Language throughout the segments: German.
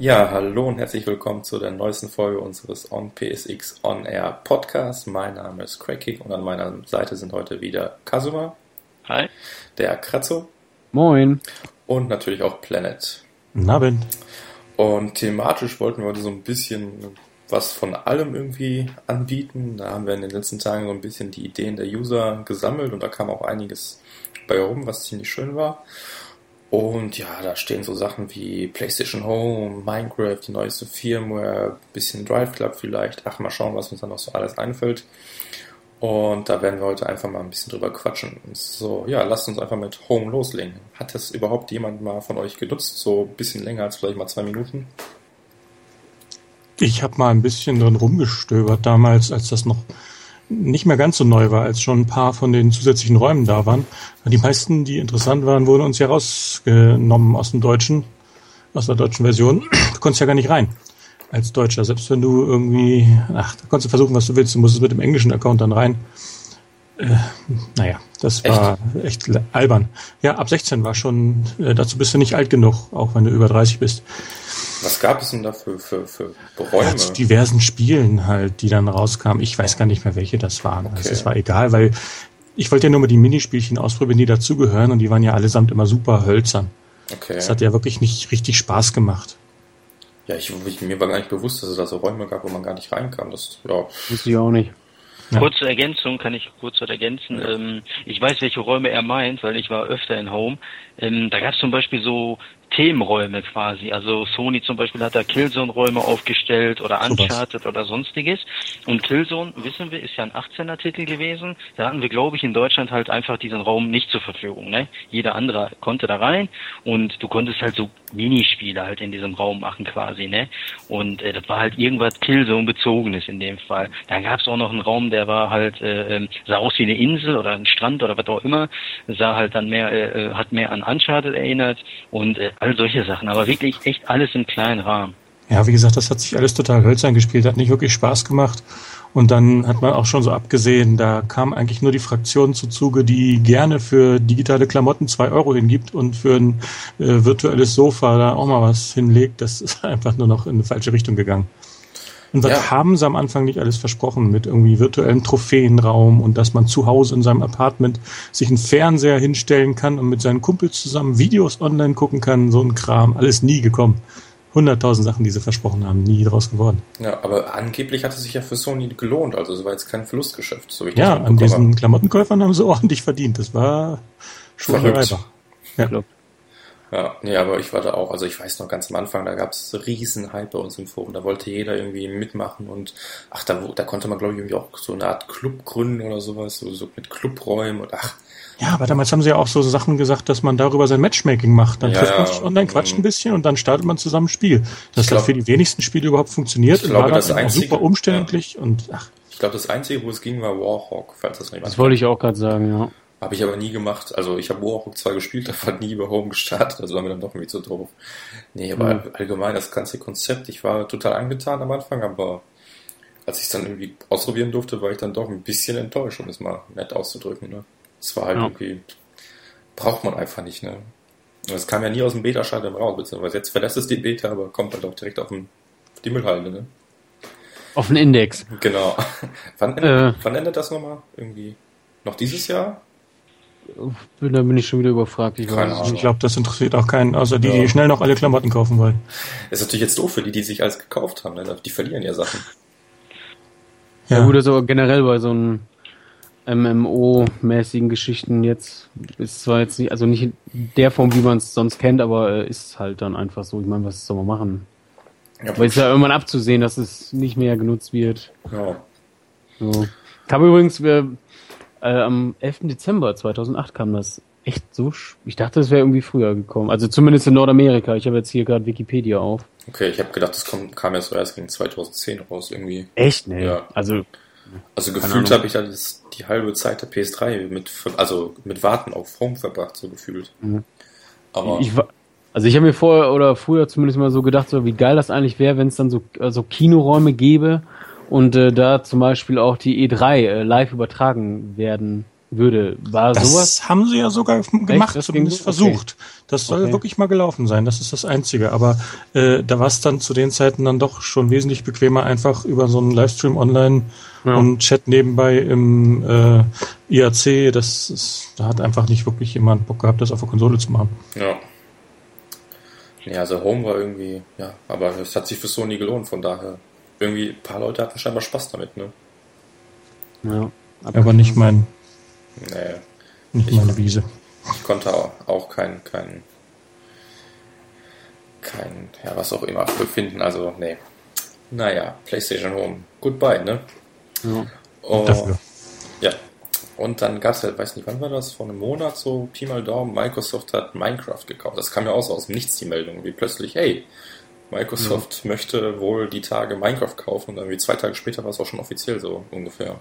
Ja, hallo und herzlich willkommen zu der neuesten Folge unseres On PSX On Air Podcasts. Mein Name ist Cracking und an meiner Seite sind heute wieder Kazuma. Hi. Der Kratzo. Moin. Und natürlich auch Planet. Abend. Und thematisch wollten wir heute so ein bisschen was von allem irgendwie anbieten. Da haben wir in den letzten Tagen so ein bisschen die Ideen der User gesammelt und da kam auch einiges bei rum, was ziemlich schön war. Und ja, da stehen so Sachen wie PlayStation Home, Minecraft, die neueste Firmware, bisschen Drive Club vielleicht. Ach, mal schauen, was uns da noch so alles einfällt. Und da werden wir heute einfach mal ein bisschen drüber quatschen. So, ja, lasst uns einfach mit Home loslegen. Hat das überhaupt jemand mal von euch genutzt? So ein bisschen länger als vielleicht mal zwei Minuten? Ich habe mal ein bisschen drin rumgestöbert damals, als das noch nicht mehr ganz so neu war, als schon ein paar von den zusätzlichen Räumen da waren. Die meisten, die interessant waren, wurden uns ja rausgenommen aus dem Deutschen, aus der deutschen Version. Du konntest ja gar nicht rein als Deutscher. Selbst wenn du irgendwie, ach, da konntest du versuchen, was du willst. Du musstest mit dem englischen Account dann rein. Äh, naja, das war echt? echt albern. Ja, ab 16 war schon, äh, dazu bist du nicht alt genug, auch wenn du über 30 bist. Was gab es denn da für, für, für Räume? Ja, zu diversen Spielen halt, die dann rauskamen. Ich weiß gar nicht mehr, welche das waren. Okay. Also es war egal, weil ich wollte ja nur mal die Minispielchen ausprobieren, die dazugehören und die waren ja allesamt immer super hölzern. Okay. Das hat ja wirklich nicht richtig Spaß gemacht. Ja, ich, ich, mir war gar nicht bewusst, dass es da so Räume gab, wo man gar nicht reinkam. Das, ja. Wusste ich auch nicht. Ja. Kurze Ergänzung kann ich kurz ergänzen. Ähm, ich weiß, welche Räume er meint, weil ich war öfter in Home. Ähm, da gab es zum Beispiel so Themenräume quasi. Also Sony zum Beispiel hat da Killzone-Räume aufgestellt oder Uncharted so oder sonstiges. Und Killzone, wissen wir, ist ja ein 18er-Titel gewesen. Da hatten wir, glaube ich, in Deutschland halt einfach diesen Raum nicht zur Verfügung. Ne? Jeder andere konnte da rein und du konntest halt so Minispiele halt in diesem Raum machen quasi. ne Und äh, das war halt irgendwas Killzone-bezogenes in dem Fall. Dann gab es auch noch einen Raum, der war halt, äh, ähm, sah aus wie eine Insel oder ein Strand oder was auch immer. Sah halt dann mehr, äh, äh hat mehr an Uncharted erinnert und äh, all solche Sachen, aber wirklich echt alles im kleinen Rahmen. Ja, wie gesagt, das hat sich alles total hölzern gespielt, hat nicht wirklich Spaß gemacht. Und dann hat man auch schon so abgesehen, da kam eigentlich nur die Fraktion zu Zuge, die gerne für digitale Klamotten zwei Euro hingibt und für ein äh, virtuelles Sofa da auch mal was hinlegt. Das ist einfach nur noch in eine falsche Richtung gegangen. Und was ja. haben sie am Anfang nicht alles versprochen mit irgendwie virtuellem Trophäenraum und dass man zu Hause in seinem Apartment sich einen Fernseher hinstellen kann und mit seinen Kumpels zusammen Videos online gucken kann, so ein Kram, alles nie gekommen. Hunderttausend Sachen, die sie versprochen haben, nie draus geworden. Ja, aber angeblich hat es sich ja für Sony gelohnt, also es war jetzt kein Verlustgeschäft, so wie ich Ja, an diesen habe. Klamottenkäufern haben sie ordentlich verdient, das war schon Verrückt. Ja. Ja, nee, aber ich war da auch, also ich weiß noch ganz am Anfang, da gab es riesen Hype bei uns im Forum, da wollte jeder irgendwie mitmachen und ach, da, da konnte man glaube ich irgendwie auch so eine Art Club gründen oder sowas, so, so mit Clubräumen und ach. Ja, aber damals haben sie ja auch so Sachen gesagt, dass man darüber sein Matchmaking macht. Dann ja, trifft man sich online, quatscht ein bisschen und dann startet man zusammen ein Spiel. Das glaub, hat für die wenigsten Spiele überhaupt funktioniert ich glaube, und war das einzige, super umständlich ja. und ach. Ich glaube, das Einzige, wo es ging, war Warhawk, falls das nicht Das wollte ich auch gerade sagen, ja. Habe ich aber nie gemacht. Also ich habe Warhawk zwar gespielt, aber nie über Home gestartet. Also war mir dann doch irgendwie zu doof. Nee, aber mhm. allgemein das ganze Konzept, ich war total angetan am Anfang, aber als ich es dann irgendwie ausprobieren durfte, war ich dann doch ein bisschen enttäuscht, um es mal nett auszudrücken. Ne? Es war halt ja. irgendwie, braucht man einfach nicht. Ne? Es kam ja nie aus dem Beta-Schalter raus, beziehungsweise jetzt verlässt es die Beta, aber kommt halt auch direkt auf, den, auf die Müllhalde. Ne? Auf den Index. Genau. wann, äh. wann endet das nochmal? Irgendwie noch dieses Jahr? Bin, da bin ich schon wieder überfragt. Ich, ich glaube, das interessiert auch keinen, außer die, ja. die schnell noch alle Klamotten kaufen wollen. Das ist natürlich jetzt doof für die, die sich alles gekauft haben. Ne? Die verlieren ja Sachen. Ja, ja gut, also generell bei so einem MMO-mäßigen Geschichten jetzt ist zwar jetzt nicht, also nicht in der Form, wie man es sonst kennt, aber äh, ist halt dann einfach so. Ich meine, was soll man machen? Ja, Weil es ja irgendwann abzusehen, dass es nicht mehr genutzt wird. Ja. So. Ich habe übrigens, wir, äh, am 11. Dezember 2008 kam das echt so. Ich dachte, es wäre irgendwie früher gekommen. Also zumindest in Nordamerika. Ich habe jetzt hier gerade Wikipedia auf. Okay, ich habe gedacht, das kam, kam ja so erst gegen 2010 raus irgendwie. Echt? Nee. Ja. Also. Also gefühlt habe ich da die halbe Zeit der PS3 mit, also mit Warten auf Home verbracht, so gefühlt. Mhm. Aber. Ich, also ich habe mir vorher oder früher zumindest mal so gedacht, so wie geil das eigentlich wäre, wenn es dann so also Kinoräume gäbe und äh, da zum Beispiel auch die E3 äh, live übertragen werden würde. War das sowas? haben sie ja sogar gemacht, Echt? zumindest versucht. Okay. Das soll okay. wirklich mal gelaufen sein, das ist das Einzige. Aber äh, da war es dann zu den Zeiten dann doch schon wesentlich bequemer, einfach über so einen Livestream online ja. und Chat nebenbei im äh, IAC, das ist, da hat einfach nicht wirklich jemand Bock gehabt, das auf der Konsole zu machen. Ja. Ja, also Home war irgendwie, ja, aber es hat sich für Sony gelohnt, von daher. Irgendwie, ein paar Leute hatten scheinbar Spaß damit, ne? Ja. Aber nicht mein. Nee. Nicht ich, meine Wiese. Ich konnte auch, auch kein, kein, kein, ja, was auch immer befinden, also, nee. Naja, PlayStation Home. Goodbye, ne? Ja. Oh, dafür. Ja. Und dann gab es halt, weiß nicht, wann war das? Vor einem Monat so, Pi mal Daumen, Microsoft hat Minecraft gekauft. Das kam ja auch so aus dem Nichts, die Meldung, wie plötzlich, hey, Microsoft ja. möchte wohl die Tage Minecraft kaufen und dann wie zwei Tage später war es auch schon offiziell so ungefähr.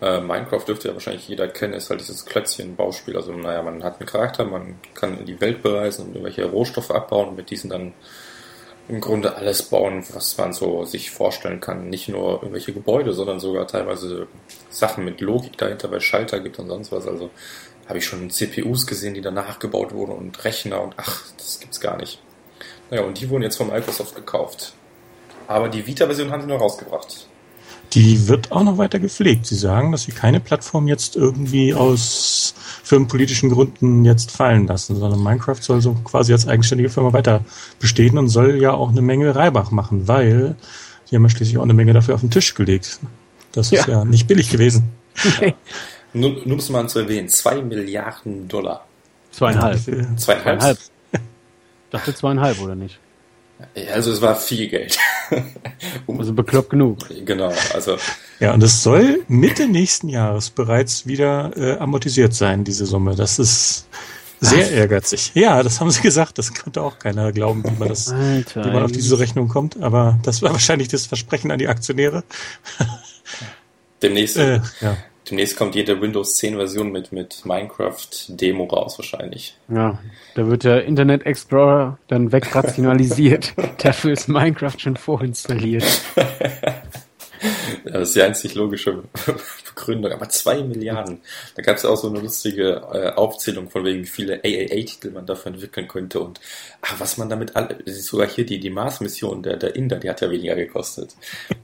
Äh, Minecraft dürfte ja wahrscheinlich jeder kennen, ist halt dieses Klötzchen-Bauspiel. Also, naja, man hat einen Charakter, man kann in die Welt bereisen und irgendwelche Rohstoffe abbauen und mit diesen dann im Grunde alles bauen, was man so sich vorstellen kann. Nicht nur irgendwelche Gebäude, sondern sogar teilweise Sachen mit Logik dahinter, weil Schalter gibt und sonst was. Also habe ich schon CPUs gesehen, die danach gebaut wurden und Rechner und ach, das gibt's gar nicht. Naja, und die wurden jetzt von Microsoft gekauft. Aber die Vita-Version haben sie noch rausgebracht. Die wird auch noch weiter gepflegt. Sie sagen, dass sie keine Plattform jetzt irgendwie aus firmenpolitischen Gründen jetzt fallen lassen, sondern Minecraft soll so quasi als eigenständige Firma weiter bestehen und soll ja auch eine Menge Reibach machen, weil sie haben ja schließlich auch eine Menge dafür auf den Tisch gelegt. Das ist ja, ja nicht billig gewesen. Okay. Nur, nur um es mal zu erwähnen, zwei Milliarden Dollar. Zweieinhalb. Zweieinhalb. Zweieinhalb. Ich dachte zweieinhalb, oder nicht? Also es war viel Geld. um, also bekloppt genug. Genau, also. Ja, und es soll Mitte nächsten Jahres bereits wieder äh, amortisiert sein, diese Summe. Das ist sehr ehrgeizig. Ja, das haben sie gesagt. Das konnte auch keiner glauben, wie man das, Alter, wie man auf diese Rechnung kommt. Aber das war wahrscheinlich das Versprechen an die Aktionäre. Demnächst, äh, ja. Demnächst kommt jede Windows 10 Version mit, mit Minecraft Demo raus, wahrscheinlich. Ja, da wird der Internet Explorer dann wegrationalisiert. Dafür ist Minecraft schon vorinstalliert. Das ist die einzig logische Begründung. Aber zwei Milliarden. Da gab es auch so eine lustige äh, Aufzählung von wegen, wie viele AAA-Titel man dafür entwickeln könnte und ach, was man damit alle. Sogar hier die, die Mars-Mission der, der Inder, die hat ja weniger gekostet.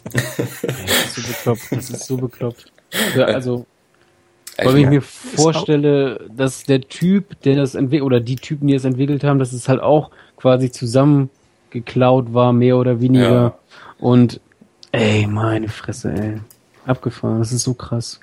das ist so bekloppt. Das ist so bekloppt. Ja, also, weil ich mir vorstelle, dass der Typ, der das entwickelt, oder die Typen, die es entwickelt haben, dass es halt auch quasi zusammengeklaut war, mehr oder weniger. Ja. Und Ey, meine Fresse, ey. Abgefahren, das ist so krass.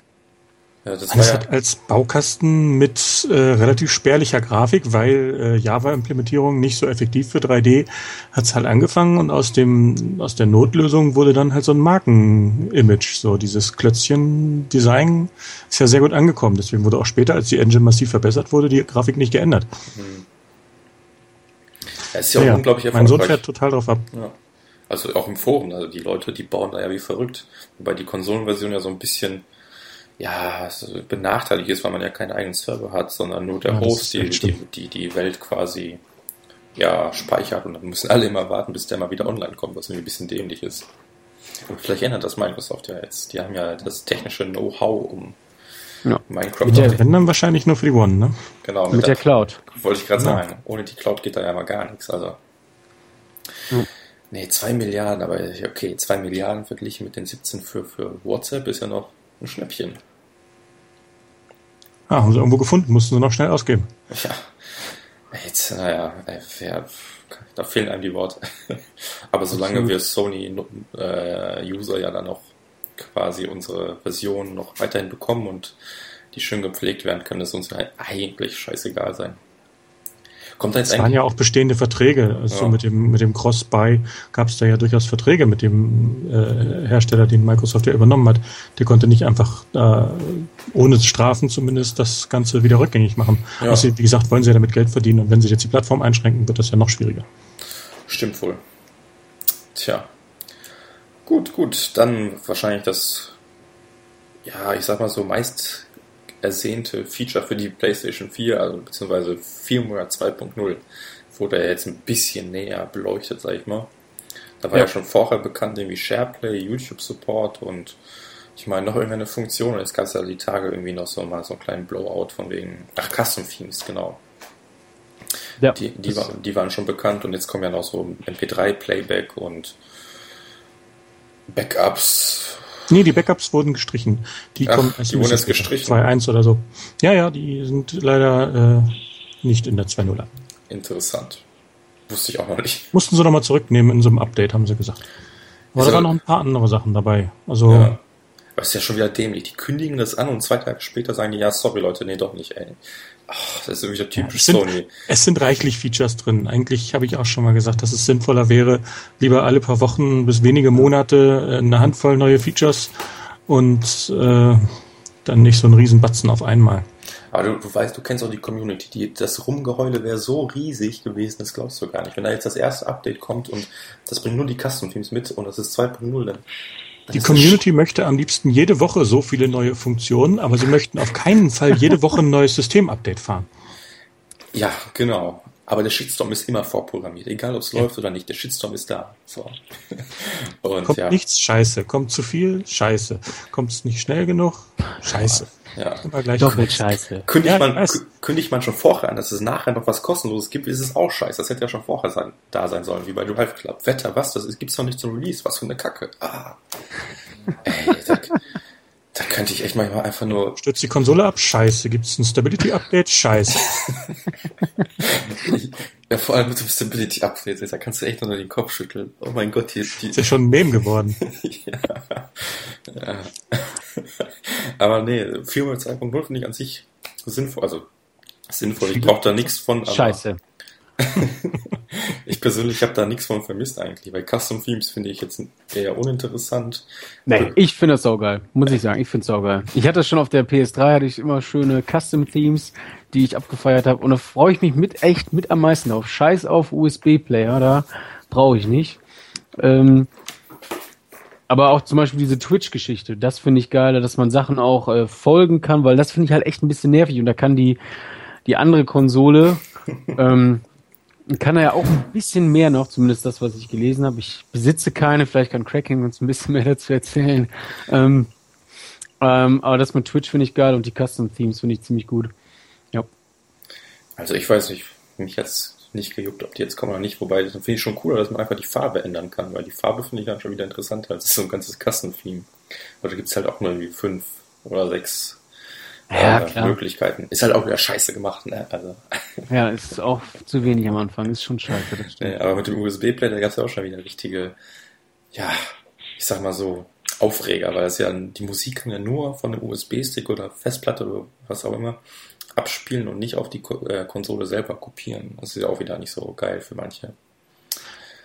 Ja, das, das hat als Baukasten mit äh, relativ spärlicher Grafik, weil äh, Java-Implementierung nicht so effektiv für 3D, hat's halt angefangen und aus dem aus der Notlösung wurde dann halt so ein Marken-Image, so dieses Klötzchen-Design ist ja sehr gut angekommen. Deswegen wurde auch später, als die Engine massiv verbessert wurde, die Grafik nicht geändert. Mhm. Ja, ist ja, ja unglaublich erfolgreich. Mein Sohn fährt total drauf ab. Ja. Also auch im Forum, also die Leute, die bauen da ja wie verrückt. Wobei die Konsolenversion ja so ein bisschen ja, benachteiligt ist, weil man ja keinen eigenen Server hat, sondern nur der ja, Host, die, die, die, die Welt quasi ja, speichert und dann müssen alle immer warten, bis der mal wieder online kommt, was irgendwie ein bisschen dämlich ist. Und vielleicht ändert das Microsoft ja jetzt. Die haben ja das technische Know-how, um ja. Minecraft. Mit der, wenn dann wahrscheinlich nur für die One, ne? Genau. Mit, mit der, der, Cloud. Wollte ich gerade ja. sagen. Ohne die Cloud geht da ja mal gar nichts. Also. Ja. Nee, zwei Milliarden, aber okay, zwei Milliarden verglichen mit den 17 für, für WhatsApp ist ja noch ein Schnäppchen. Ah, haben sie irgendwo gefunden, mussten sie noch schnell ausgeben. Ja. Jetzt, naja, ja, da fehlen einem die Worte. aber solange wir Sony-User äh, ja dann noch quasi unsere Version noch weiterhin bekommen und die schön gepflegt werden, kann es uns ja eigentlich scheißegal sein. Kommt da jetzt es waren ja auch bestehende Verträge. Also ja. mit dem, mit dem Cross-Buy gab es da ja durchaus Verträge mit dem äh, Hersteller, den Microsoft ja übernommen hat. Der konnte nicht einfach äh, ohne Strafen zumindest das Ganze wieder rückgängig machen. Ja. Also, wie gesagt, wollen sie ja damit Geld verdienen und wenn sie jetzt die Plattform einschränken, wird das ja noch schwieriger. Stimmt wohl. Tja. Gut, gut. Dann wahrscheinlich das, ja, ich sag mal so, meist ersehnte Feature für die PlayStation 4, also beziehungsweise Firmware 2.0, wurde er jetzt ein bisschen näher beleuchtet, sag ich mal. Da war ja, ja schon vorher bekannt, irgendwie SharePlay, YouTube Support und Ich meine, noch irgendeine Funktion. Jetzt gab es ja die Tage irgendwie noch so mal so einen kleinen Blowout von wegen. Ach, Custom Themes, genau. Ja, die, die, war, die waren schon bekannt und jetzt kommen ja noch so MP3-Playback und Backups. Nee, die Backups wurden gestrichen. Die Ach, kommen die wurden jetzt gestrichen. 2.1 oder so. Ja, ja, die sind leider äh, nicht in der 2.0. Interessant. Wusste ich auch noch nicht. Mussten sie nochmal zurücknehmen in so einem Update, haben sie gesagt. Aber da waren noch ein paar andere Sachen dabei. Also. Ja. Das ist ja schon wieder dämlich. Die kündigen das an und zwei Tage später sagen die, ja, sorry Leute, nee, doch nicht, ey. Ach, das ist irgendwie typisch ja, es Sony. Sind, es sind reichlich Features drin. Eigentlich habe ich auch schon mal gesagt, dass es sinnvoller wäre, lieber alle paar Wochen bis wenige Monate äh, eine Handvoll neue Features und äh, dann nicht so ein Riesenbatzen auf einmal. Aber du, du weißt, du kennst auch die Community. Die, das Rumgeheule wäre so riesig gewesen, das glaubst du gar nicht. Wenn da jetzt das erste Update kommt und das bringt nur die Custom Themes mit und das ist 2.0, dann die Community möchte am liebsten jede Woche so viele neue Funktionen, aber sie möchten auf keinen Fall jede Woche ein neues Systemupdate fahren. Ja, genau. Aber der Shitstorm ist immer vorprogrammiert, egal ob es ja. läuft oder nicht. Der Shitstorm ist da. So. Und, Kommt ja. nichts, scheiße. Kommt zu viel, scheiße. Kommt es nicht schnell genug, scheiße. Ja. Immer gleich Doppelt scheiße. Kündigt, ja, man, kündigt man schon vorher an, dass es nachher noch was kostenloses gibt, ist es auch scheiße. Das hätte ja schon vorher sein, da sein sollen, wie bei Drive Club. Wetter, was? Das gibt's noch nicht zum Release. Was für eine Kacke. Ah. Ey, da, da könnte ich echt manchmal einfach nur. Stürzt die Konsole ab? Scheiße. Gibt's ein Stability Update? Scheiße. ja, vor allem mit dem Stability Update, da kannst du echt nur den Kopf schütteln. Oh mein Gott, hier die. Ist ja schon ein Meme geworden. ja. ja. Aber nee, Firmware 2.0 finde ich an sich sinnvoll. Also sinnvoll. Ich brauche da nichts von. Scheiße. ich persönlich habe da nichts von vermisst eigentlich, weil Custom Themes finde ich jetzt eher uninteressant. Nee, ich finde das saugeil, muss ich sagen. Ich finde es saugeil. Ich hatte schon auf der PS3, hatte ich immer schöne Custom Themes, die ich abgefeiert habe. Und da freue ich mich mit echt mit am meisten auf. Scheiß auf USB-Player, da brauche ich nicht. Ähm, aber auch zum Beispiel diese Twitch-Geschichte, das finde ich geil, dass man Sachen auch äh, folgen kann, weil das finde ich halt echt ein bisschen nervig und da kann die, die andere Konsole, ähm, kann er ja auch ein bisschen mehr noch, zumindest das, was ich gelesen habe. Ich besitze keine, vielleicht kann Cracking uns ein bisschen mehr dazu erzählen. Ähm, ähm, aber das mit Twitch finde ich geil und die Custom Themes finde ich ziemlich gut. Also ich weiß nicht, mich jetzt nicht gejuckt, ob die jetzt kommen oder nicht. Wobei, das finde ich schon cooler, dass man einfach die Farbe ändern kann, weil die Farbe finde ich dann schon wieder interessanter als so ein ganzes Kassentheme. Also gibt es halt auch nur irgendwie fünf oder sechs ja, äh, Möglichkeiten. Ist halt auch wieder scheiße gemacht, ne? Also. Ja, ist auch zu wenig am Anfang, ist schon scheiße, das stimmt. Ja, aber mit dem USB-Player gab es ja auch schon wieder richtige, ja, ich sag mal so, Aufreger, weil das ja, die Musik kann ja nur von einem USB-Stick oder Festplatte oder was auch immer abspielen und nicht auf die äh, Konsole selber kopieren. Das ist ja auch wieder nicht so geil für manche.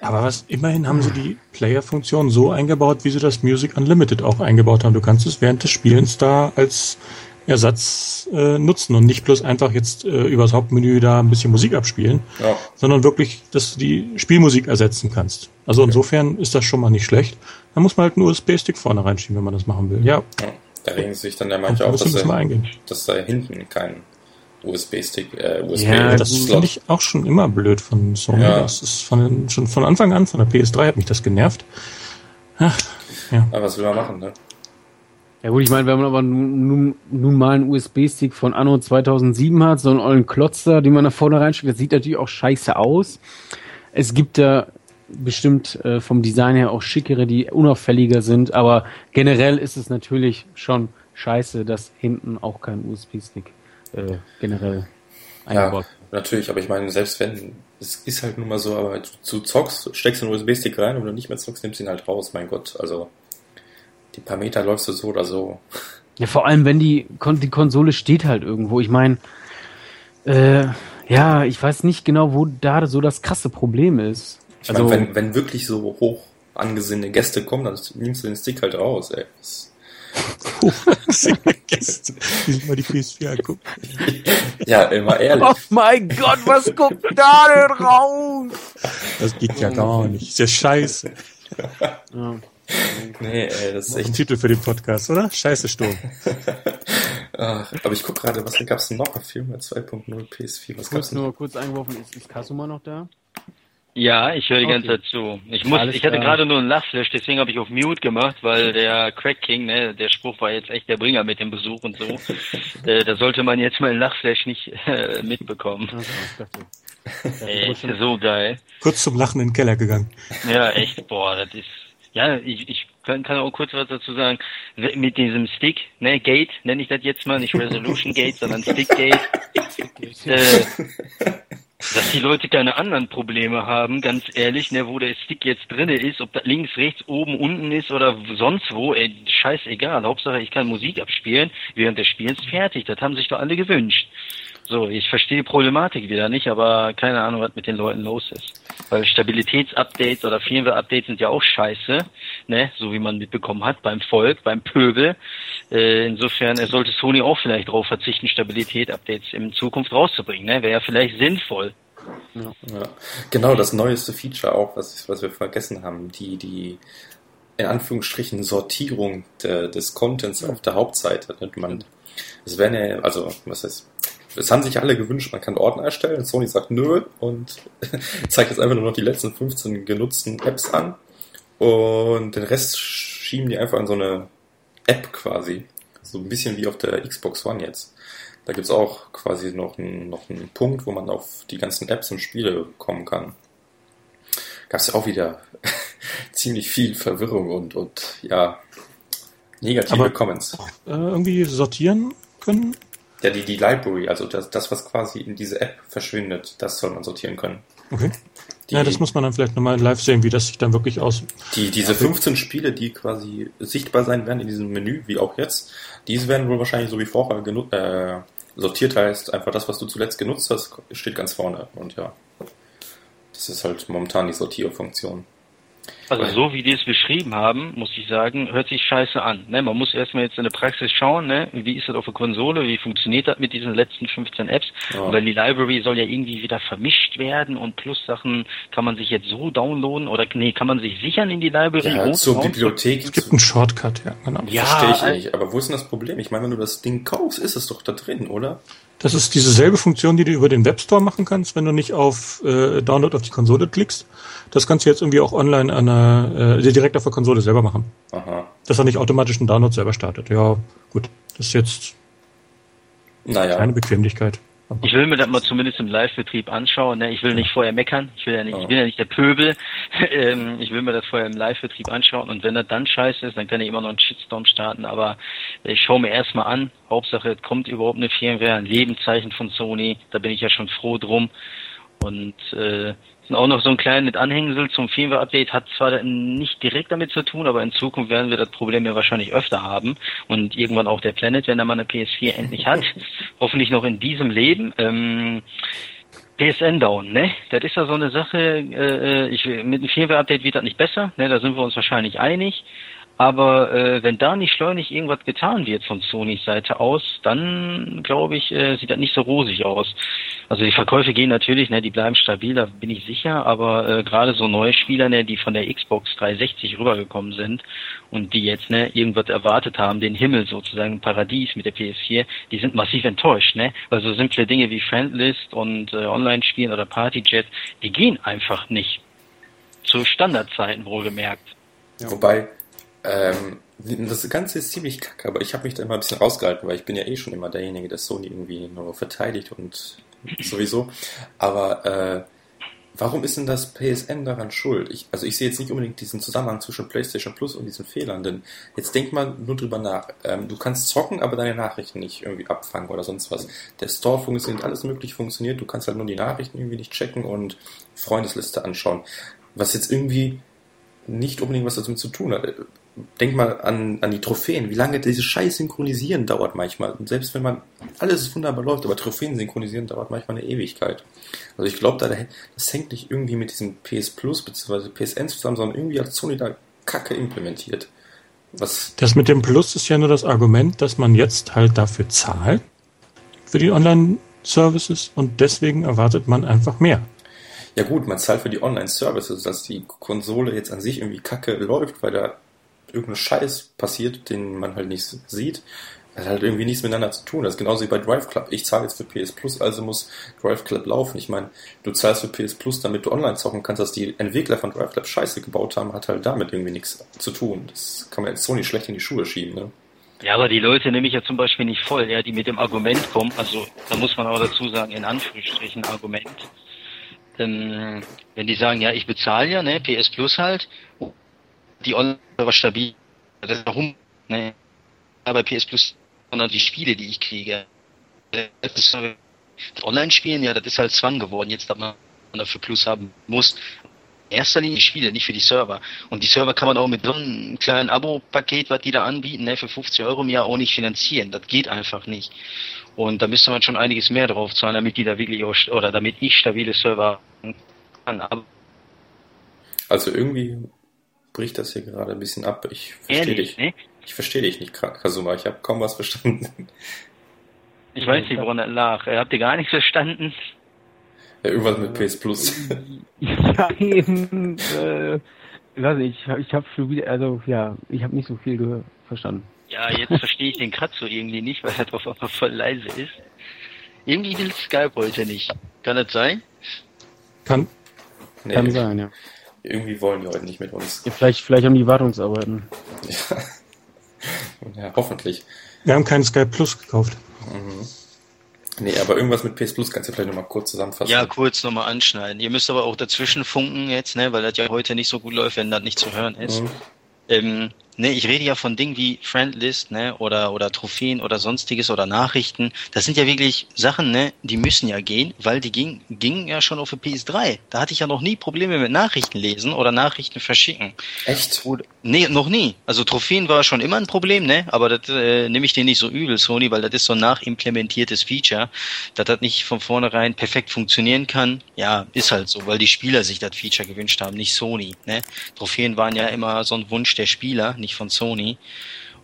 Aber was, immerhin haben sie die Player-Funktion so eingebaut, wie sie das Music Unlimited auch eingebaut haben. Du kannst es während des Spielens da als Ersatz äh, nutzen und nicht bloß einfach jetzt äh, übers Hauptmenü da ein bisschen Musik abspielen, ja. sondern wirklich, dass du die Spielmusik ersetzen kannst. Also okay. insofern ist das schon mal nicht schlecht. Da muss man halt einen USB-Stick vorne reinschieben, wenn man das machen will. Ja. ja da regen sich dann ja manche dass, er, dass da hinten kein USB-Stick, äh, USB Ja, das finde ich auch schon immer blöd von Sony. Ja. Das ist von, schon von Anfang an, von der PS3 hat mich das genervt. Ach, ja. Aber was will man machen, ne? Ja gut, ich meine, wenn man aber nun, nun mal einen USB-Stick von Anno 2007 hat, so einen ollen Klotzer, den man da vorne reinsteckt, das sieht natürlich auch scheiße aus. Es gibt da bestimmt äh, vom Design her auch schickere, die unauffälliger sind, aber generell ist es natürlich schon scheiße, dass hinten auch kein USB-Stick äh, generell eingebaut. Ja, natürlich, aber ich meine, selbst wenn, es ist halt nun mal so, aber du, du zockst, steckst einen USB-Stick rein und wenn du nicht mehr zockst, nimmst du ihn halt raus, mein Gott, also die paar Meter läufst du so oder so. Ja, vor allem, wenn die, die Konsole steht halt irgendwo. Ich meine, äh, ja, ich weiß nicht genau, wo da so das krasse Problem ist. Ich also, wenn, wenn wirklich so hoch angesehene Gäste kommen, dann nimmst du den Stick halt raus, ey. Das Gäste, die sich mal die PS4 angucken. Ja, immer ehrlich. Oh mein Gott, was guckt da denn raus? Das geht ja gar nicht. Ist ja scheiße. Ja. Nee, ey, das ist echt. Ein Titel für den Podcast, oder? Scheiße Sturm. Ach, aber ich guck gerade, was gab's denn noch? Firma 2.0 PS4, was gab's denn? nur kurz eingeworfen, ist, ist Kasuma noch da? Ja, ich höre die ganze Zeit zu. Ich muss, Alles ich hatte gerade nur einen Lachflash, deswegen habe ich auf Mute gemacht, weil der Crack King, ne, der Spruch war jetzt echt der Bringer mit dem Besuch und so. äh, da sollte man jetzt mal einen Lachflash nicht äh, mitbekommen. Ey, ist ja so geil. Kurz zum Lachen in den Keller gegangen. Ja, echt, boah, das ist, ja, ich, ich kann, kann auch kurz was dazu sagen. Mit diesem Stick, ne, Gate, nenne ich das jetzt mal, nicht Resolution Gate, sondern Stick Gate. äh, dass die Leute keine anderen Probleme haben, ganz ehrlich, ne, wo der Stick jetzt drinne ist, ob das links, rechts, oben, unten ist oder sonst wo, ey, scheißegal. Hauptsache ich kann Musik abspielen während des Spiels fertig. Das haben sich doch alle gewünscht. So, ich verstehe die Problematik wieder nicht, aber keine Ahnung, was mit den Leuten los ist. Weil Stabilitätsupdates oder Firmware-Updates sind ja auch scheiße, ne, so wie man mitbekommen hat, beim Volk, beim Pöbel. Äh, insofern sollte Sony auch vielleicht darauf verzichten, Stabilität-Updates in Zukunft rauszubringen, ne? Wäre ja vielleicht sinnvoll. Ja. ja. Genau, das neueste Feature auch, was, was wir vergessen haben, die, die in Anführungsstrichen Sortierung de, des Contents auf der Hauptseite. Man, es werden ja, also, was heißt, es haben sich alle gewünscht, man kann Ordner erstellen. Sony sagt nö und zeigt jetzt einfach nur noch die letzten 15 genutzten Apps an. Und den Rest schieben die einfach in so eine App quasi. So ein bisschen wie auf der Xbox One jetzt. Da gibt's auch quasi noch einen, noch einen Punkt, wo man auf die ganzen Apps und Spiele kommen kann. Gab's ja auch wieder ziemlich viel Verwirrung und, und ja, negative Aber, Comments. Äh, irgendwie sortieren können? Ja, die, die Library, also das, das, was quasi in diese App verschwindet, das soll man sortieren können. Okay. Die, ja, das muss man dann vielleicht nochmal live sehen, wie das sich dann wirklich aus. Die, diese 15 Spiele, die quasi sichtbar sein werden in diesem Menü, wie auch jetzt, diese werden wohl wahrscheinlich so wie vorher äh, sortiert heißt, einfach das, was du zuletzt genutzt hast, steht ganz vorne. Und ja, das ist halt momentan die Sortierfunktion. Also so wie die es beschrieben haben, muss ich sagen, hört sich scheiße an. Ne? Man muss erstmal jetzt in der Praxis schauen, ne? wie ist das auf der Konsole, wie funktioniert das mit diesen letzten 15 Apps. Ja. Weil die Library soll ja irgendwie wieder vermischt werden und Plus-Sachen kann man sich jetzt so downloaden oder nee, kann man sich sichern in die Library. Ja, zur Bibliothek. Es gibt einen Shortcut, ja, genau. Ja, Verstehe ich nicht. Aber wo ist denn das Problem? Ich meine, wenn du das Ding kaufst, ist es doch da drin, oder? Das ist dieselbe Funktion, die du über den Webstore machen kannst, wenn du nicht auf äh, Download auf die Konsole klickst. Das kannst du jetzt irgendwie auch online an der, äh, direkt auf der Konsole selber machen. Aha. Dass er nicht automatisch einen Download selber startet. Ja, gut. Das ist jetzt naja. keine Bequemlichkeit. Ich will mir das mal zumindest im Live-Betrieb anschauen. Ne? Ich will nicht vorher meckern. Ich will ja nicht, ich bin ja nicht der Pöbel. ähm, ich will mir das vorher im Live-Betrieb anschauen. Und wenn das dann scheiße ist, dann kann ich immer noch einen Shitstorm starten. Aber ich schaue mir erstmal an. Hauptsache, es kommt überhaupt eine Firmware, ein Lebenszeichen von Sony. Da bin ich ja schon froh drum. Und äh, und auch noch so ein kleines Anhängsel zum Firmware-Update hat zwar nicht direkt damit zu tun, aber in Zukunft werden wir das Problem ja wahrscheinlich öfter haben und irgendwann auch der Planet, wenn er mal eine PS4 endlich hat. Hoffentlich noch in diesem Leben. Ähm, PSN down, ne? Das ist ja so eine Sache, äh, ich, mit dem Firmware-Update wird das nicht besser, ne? Da sind wir uns wahrscheinlich einig. Aber äh, wenn da nicht schleunig irgendwas getan wird von Sonys Seite aus, dann glaube ich, äh, sieht das nicht so rosig aus. Also die Verkäufe gehen natürlich, ne, die bleiben stabil, da bin ich sicher, aber äh, gerade so neue Spieler, ne, die von der Xbox 360 rübergekommen sind und die jetzt ne, irgendwas erwartet haben, den Himmel sozusagen, Paradies mit der PS4, die sind massiv enttäuscht, ne? Weil so simple Dinge wie Friendlist und äh, Online-Spielen oder Partyjet, die gehen einfach nicht. Zu Standardzeiten wohlgemerkt. Ja. Wobei, ähm, das Ganze ist ziemlich kacke, aber ich habe mich da immer ein bisschen rausgehalten, weil ich bin ja eh schon immer derjenige, der Sony irgendwie nur verteidigt und sowieso. Aber äh, warum ist denn das PSN daran schuld? Ich, also ich sehe jetzt nicht unbedingt diesen Zusammenhang zwischen PlayStation Plus und diesen Fehlern, denn jetzt denk mal nur drüber nach. Ähm, du kannst zocken, aber deine Nachrichten nicht irgendwie abfangen oder sonst was. Der Store funktioniert, alles möglich funktioniert, du kannst halt nur die Nachrichten irgendwie nicht checken und Freundesliste anschauen. Was jetzt irgendwie nicht unbedingt was damit zu tun hat denk mal an, an die Trophäen, wie lange dieses Scheiß synchronisieren dauert manchmal. Und selbst wenn man alles wunderbar läuft, aber Trophäen synchronisieren dauert manchmal eine Ewigkeit. Also ich glaube, da, das hängt nicht irgendwie mit diesem PS Plus bzw. PSN zusammen, sondern irgendwie hat Sony da Kacke implementiert. Was das mit dem Plus ist ja nur das Argument, dass man jetzt halt dafür zahlt, für die Online-Services und deswegen erwartet man einfach mehr. Ja gut, man zahlt für die Online-Services, dass die Konsole jetzt an sich irgendwie kacke läuft, weil da irgendein Scheiß passiert, den man halt nicht sieht. Das hat halt irgendwie nichts miteinander zu tun. Das ist genauso wie bei Drive Club. Ich zahle jetzt für PS Plus, also muss Drive Club laufen. Ich meine, du zahlst für PS Plus, damit du online zocken kannst, dass die Entwickler von Drive Club Scheiße gebaut haben, hat halt damit irgendwie nichts zu tun. Das kann man jetzt so nicht schlecht in die Schuhe schieben, ne? Ja, aber die Leute nehme ich ja zum Beispiel nicht voll, ja, die mit dem Argument kommen, also da muss man auch dazu sagen, in Anführungsstrichen Argument. Ähm, wenn die sagen, ja, ich bezahle ja, ne, PS Plus halt, die Online war stabil, das ist warum, ne, bei PS Plus sondern die Spiele, die ich kriege. Das Online-Spielen, ja, das ist halt Zwang geworden, jetzt, dass man dafür Plus haben muss. In erster Linie die Spiele, nicht für die Server. Und die Server kann man auch mit so einem kleinen Abo-Paket, was die da anbieten, ne, für 50 Euro im Jahr auch nicht finanzieren. Das geht einfach nicht. Und da müsste man schon einiges mehr drauf zahlen, damit die da wirklich auch, oder damit ich stabile Server kann. Also irgendwie bricht das hier gerade ein bisschen ab. Ich verstehe dich. Ne? Ich verstehe dich nicht, Kasuma. Ich habe kaum was verstanden. Ich weiß nicht, woran er lag. Habt ihr gar nichts verstanden? Ja, irgendwas mit PS Plus. ja, eben, äh, weiß nicht, ich, ich habe schon wieder, also ja, ich habe nicht so viel verstanden. Ja, jetzt verstehe ich den Kratzo irgendwie nicht, weil er doch einfach voll leise ist. Irgendwie will Skype heute nicht. Kann das sein? Kann. Nee, Kann sein, ja. Irgendwie wollen die heute nicht mit uns. Ja, vielleicht, vielleicht haben die Wartungsarbeiten. Ja. Ja, hoffentlich. Wir haben keinen Sky Plus gekauft. Mhm. Nee, aber irgendwas mit PS Plus kannst du vielleicht nochmal kurz zusammenfassen. Ja, kurz nochmal anschneiden. Ihr müsst aber auch dazwischen funken jetzt, ne, weil das ja heute nicht so gut läuft, wenn das nicht zu hören ist. Mhm. Ähm, Ne, ich rede ja von Dingen wie Friendlist, ne, oder, oder Trophäen oder sonstiges oder Nachrichten. Das sind ja wirklich Sachen, ne, die müssen ja gehen, weil die ging, gingen ja schon auf der PS3. Da hatte ich ja noch nie Probleme mit Nachrichten lesen oder Nachrichten verschicken. Echt? Oder, nee, noch nie. Also Trophäen war schon immer ein Problem, ne, aber das äh, nehme ich dir nicht so übel, Sony, weil das ist so ein nachimplementiertes Feature, dass das nicht von vornherein perfekt funktionieren kann. Ja, ist halt so, weil die Spieler sich das Feature gewünscht haben, nicht Sony, ne. Trophäen waren ja immer so ein Wunsch der Spieler, nicht von Sony.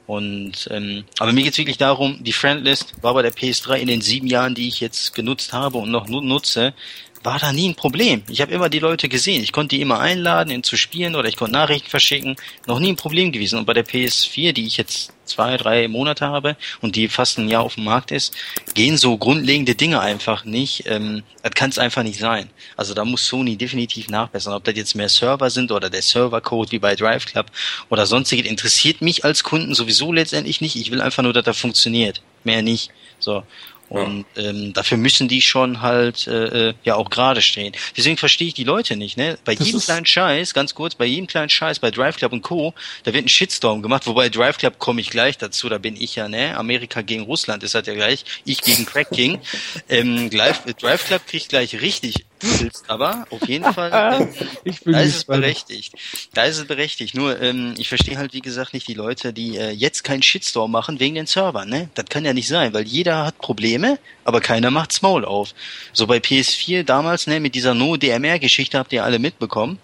Und ähm, aber mir geht es wirklich darum, die Friendlist war bei der PS3 in den sieben Jahren, die ich jetzt genutzt habe und noch nutze, war da nie ein Problem. Ich habe immer die Leute gesehen. Ich konnte die immer einladen, ihn zu spielen oder ich konnte Nachrichten verschicken. Noch nie ein Problem gewesen. Und bei der PS4, die ich jetzt zwei, drei Monate habe und die fast ein Jahr auf dem Markt ist, gehen so grundlegende Dinge einfach nicht. Ähm, das kann es einfach nicht sein. Also da muss Sony definitiv nachbessern. Ob das jetzt mehr Server sind oder der Servercode wie bei Drive Club oder sonstiges, interessiert mich als Kunden sowieso letztendlich nicht. Ich will einfach nur, dass das funktioniert. Mehr nicht. So. Und ähm, dafür müssen die schon halt äh, äh, ja auch gerade stehen. Deswegen verstehe ich die Leute nicht, ne? Bei das jedem kleinen Scheiß, ganz kurz, bei jedem kleinen Scheiß, bei Drive Club und Co., da wird ein Shitstorm gemacht, wobei Drive Club komme ich gleich dazu, da bin ich ja, ne? Amerika gegen Russland ist halt ja gleich, ich gegen Crack King. ähm, Drive Club kriegt gleich richtig übelst, aber auf jeden Fall, äh, ich bin da ist es berechtigt. Da ist es berechtigt. Nur, ähm, ich verstehe halt, wie gesagt, nicht die Leute, die äh, jetzt keinen Shitstorm machen wegen den Servern, ne? Das kann ja nicht sein, weil jeder hat Probleme, aber keiner macht's Maul auf. So bei PS4 damals, ne, mit dieser No-DMR-Geschichte habt ihr alle mitbekommen.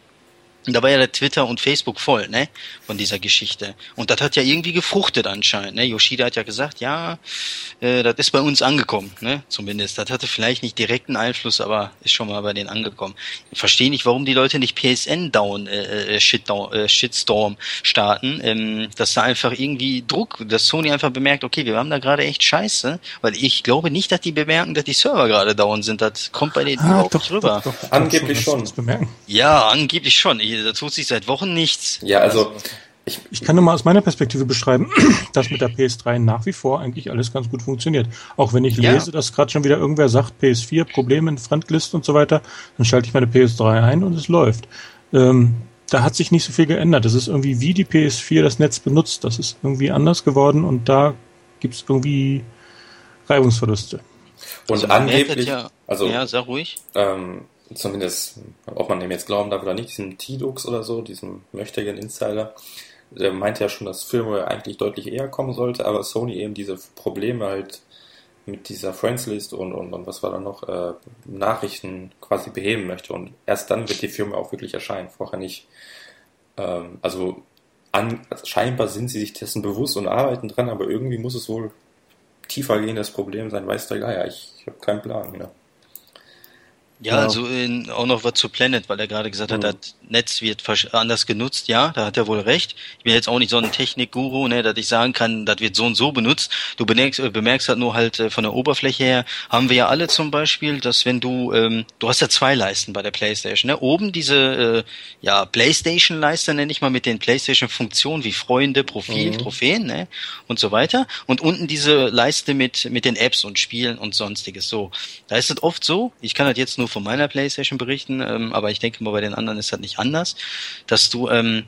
Und da war ja der Twitter und Facebook voll, ne, von dieser Geschichte. Und das hat ja irgendwie gefruchtet anscheinend, ne. Yoshida hat ja gesagt, ja, äh, das ist bei uns angekommen, ne, zumindest. Das hatte vielleicht nicht direkten Einfluss, aber ist schon mal bei denen angekommen. Ich verstehe nicht, warum die Leute nicht PSN down, äh, äh, Shitdown, äh, Shitstorm starten, ähm, dass da einfach irgendwie Druck, dass Sony einfach bemerkt, okay, wir haben da gerade echt Scheiße, weil ich glaube nicht, dass die bemerken, dass die Server gerade down sind. Das kommt bei denen ah, überhaupt doch, nicht rüber. Doch, doch, angeblich schon. Ja, angeblich schon. Ich, da tut sich seit Wochen nichts. Ja, also ich, ich kann nur mal aus meiner Perspektive beschreiben, dass mit der PS3 nach wie vor eigentlich alles ganz gut funktioniert. Auch wenn ich ja. lese, dass gerade schon wieder irgendwer sagt, PS4, Probleme in Frontlist und so weiter, dann schalte ich meine PS3 ein und es läuft. Ähm, da hat sich nicht so viel geändert. Das ist irgendwie, wie die PS4 das Netz benutzt. Das ist irgendwie anders geworden und da gibt es irgendwie Reibungsverluste. Und also angeblich, ja, also, ja, sag ruhig. Ähm, zumindest, ob man dem jetzt glauben darf oder nicht, diesem T-Dux oder so, diesem möchtigen Insider, der meinte ja schon, dass Firmware eigentlich deutlich eher kommen sollte, aber Sony eben diese Probleme halt mit dieser Friends-List und, und, und was war da noch, äh, Nachrichten quasi beheben möchte. Und erst dann wird die Firma auch wirklich erscheinen, vorher nicht. Ähm, also an, scheinbar sind sie sich dessen bewusst und arbeiten dran, aber irgendwie muss es wohl tiefer gehendes Problem sein, weiß der Geier. Ich, ich habe keinen Plan. Ja. Ja, ja, also in, auch noch was zu Planet, weil er gerade gesagt hat, mhm. das Netz wird anders genutzt. Ja, da hat er wohl recht. Ich bin jetzt auch nicht so ein Technikguru, ne, dass ich sagen kann, das wird so und so benutzt. Du bemerkst, äh, bemerkst halt nur halt äh, von der Oberfläche her, haben wir ja alle zum Beispiel, dass wenn du, ähm, du hast ja zwei Leisten bei der PlayStation. Ne? Oben diese, äh, ja, PlayStation-Leiste nenne ich mal mit den PlayStation-Funktionen wie Freunde, Profil, mhm. Trophäen, ne, und so weiter. Und unten diese Leiste mit mit den Apps und Spielen und sonstiges. So, da ist es oft so. Ich kann das jetzt nur nur von meiner Playstation berichten, ähm, aber ich denke mal, bei den anderen ist das nicht anders, dass du, ähm,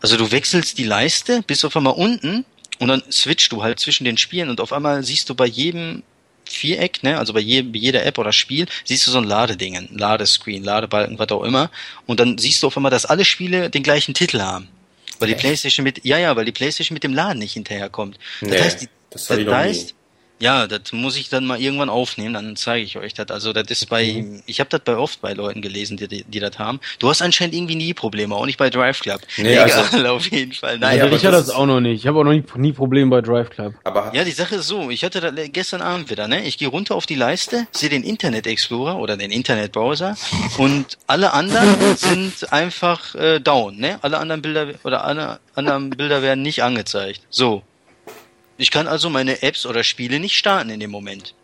also du wechselst die Leiste bis auf einmal unten und dann switchst du halt zwischen den Spielen und auf einmal siehst du bei jedem Viereck, ne, also bei, je, bei jeder App oder Spiel, siehst du so ein Ladeding, ein Ladescreen, Ladebalken, was auch immer. Und dann siehst du auf einmal, dass alle Spiele den gleichen Titel haben. Weil die Playstation mit, ja, ja, weil die Playstation mit dem Laden nicht hinterherkommt. Das nee, heißt, die, das, das heißt, ja, das muss ich dann mal irgendwann aufnehmen, dann zeige ich euch das. Also das ist bei, mhm. ich habe das bei oft bei Leuten gelesen, die, die, die das haben. Du hast anscheinend irgendwie nie Probleme, auch nicht bei Drive Club. Nee, Egal, also, auf jeden Fall. Nein, also ich hatte das auch noch nicht. Ich habe auch noch nie, nie Probleme bei Drive Club. Aber ja, die Sache ist so, ich hatte das gestern Abend wieder, ne? Ich gehe runter auf die Leiste, sehe den Internet Explorer oder den Internetbrowser und alle anderen sind einfach äh, down, ne? Alle anderen Bilder oder alle anderen Bilder werden nicht angezeigt. So, ich kann also meine Apps oder Spiele nicht starten in dem Moment.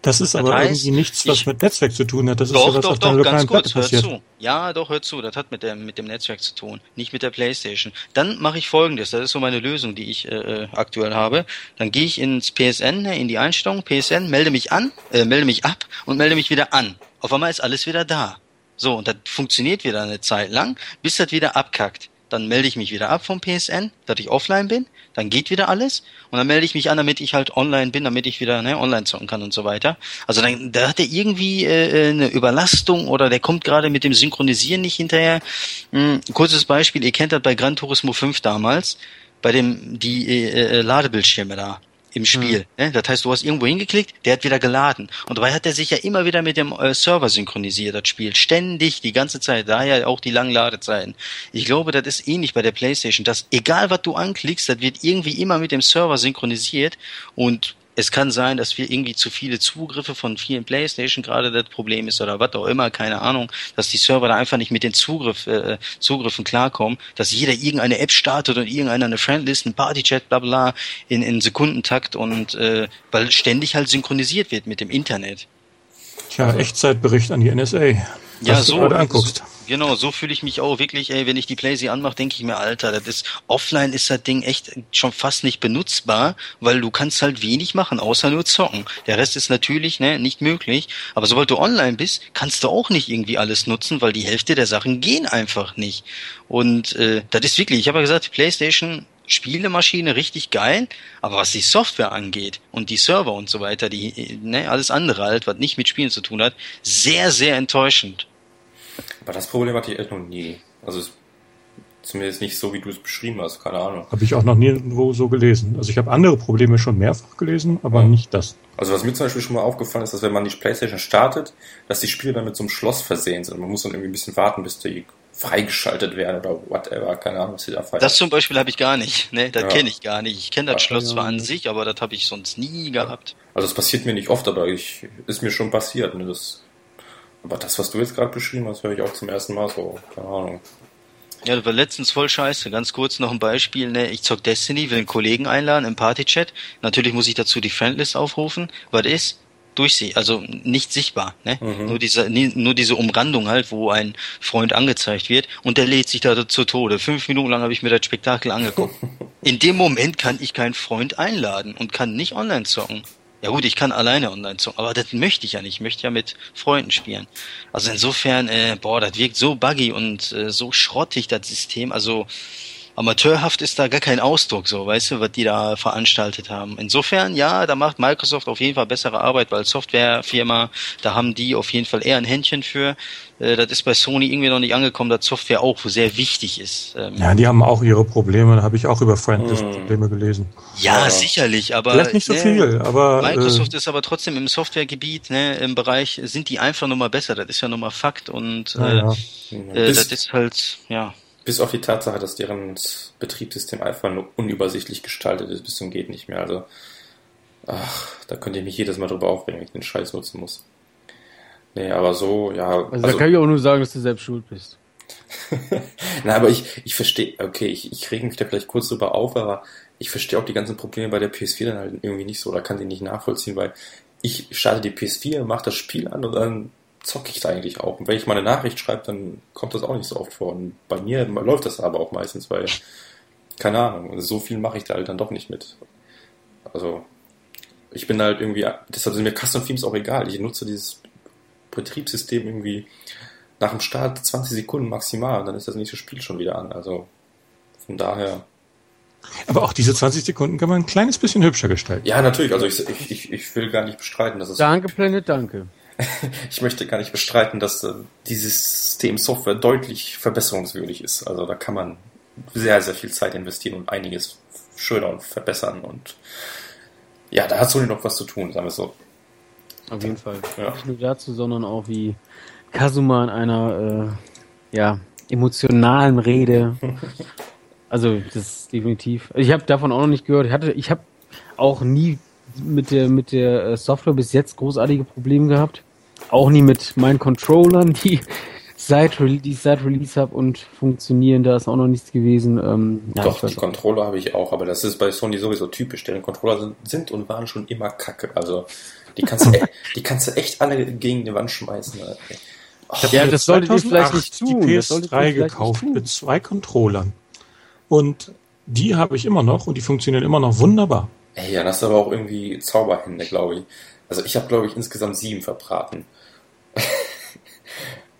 Das ist das aber heißt, irgendwie nichts, was ich, mit Netzwerk zu tun hat. Das doch, ist ja was doch, auf doch, deiner ganz kurz, hört zu. Ja, doch, hört zu. Das hat mit dem, mit dem Netzwerk zu tun, nicht mit der Playstation. Dann mache ich folgendes. Das ist so meine Lösung, die ich äh, äh aktuell habe. Dann gehe ich ins PSN, ne, in die Einstellung, PSN, melde mich an, äh, melde mich ab und melde mich wieder an. Auf einmal ist alles wieder da. So, und das funktioniert wieder eine Zeit lang, bis das wieder abkackt dann melde ich mich wieder ab vom PSN, dass ich offline bin, dann geht wieder alles und dann melde ich mich an, damit ich halt online bin, damit ich wieder ne, online zocken kann und so weiter. Also dann da hat er irgendwie äh, eine Überlastung oder der kommt gerade mit dem Synchronisieren nicht hinterher. Hm, kurzes Beispiel, ihr kennt das bei Gran Turismo 5 damals, bei dem die äh, äh, Ladebildschirme da im Spiel. Mhm. Ne? Das heißt, du hast irgendwo hingeklickt, der hat wieder geladen. Und dabei hat er sich ja immer wieder mit dem äh, Server synchronisiert, das Spiel. Ständig, die ganze Zeit. Daher auch die langen Ladezeiten. Ich glaube, das ist ähnlich bei der Playstation, dass egal was du anklickst, das wird irgendwie immer mit dem Server synchronisiert und es kann sein, dass wir irgendwie zu viele Zugriffe von vielen Playstation gerade das Problem ist oder was auch immer, keine Ahnung, dass die Server da einfach nicht mit den Zugriff, äh, Zugriffen klarkommen, dass jeder irgendeine App startet und irgendeiner eine Friendlist, ein Partychat, bla bla, in, in Sekundentakt und äh, weil ständig halt synchronisiert wird mit dem Internet. Tja, Echtzeitbericht an die NSA. Ja, so, du anguckst. Genau, so fühle ich mich auch wirklich, ey, wenn ich die Playsee anmache, denke ich mir, Alter, das ist, offline ist das Ding echt schon fast nicht benutzbar, weil du kannst halt wenig machen, außer nur zocken. Der Rest ist natürlich, ne, nicht möglich, aber sobald du online bist, kannst du auch nicht irgendwie alles nutzen, weil die Hälfte der Sachen gehen einfach nicht. Und äh, das ist wirklich, ich habe ja gesagt, Playstation Spielemaschine richtig geil, aber was die Software angeht und die Server und so weiter, die, ne, alles andere halt, was nicht mit Spielen zu tun hat, sehr, sehr enttäuschend. Aber das Problem hatte ich echt noch nie. Also es, zumindest nicht so, wie du es beschrieben hast, keine Ahnung. Habe ich auch noch nirgendwo so gelesen. Also ich habe andere Probleme schon mehrfach gelesen, aber ja. nicht das. Also was mir zum Beispiel schon mal aufgefallen ist, dass wenn man die Playstation startet, dass die Spiele dann mit so einem Schloss versehen sind. Man muss dann irgendwie ein bisschen warten, bis die freigeschaltet werden oder whatever, keine Ahnung, was sie da frei Das zum Beispiel habe ich gar nicht, ne, das ja. kenne ich gar nicht. Ich kenne das ja, Schloss zwar an sich, aber das habe ich sonst nie gehabt. Also es passiert mir nicht oft, aber ich ist mir schon passiert, ne, das aber das, was du jetzt gerade beschrieben hast, höre ich auch zum ersten Mal so. Keine Ahnung. Ja, das war letztens voll scheiße. Ganz kurz noch ein Beispiel. Ne? Ich zock Destiny, will einen Kollegen einladen im Partychat. Natürlich muss ich dazu die Friendlist aufrufen. Was ist? Durch sie, also nicht sichtbar. Ne? Mhm. Nur, diese, nur diese Umrandung halt, wo ein Freund angezeigt wird und der lädt sich da zu Tode. Fünf Minuten lang habe ich mir das Spektakel angeguckt. In dem Moment kann ich keinen Freund einladen und kann nicht online zocken. Ja gut, ich kann alleine online zocken, aber das möchte ich ja nicht. Ich möchte ja mit Freunden spielen. Also insofern, äh, boah, das wirkt so buggy und äh, so schrottig, das System. Also amateurhaft ist da gar kein Ausdruck, so, weißt du, was die da veranstaltet haben. Insofern, ja, da macht Microsoft auf jeden Fall bessere Arbeit, weil Softwarefirma, da haben die auf jeden Fall eher ein Händchen für. Äh, das ist bei Sony irgendwie noch nicht angekommen, dass Software auch sehr wichtig ist. Ähm, ja, die haben auch ihre Probleme, da habe ich auch über Friendlist hm. Probleme gelesen. Ja, ja, sicherlich, aber. Vielleicht nicht so ne, viel, aber. Microsoft äh, ist aber trotzdem im Softwaregebiet, ne, im Bereich, sind die einfach nochmal besser, das ist ja nochmal Fakt und äh, ja. äh, das ist halt, ja. Bis auf die Tatsache, dass deren Betriebssystem einfach nur unübersichtlich gestaltet ist, bis zum geht nicht mehr. Also, ach, da könnt ihr mich jedes Mal drüber aufregen, wenn ich den Scheiß nutzen muss. Nee, aber so, ja. Also, also da kann ich auch nur sagen, dass du selbst schuld bist. Na, aber ich, ich verstehe, okay, ich, ich rege mich da vielleicht kurz drüber auf, aber ich verstehe auch die ganzen Probleme bei der PS4 dann halt irgendwie nicht so oder kann die nicht nachvollziehen, weil ich starte die PS4, mache das Spiel an und dann zocke ich da eigentlich auch. Und wenn ich mal eine Nachricht schreibe, dann kommt das auch nicht so oft vor. Und bei mir läuft das aber auch meistens, weil, keine Ahnung, so viel mache ich da halt dann doch nicht mit. Also, ich bin halt irgendwie, deshalb sind mir Custom Themes auch egal. Ich nutze dieses Betriebssystem irgendwie nach dem Start 20 Sekunden maximal und dann ist das nächste Spiel schon wieder an. Also, von daher. Aber auch diese 20 Sekunden kann man ein kleines bisschen hübscher gestalten. Ja, natürlich. Also ich, ich, ich will gar nicht bestreiten, dass es. Danke, Planet, danke. ich möchte gar nicht bestreiten, dass äh, dieses System Software deutlich verbesserungswürdig ist. Also da kann man sehr, sehr viel Zeit investieren und einiges schöner und verbessern. Und ja, da hat Sony noch was zu tun, sagen wir so. Auf jeden Fall. Ja. Nicht nur dazu, sondern auch wie Kazuma in einer äh, ja, emotionalen Rede. also das ist definitiv. Ich habe davon auch noch nicht gehört. Ich hatte, ich habe auch nie mit der, mit der äh, Software bis jetzt großartige Probleme gehabt. Auch nie mit meinen Controllern, die seit, die ich seit Release habe und funktionieren. Da ist auch noch nichts gewesen. Ähm, ja, Doch, die Controller habe ich auch, aber das ist bei Sony sowieso typisch. Deren Controller sind, sind und waren schon immer kacke. Also die kannst du, die kannst du echt alle gegen die Wand schmeißen. Oh, ja, das solltet ihr vielleicht nicht tun. die PS3 gekauft mit zwei Controllern. Und die habe ich immer noch und die funktionieren immer noch wunderbar. Ey, ja, das ist aber auch irgendwie Zauberhände, glaube ich. Also ich habe, glaube ich, insgesamt sieben verbraten.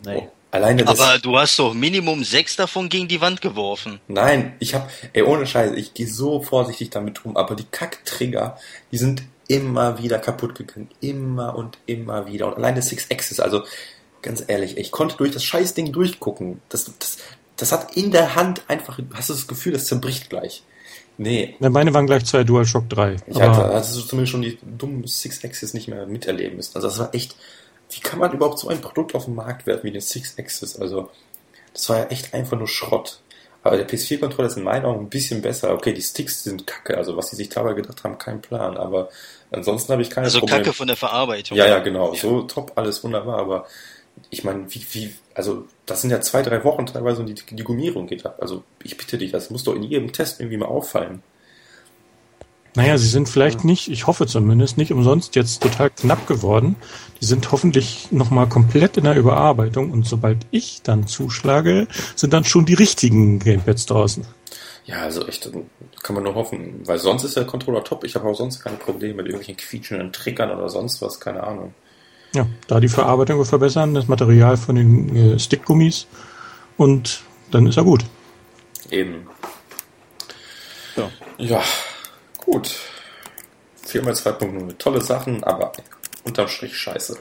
Nein. Oh, alleine das aber du hast doch Minimum sechs davon gegen die Wand geworfen. Nein, ich habe, ey, ohne Scheiße, ich gehe so vorsichtig damit um, aber die Kacktrigger, die sind immer wieder kaputt gegangen. Immer und immer wieder. Und alleine Six Axis, also ganz ehrlich, ich konnte durch das Scheißding durchgucken. Das, das, das hat in der Hand einfach, hast du das Gefühl, das zerbricht gleich. Nee. Ja, meine waren gleich zwei DualShock 3. Ich hatte, also zumindest schon die dummen Six Axis nicht mehr miterleben müssen. Also das war echt, wie kann man überhaupt so ein Produkt auf den Markt werfen wie den Six Axis? Also, das war ja echt einfach nur Schrott. Aber der PS4-Controller ist in meinen Augen ein bisschen besser. Okay, die Sticks sind kacke, also was die sich dabei gedacht haben, kein Plan. Aber ansonsten habe ich keine also Probleme. Also kacke von der Verarbeitung. Ja, ja, genau. Ja. So top, alles wunderbar. Aber ich meine, wie, wie, also das sind ja zwei, drei Wochen teilweise und die, die Gummierung geht ab. Also ich bitte dich, das muss doch in jedem Test irgendwie mal auffallen. Naja, sie sind vielleicht nicht, ich hoffe zumindest, nicht umsonst jetzt total knapp geworden. Die sind hoffentlich nochmal komplett in der Überarbeitung und sobald ich dann zuschlage, sind dann schon die richtigen Gamepads draußen. Ja, also echt, kann man nur hoffen, weil sonst ist der Controller top. Ich habe auch sonst keine Probleme mit irgendwelchen quietschenden Triggern oder sonst was, keine Ahnung. Ja, da die Verarbeitung verbessern, das Material von den äh, Stickgummis und dann ist er gut. Eben. Ja. ja, gut. Firma 2.0, tolle Sachen, aber unterm Strich scheiße.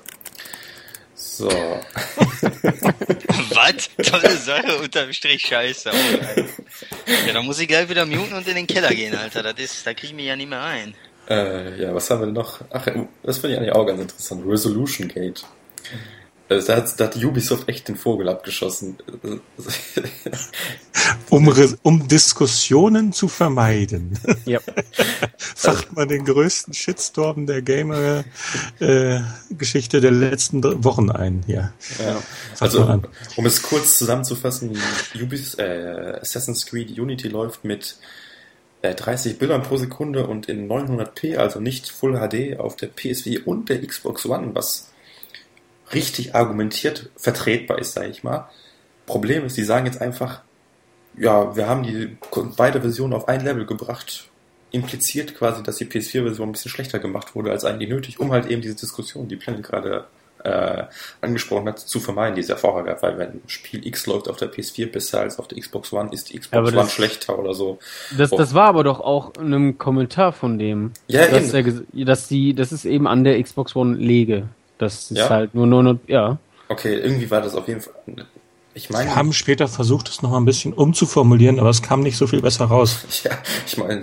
So. Was? Tolle Sache, unterm Strich scheiße. Ja, dann muss ich gleich wieder muten und in den Keller gehen, Alter. Das ist, da kriege ich mich ja nicht mehr ein. Äh, ja, was haben wir noch? Ach, das finde ich eigentlich auch ganz interessant. Resolution Gate. Also da, hat, da hat Ubisoft echt den Vogel abgeschossen. um, um Diskussionen zu vermeiden. Ja. Facht man den größten Shitstorm der Gamer-Geschichte äh, der letzten Wochen ein. Ja. ja. Also, um es kurz zusammenzufassen, Ubisoft, äh, Assassin's Creed Unity läuft mit 30 äh, Bildern pro Sekunde und in 900p, also nicht Full HD, auf der PS4 und der Xbox One, was richtig argumentiert vertretbar ist, sage ich mal. Problem ist, die sagen jetzt einfach, ja, wir haben die beide Versionen auf ein Level gebracht, impliziert quasi, dass die PS4-Version ein bisschen schlechter gemacht wurde als eigentlich nötig, um halt eben diese Diskussion, die Planet gerade äh, angesprochen hat, zu vermeiden, die es ja vorher gab, weil wenn Spiel X läuft auf der PS4 besser als auf der Xbox One, ist die Xbox One schlechter oder so. Das, das war aber doch auch in einem Kommentar von dem, ja, dass, er, dass die, das ist eben an der Xbox One lege. Das ist ja? halt nur, nur, nur, ja. Okay, irgendwie war das auf jeden Fall. Ich meine. Wir haben später versucht, es noch ein bisschen umzuformulieren, aber es kam nicht so viel besser raus. Ja, ich meine,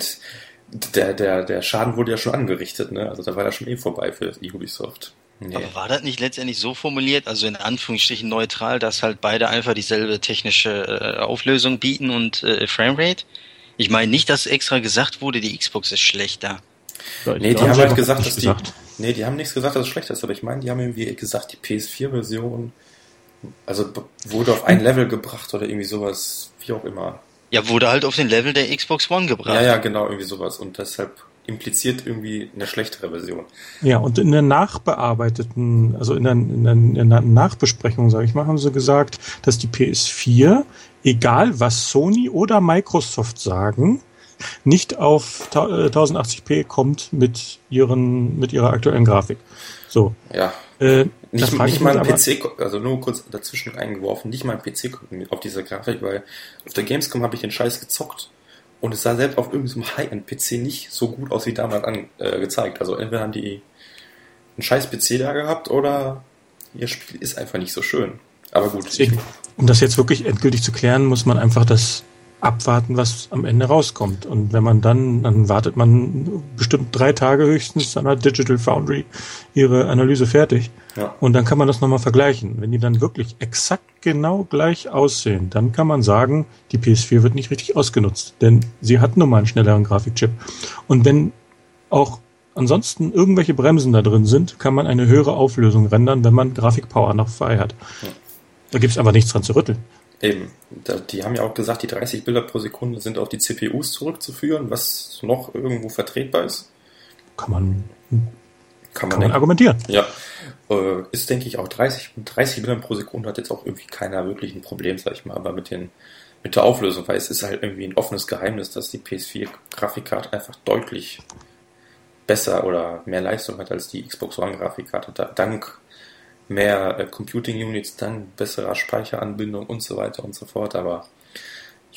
der, der, der Schaden wurde ja schon angerichtet, ne? Also da war ja schon eh vorbei für Ubisoft. Nee. Aber war das nicht letztendlich so formuliert, also in Anführungsstrichen neutral, dass halt beide einfach dieselbe technische äh, Auflösung bieten und äh, Framerate? Ich meine nicht, dass extra gesagt wurde, die Xbox ist schlechter. nee, die haben halt gesagt, dass gesagt. Nee, die haben nichts gesagt, dass es schlecht ist, aber ich meine, die haben irgendwie gesagt, die PS4-Version, also wurde auf ein Level gebracht oder irgendwie sowas, wie auch immer. Ja, wurde halt auf den Level der Xbox One gebracht. Ja, ja, genau, irgendwie sowas. Und deshalb impliziert irgendwie eine schlechtere Version. Ja, und in der nachbearbeiteten, also in der, in der, in der Nachbesprechung, sage ich mal, haben sie gesagt, dass die PS4, egal was Sony oder Microsoft sagen, nicht auf 1080p äh, kommt mit ihren mit ihrer aktuellen Grafik. So. Ja. Äh, nicht, nicht mal ein PC, also nur kurz dazwischen eingeworfen, nicht mal ein PC kommt auf dieser Grafik, weil auf der Gamescom habe ich den Scheiß gezockt und es sah selbst auf irgendeinem High-End-PC nicht so gut aus wie damals angezeigt. Äh, also entweder haben die einen scheiß PC da gehabt oder ihr Spiel ist einfach nicht so schön. Aber gut. Um das jetzt wirklich endgültig zu klären, muss man einfach das abwarten, was am Ende rauskommt. Und wenn man dann, dann wartet man bestimmt drei Tage höchstens, dann hat Digital Foundry ihre Analyse fertig. Ja. Und dann kann man das nochmal vergleichen. Wenn die dann wirklich exakt genau gleich aussehen, dann kann man sagen, die PS4 wird nicht richtig ausgenutzt. Denn sie hat nun mal einen schnelleren Grafikchip. Und wenn auch ansonsten irgendwelche Bremsen da drin sind, kann man eine höhere Auflösung rendern, wenn man Grafikpower noch frei hat. Ja. Da gibt's aber nichts dran zu rütteln. Eben, die haben ja auch gesagt, die 30 Bilder pro Sekunde sind auf die CPUs zurückzuführen, was noch irgendwo vertretbar ist. Kann man, kann man, kann man argumentieren. Ja, äh, ist denke ich auch 30, 30 Bilder pro Sekunde hat jetzt auch irgendwie keiner wirklich ein Problem, sag ich mal, aber mit den mit der Auflösung, weil es ist halt irgendwie ein offenes Geheimnis, dass die PS4 Grafikkarte einfach deutlich besser oder mehr Leistung hat als die Xbox One Grafikkarte, dank mehr äh, Computing Units, dann besserer Speicheranbindung und so weiter und so fort, aber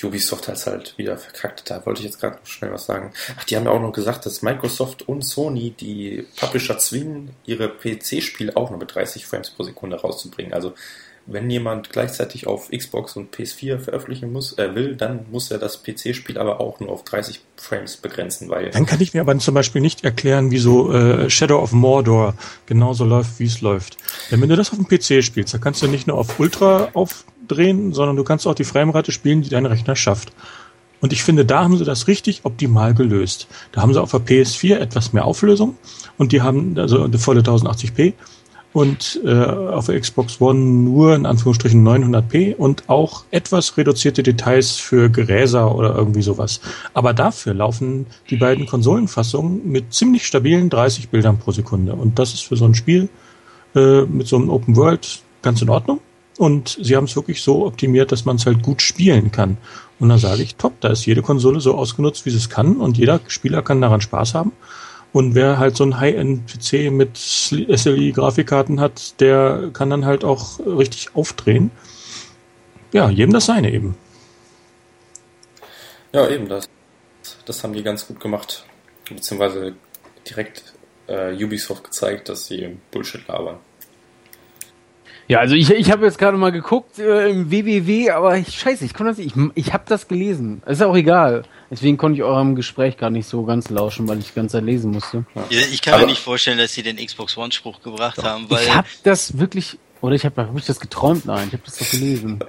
Ubisoft hat es halt wieder verkackt. Da wollte ich jetzt gerade noch schnell was sagen. Ach, die haben ja auch noch gesagt, dass Microsoft und Sony die Publisher zwingen, ihre PC-Spiele auch nur mit 30 Frames pro Sekunde rauszubringen. Also wenn jemand gleichzeitig auf Xbox und PS4 veröffentlichen muss, äh, will, dann muss er das PC-Spiel aber auch nur auf 30 Frames begrenzen, weil. Dann kann ich mir aber zum Beispiel nicht erklären, wieso äh, Shadow of Mordor genauso läuft, wie es läuft. Denn wenn du das auf dem PC spielst, dann kannst du nicht nur auf Ultra aufdrehen, sondern du kannst auch die Framerate spielen, die dein Rechner schafft. Und ich finde, da haben sie das richtig optimal gelöst. Da haben sie auf der PS4 etwas mehr Auflösung und die haben also volle 1080p und äh, auf Xbox One nur in Anführungsstrichen 900p und auch etwas reduzierte Details für Geräser oder irgendwie sowas. Aber dafür laufen die beiden Konsolenfassungen mit ziemlich stabilen 30 Bildern pro Sekunde und das ist für so ein Spiel äh, mit so einem Open World ganz in Ordnung. Und sie haben es wirklich so optimiert, dass man es halt gut spielen kann. Und dann sage ich, top, da ist jede Konsole so ausgenutzt, wie sie es kann und jeder Spieler kann daran Spaß haben. Und wer halt so ein High-End-PC mit SLI-Grafikkarten hat, der kann dann halt auch richtig aufdrehen. Ja, jedem das seine eben. Ja, eben das. Das haben die ganz gut gemacht. Beziehungsweise direkt äh, Ubisoft gezeigt, dass sie Bullshit labern. Ja, also ich, ich habe jetzt gerade mal geguckt äh, im WWW, aber ich, scheiße, ich konnte das nicht. Ich, ich habe das gelesen. Ist auch egal. Deswegen konnte ich eurem Gespräch gar nicht so ganz lauschen, weil ich die ganze Zeit lesen musste. Ja, ich kann aber, mir nicht vorstellen, dass sie den Xbox One Spruch gebracht doch. haben, weil ich habe das wirklich oder ich habe hab ich das geträumt? Nein, ich habe das doch gelesen.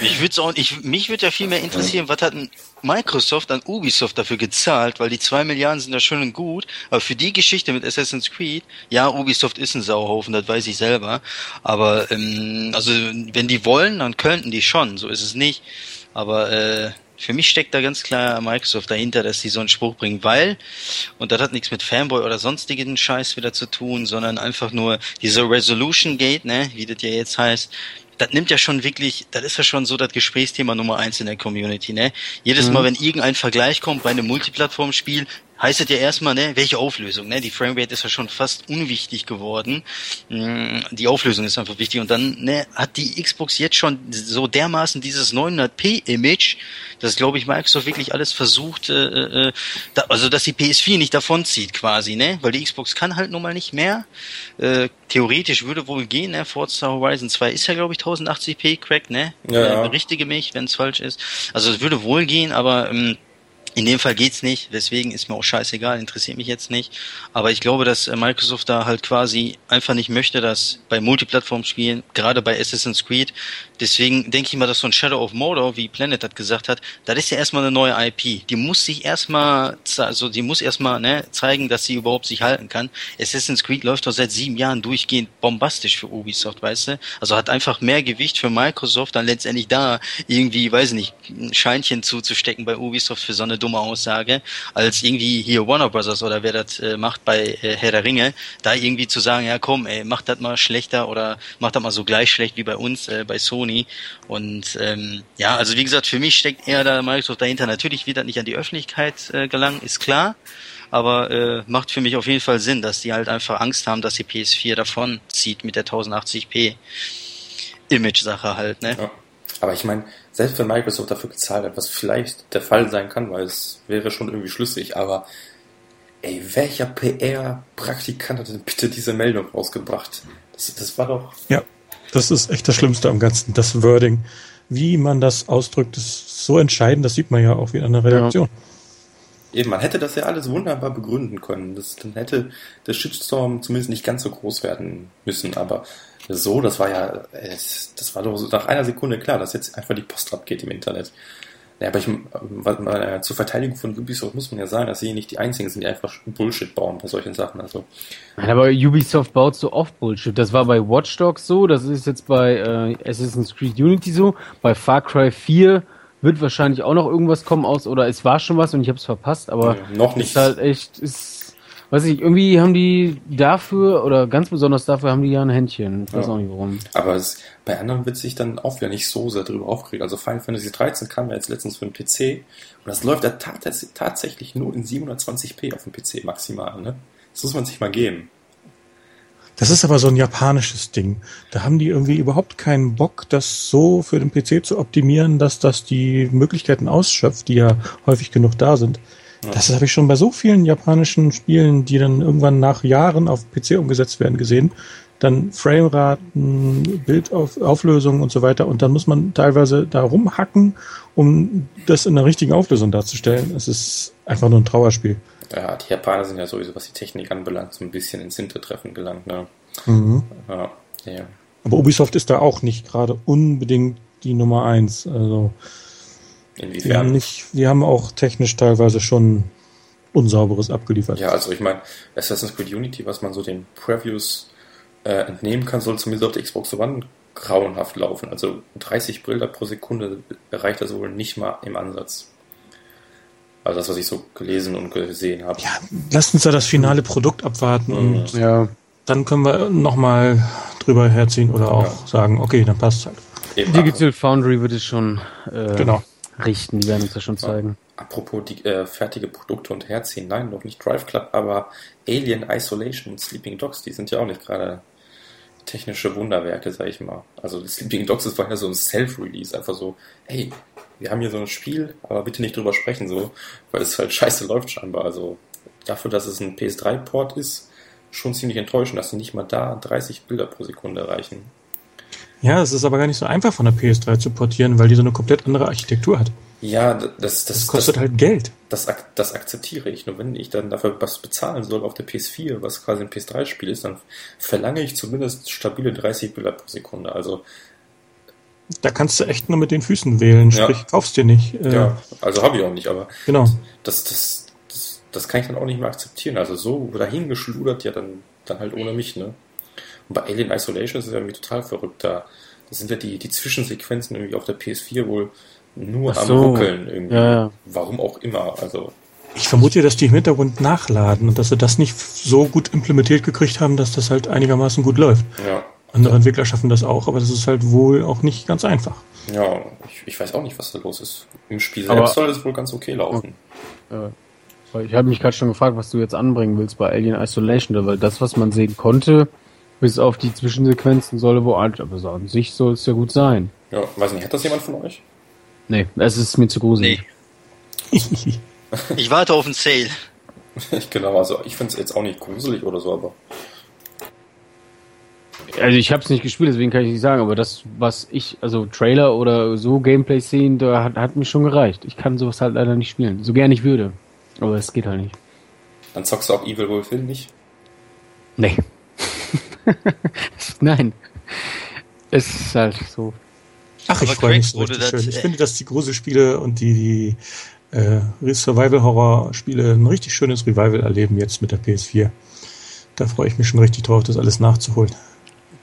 Mich würde auch, ich, mich würde ja viel mehr interessieren, was hat Microsoft an Ubisoft dafür gezahlt, weil die zwei Milliarden sind ja schön und gut, aber für die Geschichte mit Assassin's Creed, ja, Ubisoft ist ein Sauhaufen, das weiß ich selber, aber ähm, also wenn die wollen, dann könnten die schon, so ist es nicht, aber äh, für mich steckt da ganz klar Microsoft dahinter, dass sie so einen Spruch bringen, weil, und das hat nichts mit Fanboy oder sonstigen Scheiß wieder zu tun, sondern einfach nur diese Resolution Gate, ne, wie das ja jetzt heißt, das nimmt ja schon wirklich, das ist ja schon so das Gesprächsthema Nummer eins in der Community, ne? Jedes mhm. Mal, wenn irgendein Vergleich kommt bei einem Multiplattform-Spiel, heißt es ja erstmal, ne, welche Auflösung, ne? Die Framerate ist ja schon fast unwichtig geworden. Mm, die Auflösung ist einfach wichtig. Und dann, ne, hat die Xbox jetzt schon so dermaßen dieses 900p-Image, dass, glaube ich, Microsoft wirklich alles versucht, äh, äh, da, also dass die PS4 nicht davonzieht quasi, ne? Weil die Xbox kann halt nun mal nicht mehr. Äh, theoretisch würde wohl gehen, ne? Forza Horizon 2 ist ja, glaube ich, 1080p Crack, ne? Ja, ja. Äh, berichtige mich, wenn es falsch ist. Also es würde wohl gehen, aber ähm, In dem Fall geht's nicht, deswegen ist mir auch scheißegal, interessiert mich jetzt nicht. Aber ich glaube, dass äh, Microsoft da halt quasi einfach nicht möchte, dass bei Multiplattform-Spielen, gerade bei Assassin's Creed, deswegen denke ich mal, dass so ein Shadow of Mordor, wie Planet hat gesagt hat, das ist ja erstmal eine neue IP. Die muss sich erstmal, also die muss erstmal ne, zeigen, dass sie überhaupt sich halten kann. Assassin's Creed läuft doch seit sieben Jahren durchgehend bombastisch für Ubisoft, weißt du? Also hat einfach mehr Gewicht für Microsoft, dann letztendlich da irgendwie, weiß nicht, ein Scheinchen zuzustecken bei Ubisoft für so eine dumme Aussage, als irgendwie hier Warner Brothers oder wer das äh, macht bei äh, Herr der Ringe, da irgendwie zu sagen, ja komm, ey, mach das mal schlechter oder mach das mal so gleich schlecht wie bei uns, äh, bei Sony. Und ähm, ja, also wie gesagt, für mich steckt eher da Microsoft dahinter. Natürlich wird das nicht an die Öffentlichkeit äh, gelangen, ist klar aber äh, macht für mich auf jeden Fall Sinn, dass die halt einfach Angst haben, dass die PS4 davon zieht mit der 1080p Image-Sache halt, ne? Ja. Aber ich meine, selbst wenn Microsoft dafür gezahlt hat, was vielleicht der Fall sein kann, weil es wäre schon irgendwie schlüssig, aber ey, welcher PR-Praktikant hat denn bitte diese Meldung rausgebracht? Das, das war doch. Ja, das ist echt das Schlimmste am Ganzen, das Wording. Wie man das ausdrückt, ist so entscheidend, das sieht man ja auch wie in einer Redaktion. Ja. Eben, man hätte das ja alles wunderbar begründen können. Das, dann hätte der Shitstorm zumindest nicht ganz so groß werden müssen, aber so, das war ja, das war doch nach einer Sekunde klar, dass jetzt einfach die Post abgeht im Internet. Ja, aber ich, äh, zur Verteidigung von Ubisoft muss man ja sagen, dass sie nicht die einzigen sind, die einfach Bullshit bauen bei solchen Sachen. Also. Nein, aber Ubisoft baut so oft Bullshit. Das war bei Watch Dogs so, das ist jetzt bei äh, Assassin's Creed Unity so, bei Far Cry 4 wird wahrscheinlich auch noch irgendwas kommen aus, oder es war schon was und ich habe es verpasst, aber ja, noch nicht. Ist halt echt, ist weiß ich, irgendwie haben die dafür, oder ganz besonders dafür haben die ja ein Händchen. Ich weiß ja. auch nicht warum. Aber es, bei anderen wird sich dann auch wieder nicht so sehr drüber aufgeregt. Also Final Fantasy 13 kam ja jetzt letztens für den PC und das läuft ja tatsächlich nur in 720p auf dem PC maximal, ne? Das muss man sich mal geben. Das ist aber so ein japanisches Ding. Da haben die irgendwie überhaupt keinen Bock, das so für den PC zu optimieren, dass das die Möglichkeiten ausschöpft, die ja häufig genug da sind. Das habe ich schon bei so vielen japanischen Spielen, die dann irgendwann nach Jahren auf PC umgesetzt werden, gesehen. Dann Frameraten, Bildauflösungen und so weiter. Und dann muss man teilweise da rumhacken, um das in der richtigen Auflösung darzustellen. Es ist einfach nur ein Trauerspiel. Ja, die Japaner sind ja sowieso, was die Technik anbelangt, so ein bisschen ins Hintertreffen gelangt. Ne? Mhm. Ja, ja. Aber Ubisoft ist da auch nicht gerade unbedingt die Nummer eins. Also Inwiefern? Wir haben, nicht, wir haben auch technisch teilweise schon Unsauberes abgeliefert. Ja, also ich meine, Assassin's Creed Unity, was man so den Previews äh, entnehmen kann, soll zumindest auf der Xbox One grauenhaft laufen. Also 30 Bilder pro Sekunde erreicht das wohl nicht mal im Ansatz. Also das, was ich so gelesen und gesehen habe. Ja, lasst uns da das finale Produkt abwarten mhm. und ja. dann können wir nochmal drüber herziehen oder auch ja. sagen, okay, dann passt halt. Eben Digital Foundry wird es schon äh, genau richten. Die werden uns das schon zeigen. Apropos die äh, fertige Produkte und herziehen. Nein, noch nicht Drive Club, aber Alien Isolation und Sleeping Dogs, die sind ja auch nicht gerade technische Wunderwerke, sag ich mal. Also Sleeping Dogs ist ja so ein Self-Release, einfach so, hey, wir haben hier so ein Spiel, aber bitte nicht drüber sprechen, so, weil es halt scheiße läuft scheinbar. Also dafür, dass es ein PS3-Port ist, schon ziemlich enttäuschend, dass sie nicht mal da 30 Bilder pro Sekunde erreichen. Ja, es ist aber gar nicht so einfach von der PS3 zu portieren, weil die so eine komplett andere Architektur hat. Ja, das, das, das kostet das, halt Geld. Das, das akzeptiere ich. Nur wenn ich dann dafür was bezahlen soll auf der PS4, was quasi ein PS3-Spiel ist, dann verlange ich zumindest stabile 30 Bilder pro Sekunde. Also da kannst du echt nur mit den Füßen wählen, sprich, ja. kaufst dir nicht. Äh, ja, also habe ich auch nicht, aber genau. das, das, das, das kann ich dann auch nicht mehr akzeptieren. Also so dahingeschludert, ja dann, dann halt ohne mich, ne? Und bei Alien Isolation ist es irgendwie total verrückt. Da, da sind ja die, die Zwischensequenzen irgendwie auf der PS4 wohl nur so. am Ruckeln irgendwie. Ja. Warum auch immer. Also. Ich vermute ja, dass die im Hintergrund nachladen und dass sie das nicht so gut implementiert gekriegt haben, dass das halt einigermaßen gut läuft. Ja. Andere Entwickler schaffen das auch, aber das ist halt wohl auch nicht ganz einfach. Ja, ich, ich weiß auch nicht, was da los ist. Im Spiel selbst soll es wohl ganz okay laufen. Äh, ich habe mich gerade schon gefragt, was du jetzt anbringen willst bei Alien Isolation, weil das, was man sehen konnte, bis auf die Zwischensequenzen soll wo alt, aber so an sich soll es ja gut sein. Ja, weiß nicht, hat das jemand von euch? Nee, es ist mir zu gruselig. Nee. ich warte auf einen Sale. genau, also ich finde es jetzt auch nicht gruselig oder so, aber. Also ich habe es nicht gespielt, deswegen kann ich nicht sagen, aber das, was ich, also Trailer oder so Gameplay sehen, da hat, hat mir schon gereicht. Ich kann sowas halt leider nicht spielen. So gern ich würde. Aber es geht halt nicht. Dann zockst du auch Evil Within nicht? Nee. Nein. Es ist halt so. Ach, ich freue mich so richtig schön. Ich äh, finde, dass die Gruselspiele und die, die äh, Survival-Horror-Spiele ein richtig schönes Revival erleben jetzt mit der PS4. Da freue ich mich schon richtig drauf, das alles nachzuholen.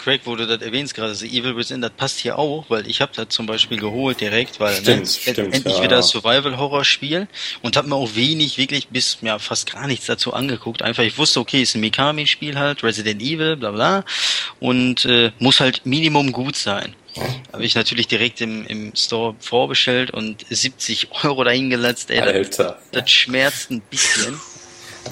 Craig, wo du das erwähnst gerade, The Evil Within, das passt hier auch, weil ich habe das zum Beispiel geholt direkt, weil stimmt, ne, stimmt, endlich ja. wieder Survival-Horror-Spiel und habe mir auch wenig, wirklich bis ja fast gar nichts dazu angeguckt. Einfach, ich wusste, okay, ist ein Mikami-Spiel halt, Resident Evil, bla bla und äh, muss halt Minimum gut sein. Habe ich natürlich direkt im, im Store vorbestellt und 70 Euro dahingelatzt. Ey, Alter. Das, das schmerzt ein bisschen.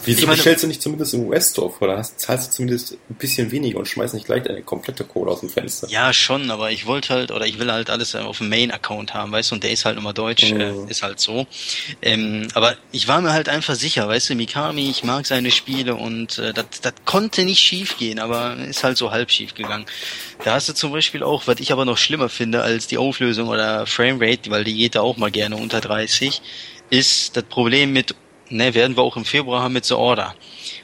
Wieso meine, bestellst du nicht zumindest im US-Store vor? Hast, zahlst du zumindest ein bisschen weniger und schmeißt nicht gleich deine komplette Kohle aus dem Fenster. Ja, schon, aber ich wollte halt, oder ich will halt alles auf dem Main-Account haben, weißt du, und der ist halt immer deutsch, mhm. äh, ist halt so. Ähm, aber ich war mir halt einfach sicher, weißt du, Mikami, ich mag seine Spiele und äh, das konnte nicht schief gehen, aber ist halt so halb schief gegangen. Da hast du zum Beispiel auch, was ich aber noch schlimmer finde als die Auflösung oder Framerate, weil die geht da auch mal gerne unter 30, ist das Problem mit ne, werden wir auch im Februar haben mit The Order.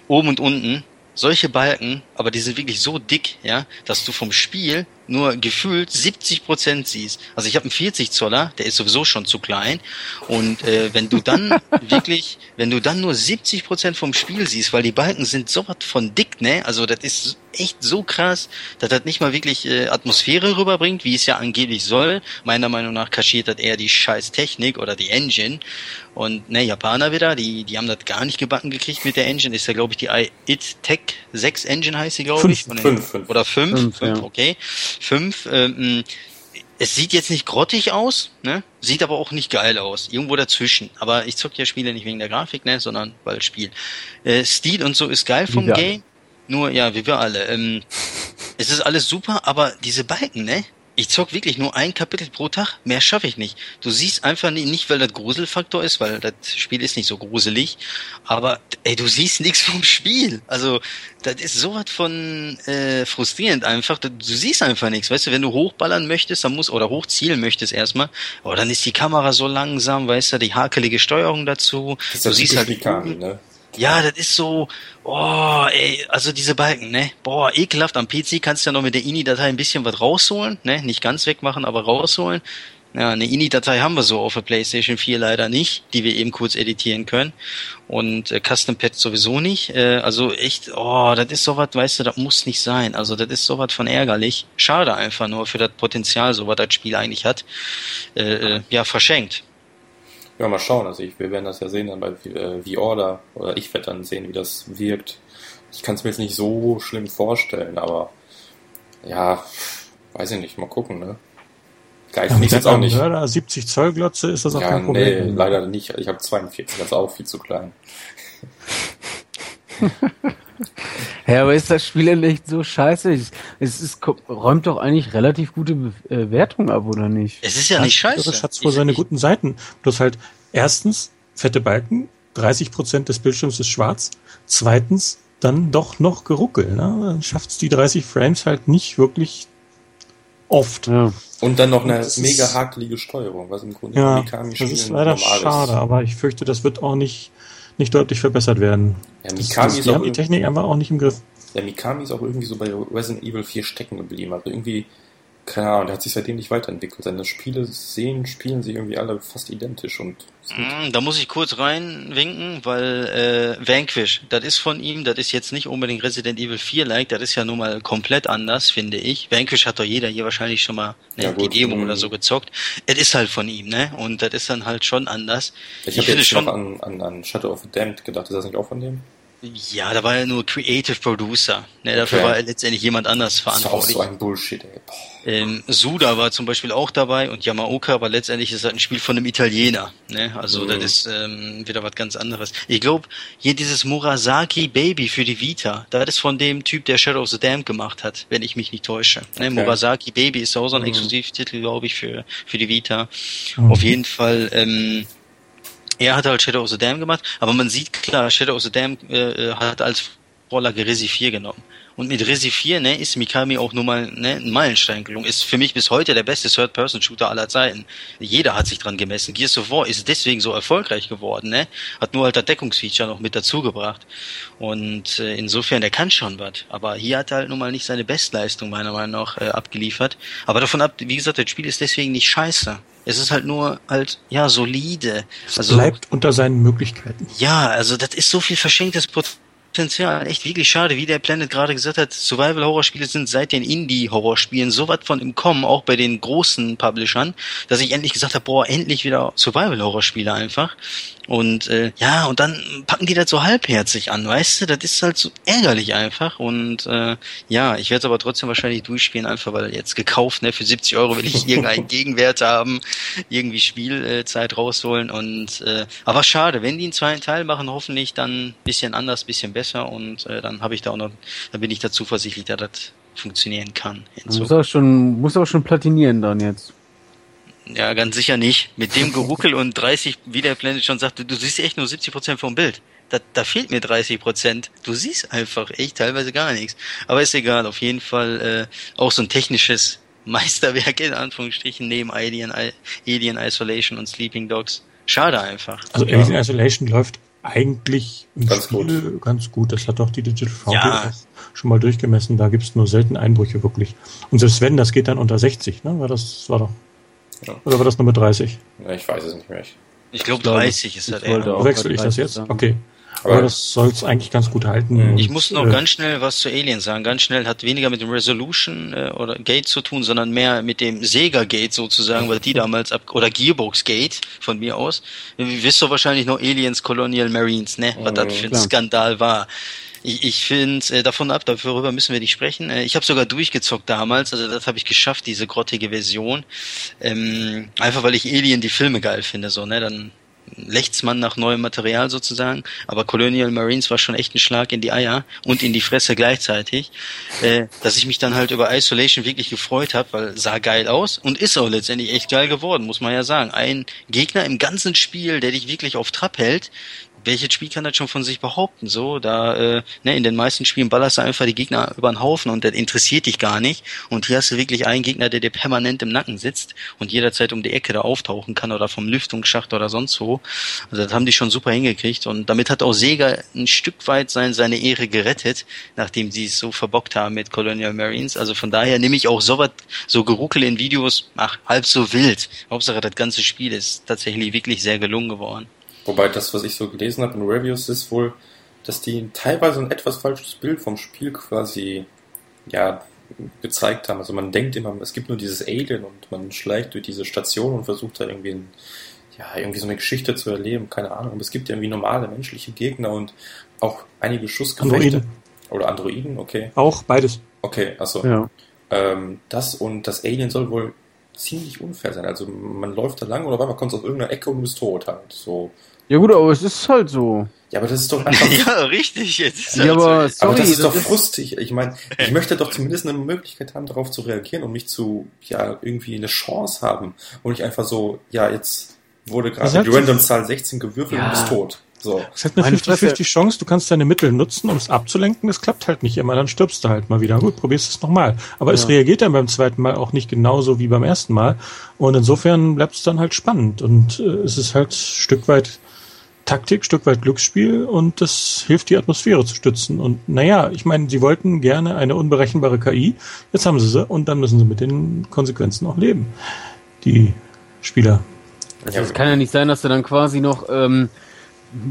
Oben und unten solche Balken, aber die sind wirklich so dick, ja, dass du vom Spiel nur gefühlt 70 Prozent siehst. Also ich habe einen 40 Zoller, der ist sowieso schon zu klein. Und äh, wenn du dann wirklich, wenn du dann nur 70 Prozent vom Spiel siehst, weil die Balken sind so was von dick, ne? Also das ist echt so krass, dass das nicht mal wirklich äh, Atmosphäre rüberbringt, wie es ja angeblich soll. Meiner Meinung nach kaschiert das eher die scheiß Technik oder die Engine. Und ne, Japaner wieder, die, die haben das gar nicht gebacken gekriegt mit der Engine. Ist ja, glaube ich, die IT Tech 6 Engine heißt sie, glaube ich. Fünf, fünf. Oder 5, 5, ja. okay. 5. Ähm, es sieht jetzt nicht grottig aus, ne? Sieht aber auch nicht geil aus. Irgendwo dazwischen. Aber ich zock ja Spiele nicht wegen der Grafik, ne? Sondern weil Spiel. Äh, Stil und so ist geil vom Game. Nur, ja, wie wir alle. Ähm, es ist alles super, aber diese Balken, ne? Ich zock wirklich nur ein Kapitel pro Tag, mehr schaffe ich nicht. Du siehst einfach nicht, nicht, weil das Gruselfaktor ist, weil das Spiel ist nicht so gruselig, aber ey, du siehst nichts vom Spiel. Also, das ist sowas von äh, frustrierend einfach. Du, du siehst einfach nichts. Weißt du, wenn du hochballern möchtest, dann muss oder hochzielen möchtest erstmal, oh, dann ist die Kamera so langsam, weißt du, die hakelige Steuerung dazu. Das du siehst halt Mikami, ne? Ja, das ist so, oh, ey, also diese Balken, ne? Boah, ekelhaft. Am PC kannst du ja noch mit der INI-Datei ein bisschen was rausholen, ne? Nicht ganz wegmachen, aber rausholen. Ja, eine INI-Datei haben wir so auf der PlayStation 4 leider nicht, die wir eben kurz editieren können. Und äh, Custom Pad sowieso nicht. Äh, also echt, oh, das ist sowas, weißt du, das muss nicht sein. Also das ist sowas von ärgerlich. Schade einfach nur für das Potenzial, so was das Spiel eigentlich hat. Äh, äh ja, verschenkt. Ja, mal schauen. Also ich, wir werden das ja sehen dann bei äh, V-Order oder ich werde dann sehen, wie das wirkt. Ich kann es mir jetzt nicht so schlimm vorstellen, aber ja, weiß ich nicht, mal gucken, ne? Geil finde ich jetzt auch nicht. Mörder, 70 Zoll Glotze ist das auch ja, kein Problem. Nee, leider nicht. Ich habe 42, das ist auch viel zu klein. ja, aber ist das Spiel denn echt so scheiße? Es, ist, räumt doch eigentlich relativ gute äh, Wertung ab, oder nicht? Es ist ja nicht scheiße. Das hat zwar seine guten Seiten. Bloß halt, erstens, fette Balken, 30 Prozent des Bildschirms ist schwarz. Zweitens, dann doch noch geruckelt. Ne? Dann schafft es die 30 Frames halt nicht wirklich oft. Ja. Und dann noch eine mega hakelige Steuerung, was im Grunde ja, das ist leider schade, aber ich fürchte, das wird auch nicht nicht deutlich verbessert werden. Ja, Mikami das, die haben die Technik einfach auch nicht im Griff. Ja, Mikami ist auch irgendwie so bei Resident Evil 4 stecken geblieben. Also irgendwie keine Ahnung, der hat sich seitdem nicht weiterentwickelt. Seine Spiele sehen, spielen sich irgendwie alle fast identisch und mm, da muss ich kurz reinwinken, weil äh, Vanquish, das ist von ihm, das ist jetzt nicht unbedingt Resident Evil 4 like, das ist ja nun mal komplett anders, finde ich. Vanquish hat doch jeder hier wahrscheinlich schon mal ne, ja, die Demo oder so gezockt. Es ist halt von ihm, ne? Und das ist dann halt schon anders. Ich, ich habe jetzt schon noch an, an, an Shadow of the Damned gedacht, ist das nicht auch von dem? Ja, da war er nur Creative Producer. Ne, dafür okay. war er letztendlich jemand anders verantwortlich. Das ist auch so ein Bullshit, ey. Ähm, Suda war zum Beispiel auch dabei und Yamaoka, aber letztendlich ist das ein Spiel von einem Italiener. Ne? Also mhm. das ist ähm, wieder was ganz anderes. Ich glaube, hier dieses Murasaki Baby für die Vita, das ist von dem Typ, der Shadow of the Dam gemacht hat, wenn ich mich nicht täusche. Ne? Okay. Murasaki Baby ist auch so ein mhm. Exklusivtitel, glaube ich, für, für die Vita. Mhm. Auf jeden Fall... Ähm, er hat halt Shadow of the Dam gemacht, aber man sieht klar, Shadow of the Dam äh, äh hat als Vorlage Resi 4 genommen. Und mit Resi 4 ne, ist Mikami auch nur mal ne, ein Meilenstein gelungen. Ist für mich bis heute der beste Third-Person-Shooter aller Zeiten. Jeder hat sich dran gemessen. Gears of War ist deswegen so erfolgreich geworden. Ne? Hat nur halt das Deckungsfeature noch mit dazugebracht. Und äh, insofern, der kann schon was. Aber hier hat er halt nun mal nicht seine Bestleistung meiner Meinung nach äh, abgeliefert. Aber davon ab, wie gesagt, das Spiel ist deswegen nicht scheiße. Es ist halt nur halt, ja, solide. Es also, bleibt unter seinen Möglichkeiten. Ja, also das ist so viel verschenktes Potenzial. Echt wirklich schade, wie der Planet gerade gesagt hat, Survival-Horror-Spiele sind seit den Indie-Horror-Spielen so was von im Kommen, auch bei den großen Publishern, dass ich endlich gesagt habe, boah, endlich wieder Survival-Horror-Spiele einfach. Und äh, ja, und dann packen die das so halbherzig an, weißt du? Das ist halt so ärgerlich einfach. Und äh, ja, ich werde es aber trotzdem wahrscheinlich durchspielen, einfach weil jetzt gekauft, ne? Für 70 Euro will ich irgendeinen Gegenwert haben, irgendwie Spielzeit rausholen. Und äh, aber schade, wenn die einen zweiten Teil machen, hoffentlich dann bisschen anders, bisschen besser. Und äh, dann habe ich da auch noch, dann bin ich da zuversichtlich, dass das funktionieren kann. Muss auch schon, muss auch schon platinieren dann jetzt. Ja, ganz sicher nicht. Mit dem Geruckel und 30, wie der Planet schon sagte, du siehst echt nur 70 Prozent vom Bild. Da, da fehlt mir 30 Prozent. Du siehst einfach echt teilweise gar nichts. Aber ist egal, auf jeden Fall äh, auch so ein technisches Meisterwerk in Anführungsstrichen neben Alien, Alien Isolation und Sleeping Dogs. Schade einfach. Also Alien Isolation läuft eigentlich im ganz Spiel gut. ganz gut. Das hat doch die Digital Foundry ja. schon mal durchgemessen. Da gibt's nur selten Einbrüche wirklich. Und selbst wenn, das geht dann unter 60, ne? War das war doch ja. Oder war das Nummer 30? Ja, ich weiß es nicht mehr. Ich, glaube 30 ist das eher. Wechsel ich das jetzt? Okay. Aber, Aber das soll es eigentlich ganz gut halten. Ich muss noch äh, ganz schnell was zu Alien sagen. Ganz schnell hat weniger mit dem Resolution äh, oder Gate zu tun, sondern mehr mit dem Sega Gate sozusagen, weil die damals ab oder Gearbox Gate von mir aus. Ihr wisst doch wahrscheinlich noch Aliens Colonial Marines, ne? Was das für ein Skandal war ich, ich finde äh, davon ab, darüber müssen wir nicht sprechen. Äh, ich habe sogar durchgezockt damals, also das habe ich geschafft, diese grottige Version. Ähm, einfach weil ich Alien die Filme geil finde, so, ne? Dann lächzt man nach neuem Material sozusagen, aber Colonial Marines war schon echt ein Schlag in die Eier und in die Fresse gleichzeitig, äh, dass ich mich dann halt über Isolation wirklich gefreut habe, weil sah geil aus und ist auch letztendlich echt geil geworden, muss man ja sagen. Ein Gegner im ganzen Spiel, der dich wirklich auf Trab hält, welches Spiel kann das schon von sich behaupten? So, da äh, ne, in den meisten Spielen ballerst du einfach die Gegner über den Haufen und das interessiert dich gar nicht. Und hier hast du wirklich einen Gegner, der dir permanent im Nacken sitzt und jederzeit um die Ecke da auftauchen kann oder vom Lüftungsschacht oder sonst wo. Also das haben die schon super hingekriegt und damit hat auch Sega ein Stück weit sein, seine Ehre gerettet, nachdem sie es so verbockt haben mit Colonial Marines. Also von daher nehme ich auch so was, so Geruckel in Videos, ach, halb so wild. Hauptsache das ganze Spiel ist tatsächlich wirklich sehr gelungen geworden. Wobei das, was ich so gelesen habe in Reviews, ist wohl, dass die teilweise ein etwas falsches Bild vom Spiel quasi ja, gezeigt haben. Also man denkt immer, es gibt nur dieses Alien und man schleicht durch diese Station und versucht da irgendwie, ein, ja, irgendwie so eine Geschichte zu erleben, keine Ahnung. Aber es gibt ja irgendwie normale menschliche Gegner und auch einige Schussgefechte. Androiden. Oder Androiden, okay. Auch beides. Okay, achso. Ja. Ähm, das und das Alien soll wohl ziemlich unfair sein. Also man läuft da lang oder man kommt aus irgendeiner Ecke und ist tot halt. So ja gut, aber es ist halt so. Ja, aber das ist doch einfach. ja, richtig. Jetzt ja, halt aber, so. sorry, aber das ist doch frustig. Ich meine, ich möchte doch zumindest eine Möglichkeit haben, darauf zu reagieren und mich zu, ja, irgendwie eine Chance haben. Und nicht einfach so, ja, jetzt wurde gerade die Random-Zahl 16 gewürfelt ja. und ist tot. So. Es hat eine 50-50 Chance, du kannst deine Mittel nutzen, um es abzulenken. Es klappt halt nicht immer, dann stirbst du halt mal wieder. Gut, probierst es nochmal. Aber ja. es reagiert dann beim zweiten Mal auch nicht genauso wie beim ersten Mal. Und insofern bleibt es dann halt spannend. Und äh, es ist halt ein Stück weit Taktik, Stück weit Glücksspiel und das hilft, die Atmosphäre zu stützen. Und naja, ich meine, sie wollten gerne eine unberechenbare KI, jetzt haben sie sie und dann müssen sie mit den Konsequenzen auch leben. Die Spieler. Also es kann ja nicht sein, dass du dann quasi noch ähm,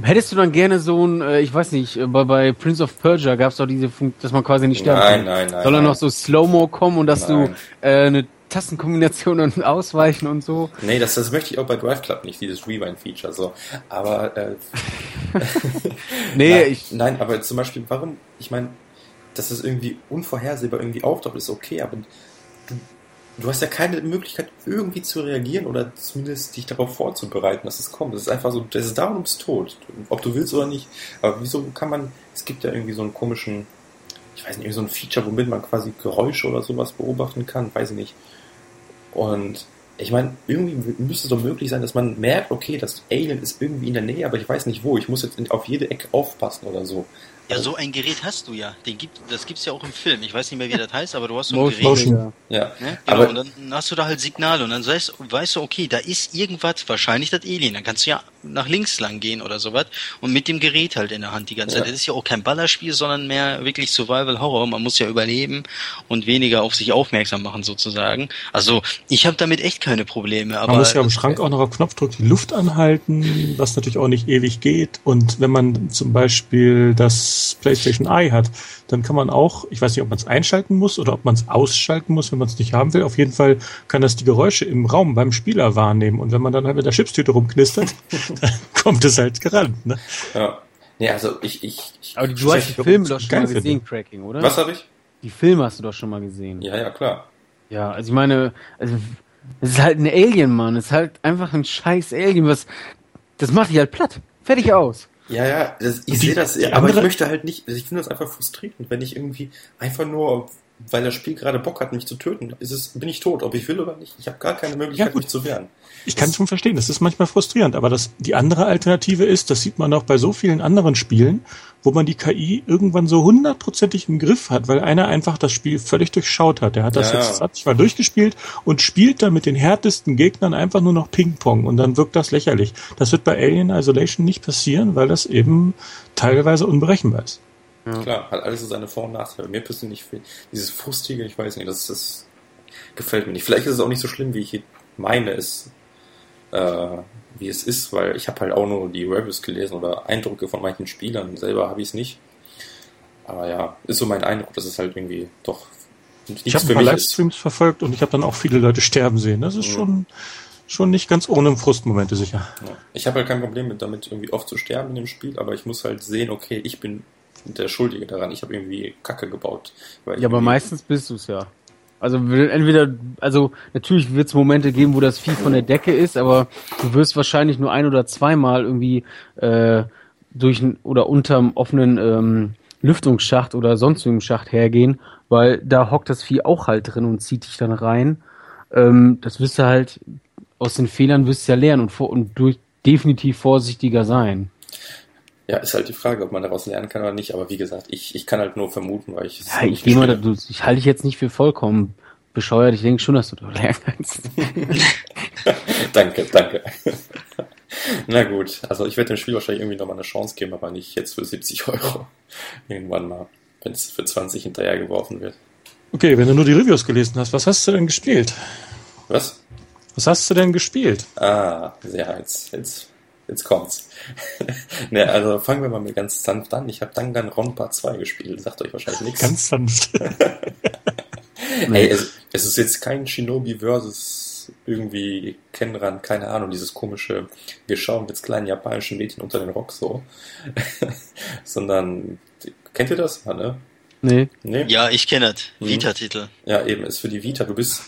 Hättest du dann gerne so ein, äh, ich weiß nicht, bei, bei Prince of Persia gab es doch diese Funktion, dass man quasi nicht sterben nein, kann. Nein, nein, Soll dann noch so Slow-Mo kommen und dass nein. du äh, eine Tastenkombination und Ausweichen und so. Nee, das, das möchte ich auch bei Drive Club nicht, dieses Rewind-Feature. So. Aber äh, nee, nein, ich. Nein, aber zum Beispiel, warum, ich meine, dass es irgendwie unvorhersehbar irgendwie auftaucht, ist okay, aber du, du hast ja keine Möglichkeit, irgendwie zu reagieren oder zumindest dich darauf vorzubereiten, dass es kommt. Das ist einfach so, das ist da und tot. Ob du willst oder nicht. Aber wieso kann man, es gibt ja irgendwie so einen komischen, ich weiß nicht, irgendwie so ein Feature, womit man quasi Geräusche oder sowas beobachten kann, weiß ich nicht. Und ich meine, irgendwie müsste es doch möglich sein, dass man merkt, okay, das Alien ist irgendwie in der Nähe, aber ich weiß nicht wo. Ich muss jetzt auf jede Ecke aufpassen oder so. Ja, so ein Gerät hast du ja. Den gibt, das gibt's ja auch im Film. Ich weiß nicht mehr, wie das heißt, aber du hast so ein Motion, Gerät. Ja. ja. Ne? Genau, aber und dann hast du da halt Signale und dann weißt, weißt du, okay, da ist irgendwas, wahrscheinlich das Alien. Dann kannst du ja nach links lang gehen oder sowas und mit dem Gerät halt in der Hand die ganze Zeit. Das ist ja auch kein Ballerspiel, sondern mehr wirklich Survival Horror. Man muss ja überleben und weniger auf sich aufmerksam machen sozusagen. Also ich habe damit echt keine Probleme. Aber man muss ja am Schrank auch noch auf Knopfdruck die Luft anhalten, was natürlich auch nicht ewig geht. Und wenn man zum Beispiel das PlayStation Eye hat, dann kann man auch, ich weiß nicht, ob man es einschalten muss oder ob man es ausschalten muss, wenn man es nicht haben will. Auf jeden Fall kann das die Geräusche im Raum beim Spieler wahrnehmen. Und wenn man dann halt mit der Chipstüte rumknistert, dann kommt es halt gerannt. Ne? Ja. Nee, also ich, ich, ich Aber du hast die Filme doch schon mal gesehen. Cracking, oder? Was habe ich? Die Filme hast du doch schon mal gesehen. Ja, ja, klar. Ja, also ich meine, also es ist halt ein Alien, Mann. Es ist halt einfach ein scheiß Alien, was das macht dich halt platt. Fertig aus. Ja, ja, das, ich sehe das, ja, aber ich möchte halt nicht, ich finde das einfach frustrierend, wenn ich irgendwie einfach nur, weil das Spiel gerade Bock hat, mich zu töten, ist es, bin ich tot, ob ich will oder nicht. Ich habe gar keine Möglichkeit, ja, mich zu wehren. Ich kann es schon verstehen, das ist manchmal frustrierend, aber das, die andere Alternative ist, das sieht man auch bei so vielen anderen Spielen, wo man die KI irgendwann so hundertprozentig im Griff hat, weil einer einfach das Spiel völlig durchschaut hat. Der hat das ja, jetzt 20 Mal durchgespielt und spielt dann mit den härtesten Gegnern einfach nur noch Ping-Pong und dann wirkt das lächerlich. Das wird bei Alien Isolation nicht passieren, weil das eben teilweise unberechenbar ist. Ja. Klar, hat alles seine Vor- und Nachteile. Mir persönlich dieses Frustige, ich weiß nicht, das, das gefällt mir nicht. Vielleicht ist es auch nicht so schlimm, wie ich meine, es äh, wie es ist, weil ich habe halt auch nur die Reviews gelesen oder Eindrücke von manchen Spielern. Selber habe ich es nicht. Aber ja, ist so mein Eindruck, dass es halt irgendwie doch nichts Ich habe ein paar Livestreams ist. verfolgt und ich habe dann auch viele Leute sterben sehen. Das ist mhm. schon, schon nicht ganz ohne Frustmomente sicher. Ja. Ich habe halt kein Problem mit damit, irgendwie oft zu sterben in dem Spiel, aber ich muss halt sehen, okay, ich bin der Schuldige daran. Ich habe irgendwie Kacke gebaut. ja, aber meistens bist du es ja. Also entweder, also natürlich wird es Momente geben, wo das Vieh von der Decke ist, aber du wirst wahrscheinlich nur ein oder zweimal irgendwie äh, durch oder unterm offenen ähm, Lüftungsschacht oder sonstigem Schacht hergehen, weil da hockt das Vieh auch halt drin und zieht dich dann rein. Ähm, das wirst du halt aus den Fehlern wirst du ja lernen und, vor, und durch definitiv vorsichtiger sein. Ja, ist halt die Frage, ob man daraus lernen kann oder nicht. Aber wie gesagt, ich, ich kann halt nur vermuten, weil ich es ja, ich gehe mal, du, ich halte dich jetzt nicht für vollkommen bescheuert. Ich denke schon, dass du da lernen kannst. danke, danke. Na gut, also ich werde dem Spiel wahrscheinlich irgendwie nochmal eine Chance geben, aber nicht jetzt für 70 Euro. Irgendwann mal, wenn es für 20 hinterher geworfen wird. Okay, wenn du nur die Reviews gelesen hast, was hast du denn gespielt? Was? Was hast du denn gespielt? Ah, sehr jetzt, jetzt jetzt kommt's. ne, also fangen wir mal mit ganz sanft an. Ich habe Danganronpa 2 gespielt. Sagt euch wahrscheinlich nichts. Ganz sanft. Ey, es, es, ist jetzt kein Shinobi versus irgendwie Kenran, keine Ahnung, dieses komische, wir schauen jetzt kleinen japanischen Mädchen unter den Rock so. Sondern, kennt ihr das? Ja, ne? Nee. nee. Ja, ich kenne das. Hm. Vita-Titel. Ja, eben, ist für die Vita. Du bist,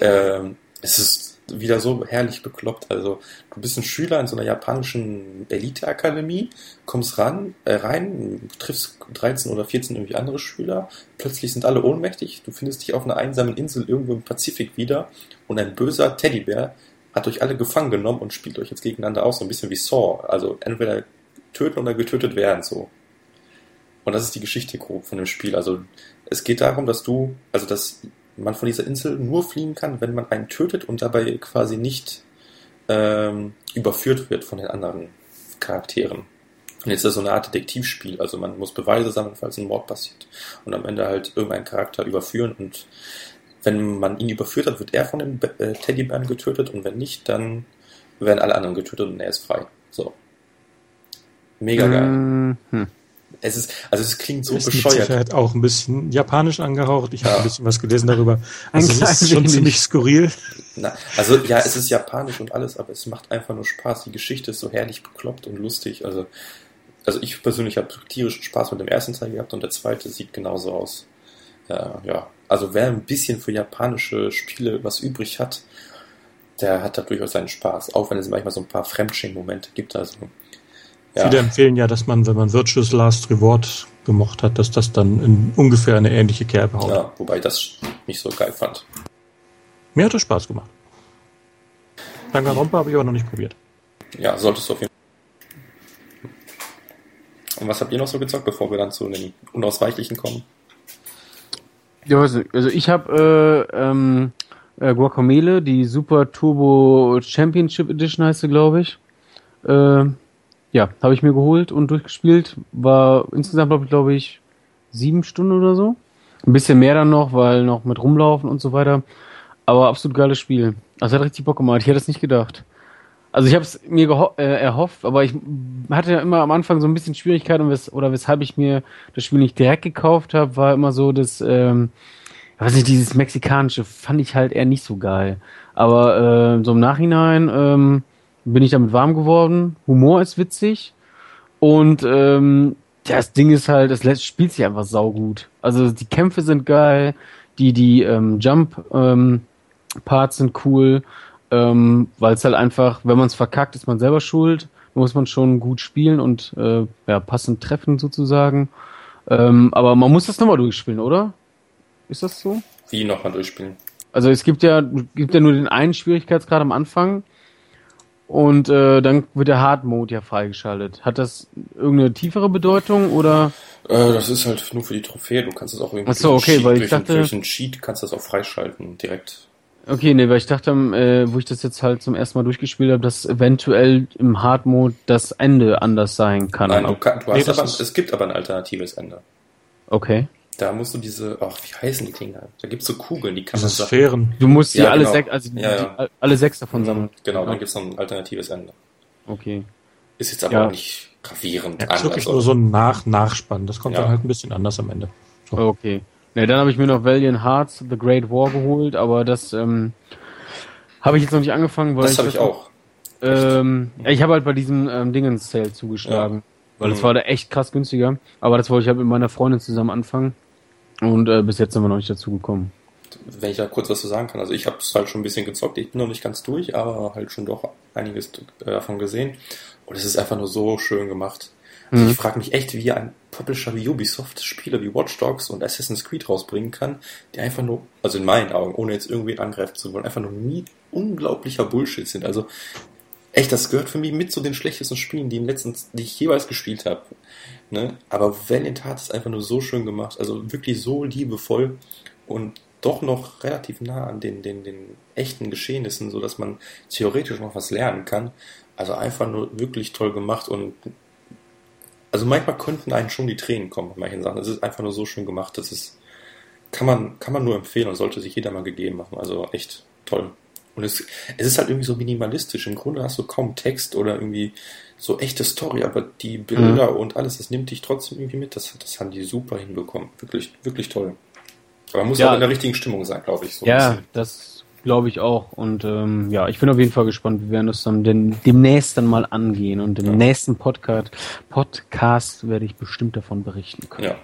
ähm, es ist wieder so herrlich bekloppt. Also du bist ein Schüler in so einer japanischen Eliteakademie, kommst ran, äh, rein, triffst 13 oder 14 irgendwie andere Schüler, plötzlich sind alle ohnmächtig, du findest dich auf einer einsamen Insel irgendwo im Pazifik wieder und ein böser Teddybär hat euch alle gefangen genommen und spielt euch jetzt gegeneinander aus, so ein bisschen wie Saw. Also entweder töten oder getötet werden, so. Und das ist die Geschichte grob von dem Spiel. Also es geht darum, dass du, also dass man von dieser Insel nur fliehen kann, wenn man einen tötet und dabei quasi nicht ähm, überführt wird von den anderen Charakteren. Und jetzt ist das so eine Art Detektivspiel, also man muss Beweise sammeln, falls ein Mord passiert. Und am Ende halt irgendeinen Charakter überführen und wenn man ihn überführt hat, wird er von den äh, Teddybären getötet und wenn nicht, dann werden alle anderen getötet und er ist frei. So. Mega geil. Mhm es ist, also es klingt so ist bescheuert. Mit Sicherheit auch ein bisschen japanisch angehaucht. Ich habe ein bisschen was gelesen darüber. Also es ist schon ziemlich skurril. Na, also ja, es ist japanisch und alles, aber es macht einfach nur Spaß. Die Geschichte ist so herrlich bekloppt und lustig. Also, also ich persönlich habe tierischen Spaß mit dem ersten Teil gehabt und der zweite sieht genauso aus. Ja, ja. Also wer ein bisschen für japanische Spiele was übrig hat, der hat da durchaus seinen Spaß. Auch wenn es manchmal so ein paar Fremdschämen-Momente gibt. Also ja. Viele empfehlen ja, dass man, wenn man Virtuous Last Reward gemocht hat, dass das dann in ungefähr eine ähnliche Kerbe haut. Ja, wobei das nicht so geil fand. Mir hat es Spaß gemacht. Danganronpa habe ich aber noch nicht probiert. Ja, solltest du auf jeden Fall. Und was habt ihr noch so gezockt, bevor wir dann zu den Unausweichlichen kommen? Ja, also, also ich habe äh, ähm, äh, Guacamele, die Super Turbo Championship Edition heißt sie, glaube ich. Äh, ja, habe ich mir geholt und durchgespielt. War insgesamt, glaube ich, glaube ich, sieben Stunden oder so. Ein bisschen mehr dann noch, weil noch mit rumlaufen und so weiter. Aber absolut geiles Spiel. Also hat richtig Bock gemacht. Ich hätte es nicht gedacht. Also ich habe es mir äh, erhofft, aber ich hatte ja immer am Anfang so ein bisschen Schwierigkeiten wes oder weshalb ich mir das Spiel nicht direkt gekauft habe, war immer so, dass, ähm, weiß nicht, dieses mexikanische fand ich halt eher nicht so geil. Aber äh, so im Nachhinein ähm, bin ich damit warm geworden. Humor ist witzig und ähm, das Ding ist halt, das spielt sich einfach saugut. Also die Kämpfe sind geil, die die ähm, Jump ähm, Parts sind cool ähm, weil es halt einfach, wenn man es verkackt, ist man selber schuld. Da muss man schon gut spielen und äh, ja, passend treffen sozusagen. Ähm, aber man muss das nochmal durchspielen, oder? Ist das so? Wie nochmal durchspielen? Also es gibt ja, gibt ja nur den einen Schwierigkeitsgrad am Anfang und äh, dann wird der Hard Mode ja freigeschaltet. Hat das irgendeine tiefere Bedeutung oder? Äh, das ist halt nur für die Trophäe. Du kannst es auch irgendwie Ach okay, Cheat, weil ich durch, dachte, durch einen Cheat kannst du das auch freischalten direkt. Okay, nee, weil ich dachte, äh, wo ich das jetzt halt zum ersten Mal durchgespielt habe, dass eventuell im Hard Mode das Ende anders sein kann. Nein, du, kann, du hast nee, aber, es gibt aber ein alternatives Ende. Okay. Da musst du diese, ach, wie heißen die Dinger? Da gibt's so Kugeln, die kann man Sphären. Du musst die ja, alle genau. sechs, also die, ja, ja. alle sechs davon sammeln. Genau, dann gibt's noch ein alternatives Ende. Okay. Ist jetzt aber auch nicht gravierend ja. Ist wirklich nur so ein Nach-Nachspann. Das kommt dann halt ein bisschen anders am Ende. So. Okay. Ne, dann habe ich mir noch Valiant Hearts, The Great War geholt, aber das ähm, habe ich jetzt noch nicht angefangen, weil das habe ich auch. Ähm, ich habe halt bei diesem ähm, Dingens Sale zugeschlagen, ja. weil es mhm. war da echt krass günstiger. Aber das wollte ich halt mit meiner Freundin zusammen anfangen und äh, bis jetzt sind wir noch nicht dazu gekommen. Wenn ich da kurz was zu sagen kann, also ich habe es halt schon ein bisschen gezockt. Ich bin noch nicht ganz durch, aber halt schon doch einiges äh, davon gesehen und es ist einfach nur so schön gemacht. Also mhm. Ich frage mich echt, wie ein Publisher wie Ubisoft Spiele wie Watch Dogs und Assassin's Creed rausbringen kann, die einfach nur, also in meinen Augen, ohne jetzt irgendwie angreifen zu wollen, einfach nur nie unglaublicher Bullshit sind. Also echt, das gehört für mich mit zu den schlechtesten Spielen, die, im letzten, die ich jeweils gespielt habe. Ne? Aber Valiant Heart ist einfach nur so schön gemacht, also wirklich so liebevoll und doch noch relativ nah an den, den, den echten Geschehnissen, so dass man theoretisch noch was lernen kann. Also einfach nur wirklich toll gemacht und also manchmal könnten einen schon die Tränen kommen bei manchen Sachen. Es ist einfach nur so schön gemacht, das ist, kann man, kann man nur empfehlen und sollte sich jeder mal gegeben machen. Also echt toll. Und es, es ist halt irgendwie so minimalistisch. Im Grunde hast du kaum Text oder irgendwie so echte Story, aber die Bilder mhm. und alles, das nimmt dich trotzdem irgendwie mit. Das, das haben die super hinbekommen. Wirklich, wirklich toll. Aber man muss ja. auch in der richtigen Stimmung sein, glaube ich. So ja, das Glaube ich auch. Und ähm, ja, ich bin auf jeden Fall gespannt. Wir werden das dann den, demnächst dann mal angehen. Und im ja. nächsten Podcast, Podcast werde ich bestimmt davon berichten können. Ja.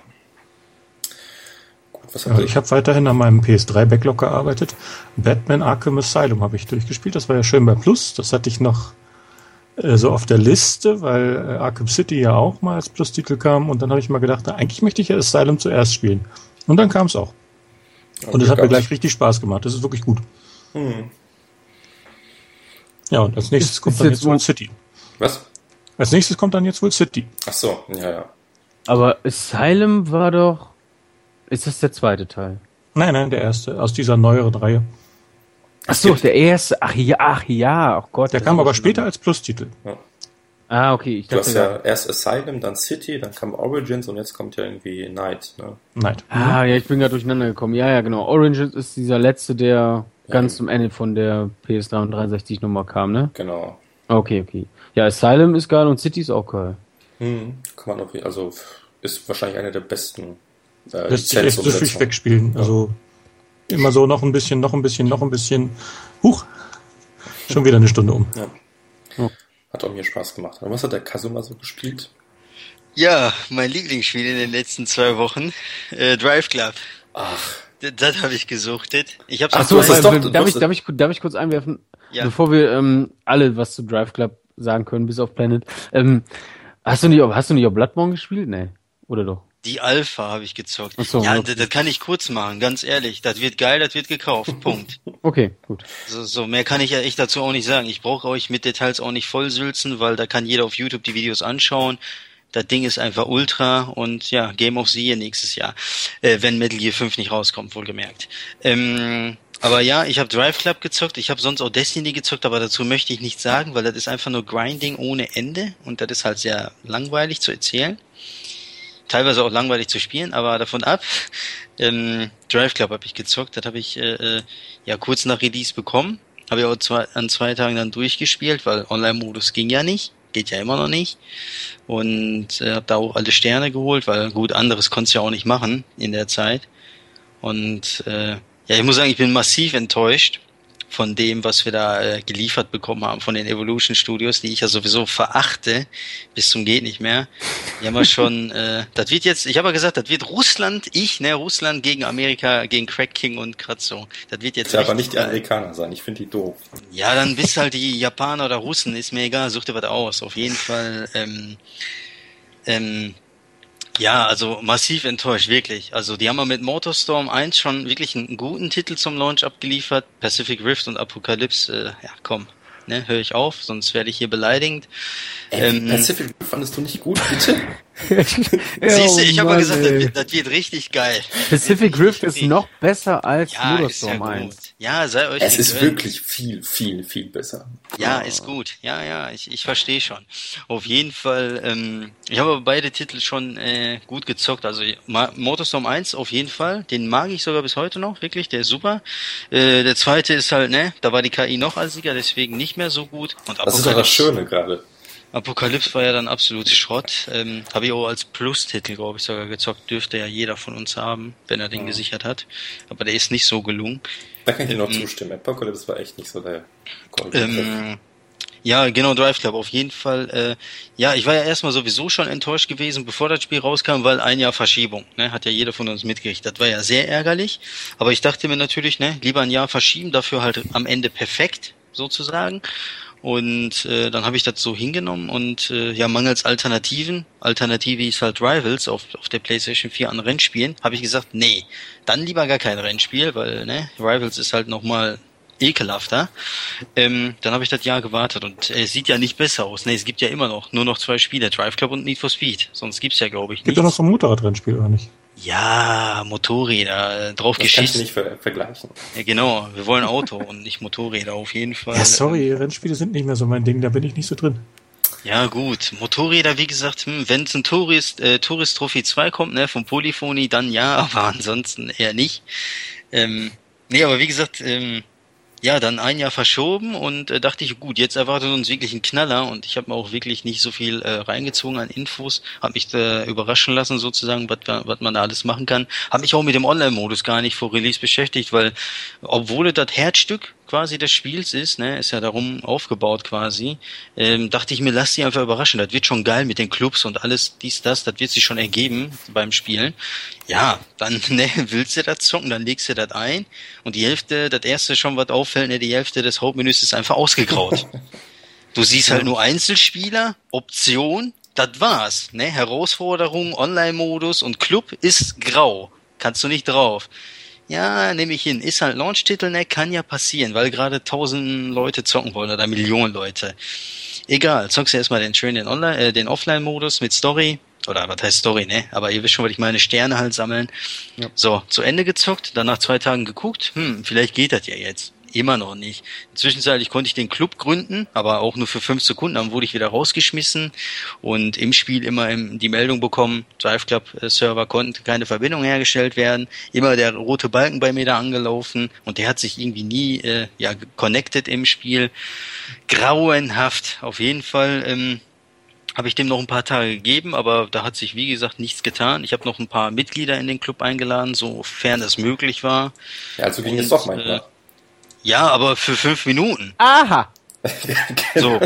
Gut, was also ich habe weiterhin an meinem PS3-Backlog gearbeitet. Batman Arkham Asylum habe ich durchgespielt. Das war ja schön bei Plus. Das hatte ich noch so auf der Liste, weil äh, Arkham City ja auch mal als Plus-Titel kam. Und dann habe ich mal gedacht, eigentlich möchte ich ja Asylum zuerst spielen. Und dann kam es auch. Und es hat mir gleich richtig Spaß gemacht. Das ist wirklich gut. Hm. Ja, und als nächstes ist, kommt ist dann jetzt wohl City. Was? Als nächstes kommt dann jetzt wohl City. Ach so, ja, ja. Aber Asylum war doch. Ist das der zweite Teil? Nein, nein, der erste, aus dieser neueren Reihe. Ach so, der erste. Ach ja, ach ja, oh Gott. Der kam aber später als Plustitel. Ja. Ah, okay. Ich du hast ja erst Asylum, dann City, dann kam Origins und jetzt kommt ja irgendwie Night. Ne? Night. Ah, ja, ich bin gerade durcheinander gekommen. Ja, ja, genau. Origins ist dieser letzte, der ganz zum Ende von der PS3 und 360 Nummer kam, ne? Genau. Okay, okay. Ja, Asylum ist geil und City ist auch geil. Hm, kann man auf also ist wahrscheinlich einer der besten. Äh, Lässt sich echt durch wegspielen. Ja. Also immer so noch ein bisschen, noch ein bisschen, noch ein bisschen. Huch! Schon wieder eine Stunde um. Ja. ja. Hat auch mir Spaß gemacht. Und was hat der Kazuma so gespielt? Ja, mein Lieblingsspiel in den letzten zwei Wochen. Äh, Drive Club. Ach. Das habe ich gesuchtet. Ich hab's Ach so, ist doch, darf, ich, darf, ich, darf ich kurz einwerfen, ja. bevor wir ähm, alle was zu Drive Club sagen können, bis auf Planet. Ähm, hast du nicht, hast du nicht auch Bloodborne gespielt? Nee, oder doch? Die Alpha habe ich gezockt. Ach so, ja, okay. das, das, kann ich kurz machen, ganz ehrlich. Das wird geil, das wird gekauft. Punkt. Okay, gut. So, so mehr kann ich ja echt dazu auch nicht sagen. Ich brauche euch mit Details auch nicht vollsülzen, weil da kann jeder auf YouTube die Videos anschauen. Das Ding ist einfach ultra und ja, Game of the Year nächstes Jahr, äh, wenn Metal Gear 5 nicht rauskommt, wohlgemerkt. Ähm, aber ja, ich habe Drive Club gezockt, ich habe sonst auch Destiny gezockt, aber dazu möchte ich nichts sagen, weil das ist einfach nur Grinding ohne Ende und das ist halt sehr langweilig zu erzählen teilweise auch langweilig zu spielen, aber davon ab. Ähm, Drive Club habe ich gezockt, das habe ich äh, äh, ja kurz nach Release bekommen. Habe ich auch zwei, an zwei Tagen dann durchgespielt, weil Online-Modus ging ja nicht, geht ja immer noch nicht. Und äh, habe da auch alle Sterne geholt, weil gut, anderes konntest ja auch nicht machen in der Zeit. Und äh, ja, ich muss sagen, ich bin massiv enttäuscht von dem, was wir da äh, geliefert bekommen haben von den Evolution Studios, die ich ja sowieso verachte bis zum geht nicht mehr. Die haben wir schon, äh, das wird jetzt, ich habe ja gesagt, das wird Russland, ich, ne, Russland gegen Amerika, gegen Crack King und Kratzo. Das wird jetzt. Ja, aber nicht die Amerikaner sein, ich finde die doof. Ja, dann bist halt die Japaner oder Russen, ist mir egal, such dir was aus. Auf jeden Fall, ähm, ähm, ja, also massiv enttäuscht, wirklich. Also die haben ja mit Motorstorm 1 schon wirklich einen guten Titel zum Launch abgeliefert. Pacific Rift und Apocalypse, äh, ja komm, ne, höre ich auf, sonst werde ich hier beleidigend. Ey, ähm, Pacific Rift fandest du nicht gut, bitte? Siehst du, ich habe mal gesagt, das wird, das wird, richtig geil. Pacific Rift ist noch besser als ja, Motorstorm ja 1. Ja, sei euch Es ist wirklich viel, viel, viel besser. Ja, ist gut. Ja, ja, ich, ich verstehe schon. Auf jeden Fall, ähm, ich habe beide Titel schon äh, gut gezockt. Also Motorstorm 1 auf jeden Fall, den mag ich sogar bis heute noch, wirklich, der ist super. Äh, der zweite ist halt, ne, da war die KI noch als Sieger, deswegen nicht mehr so gut. Und das ist doch das Schöne gerade. Apokalypse war ja dann absolut Schrott. Ähm, Habe ich auch als Plus-Titel, glaube ich, sogar gezockt. Dürfte ja jeder von uns haben, wenn er den ja. gesichert hat. Aber der ist nicht so gelungen. Da kann ich dir noch ähm, zustimmen. Apocalypse war echt nicht so der ähm, ja, genau, Drive Club, auf jeden Fall. Äh, ja, ich war ja erstmal sowieso schon enttäuscht gewesen, bevor das Spiel rauskam, weil ein Jahr Verschiebung, ne, hat ja jeder von uns mitgekriegt. Das war ja sehr ärgerlich. Aber ich dachte mir natürlich, ne, lieber ein Jahr verschieben, dafür halt am Ende perfekt, sozusagen. Und äh, dann habe ich das so hingenommen und äh, ja, mangels Alternativen, Alternative ist halt Rivals auf, auf der PlayStation 4 an Rennspielen, habe ich gesagt, nee, dann lieber gar kein Rennspiel, weil ne, Rivals ist halt nochmal ekelhafter. Ähm, dann habe ich das Jahr gewartet und äh, es sieht ja nicht besser aus. Ne, es gibt ja immer noch nur noch zwei Spiele, Drive Club und Need for Speed. Sonst gibt's ja, glaube ich, nicht. Gibt doch noch so ein Motorradrennspiel, oder nicht? Ja, Motorräder, äh, drauf das geschissen. nicht ver vergleichen. Ja, genau, wir wollen Auto und nicht Motorräder auf jeden Fall. Ja, sorry, Rennspiele sind nicht mehr so mein Ding, da bin ich nicht so drin. Ja, gut. Motorräder, wie gesagt, hm, wenn es ein Tourist, äh, Tourist Trophy 2 kommt, ne, vom Polyphony, dann ja, aber ansonsten eher nicht. Ähm, nee, aber wie gesagt, ähm, ja, dann ein Jahr verschoben und äh, dachte ich, gut, jetzt erwartet uns wirklich ein Knaller und ich habe mir auch wirklich nicht so viel äh, reingezogen an Infos, habe mich da überraschen lassen sozusagen, was man da alles machen kann. Habe mich auch mit dem Online-Modus gar nicht vor Release beschäftigt, weil obwohl das Herzstück quasi des Spiels ist, ne, ist ja darum aufgebaut quasi, ähm, dachte ich mir, lass die einfach überraschen. Das wird schon geil mit den Clubs und alles dies, das, das wird sich schon ergeben beim Spielen. Ja, dann ne, willst du das zocken, dann legst du das ein und die Hälfte, das erste schon was auffällt, ne, die Hälfte des Hauptmenüs ist einfach ausgegraut. du siehst halt nur Einzelspieler, Option, das war's, ne, Herausforderung, Online-Modus und Club ist grau. Kannst du nicht drauf. Ja, nehme ich hin. Ist halt Launch-Titel, ne? Kann ja passieren, weil gerade tausend Leute zocken wollen oder Millionen Leute. Egal, zockst du erstmal den schönen Online, äh, den Offline-Modus mit Story. Oder was heißt Story, ne? Aber ihr wisst schon, was ich meine, Sterne halt sammeln. Ja. So, zu Ende gezockt, dann nach zwei Tagen geguckt, hm, vielleicht geht das ja jetzt immer noch nicht. Zwischenzeitlich konnte ich den Club gründen, aber auch nur für fünf Sekunden, dann wurde ich wieder rausgeschmissen und im Spiel immer die Meldung bekommen, Drive Club Server konnte keine Verbindung hergestellt werden, immer der rote Balken bei mir da angelaufen und der hat sich irgendwie nie äh, ja connected im Spiel. Grauenhaft, auf jeden Fall. Ähm, habe ich dem noch ein paar Tage gegeben, aber da hat sich wie gesagt nichts getan. Ich habe noch ein paar Mitglieder in den Club eingeladen, sofern es möglich war. Ja, also ging es doch manchmal. Äh, ja, aber für fünf Minuten. Aha. So,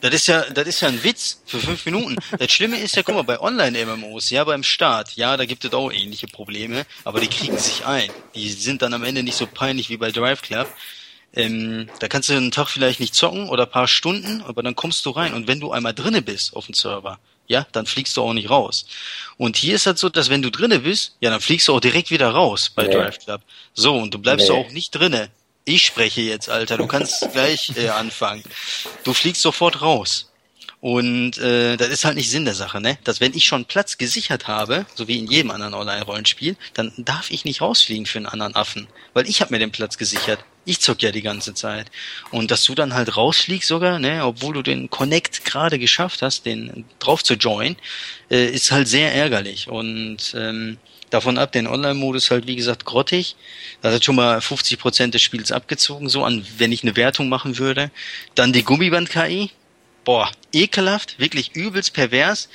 das ist ja, das ist ja ein Witz für fünf Minuten. Das Schlimme ist ja, guck mal, bei Online-MMOs, ja, beim Start, ja, da gibt es auch ähnliche Probleme, aber die kriegen sich ein. Die sind dann am Ende nicht so peinlich wie bei Drive Club. Ähm, da kannst du einen Tag vielleicht nicht zocken oder paar Stunden, aber dann kommst du rein und wenn du einmal drinne bist auf dem Server, ja, dann fliegst du auch nicht raus. Und hier ist halt so, dass wenn du drinne bist, ja, dann fliegst du auch direkt wieder raus bei nee. Drive Club. So, und du bleibst nee. auch nicht drinne. Ich spreche jetzt, Alter, du kannst gleich äh, anfangen. Du fliegst sofort raus. Und äh, das ist halt nicht Sinn der Sache, ne? Dass wenn ich schon Platz gesichert habe, so wie in jedem anderen Online-Rollenspiel, dann darf ich nicht rausfliegen für einen anderen Affen, weil ich habe mir den Platz gesichert. Ich zock ja die ganze Zeit. Und dass du dann halt rausfliegst sogar, ne, obwohl du den Connect gerade geschafft hast, den drauf zu joinen, äh, ist halt sehr ärgerlich. Und ähm, davon ab, den Online-Modus halt wie gesagt grottig. Da hat schon mal 50 Prozent des Spiels abgezogen, so an, wenn ich eine Wertung machen würde. Dann die Gummiband-KI, boah, ekelhaft, wirklich übelst pervers.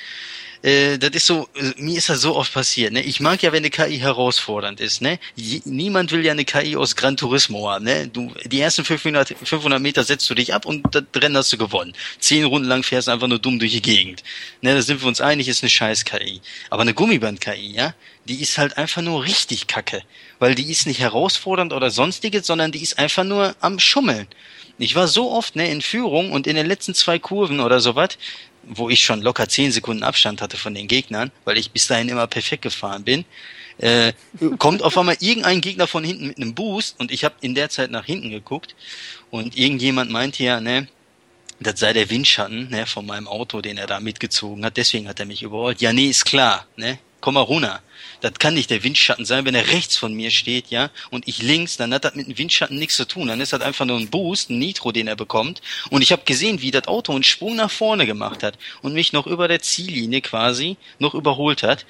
Äh, das ist so, äh, mir ist das so oft passiert, ne? Ich mag ja, wenn eine KI herausfordernd ist, ne? Je, niemand will ja eine KI aus Gran Turismo haben, ne? Du, die ersten 500, 500 Meter setzt du dich ab und das Rennen hast du gewonnen. Zehn Runden lang fährst du einfach nur dumm durch die Gegend. Ne? Da sind wir uns einig, ist eine scheiß KI. Aber eine Gummiband-KI, ja? Die ist halt einfach nur richtig kacke. Weil die ist nicht herausfordernd oder sonstiges, sondern die ist einfach nur am Schummeln. Ich war so oft ne, in Führung und in den letzten zwei Kurven oder sowas, wo ich schon locker zehn Sekunden Abstand hatte von den Gegnern, weil ich bis dahin immer perfekt gefahren bin, äh, kommt auf einmal irgendein Gegner von hinten mit einem Boost und ich habe in der Zeit nach hinten geguckt und irgendjemand meinte ja, ne, das sei der Windschatten ne, von meinem Auto, den er da mitgezogen hat, deswegen hat er mich überholt. Ja, nee, ist klar, ne, komm mal runter. Das kann nicht der Windschatten sein, wenn er rechts von mir steht, ja, und ich links, dann hat das mit dem Windschatten nichts zu tun. Dann ist das einfach nur ein Boost, ein Nitro, den er bekommt. Und ich habe gesehen, wie das Auto einen Sprung nach vorne gemacht hat und mich noch über der Ziellinie quasi noch überholt hat.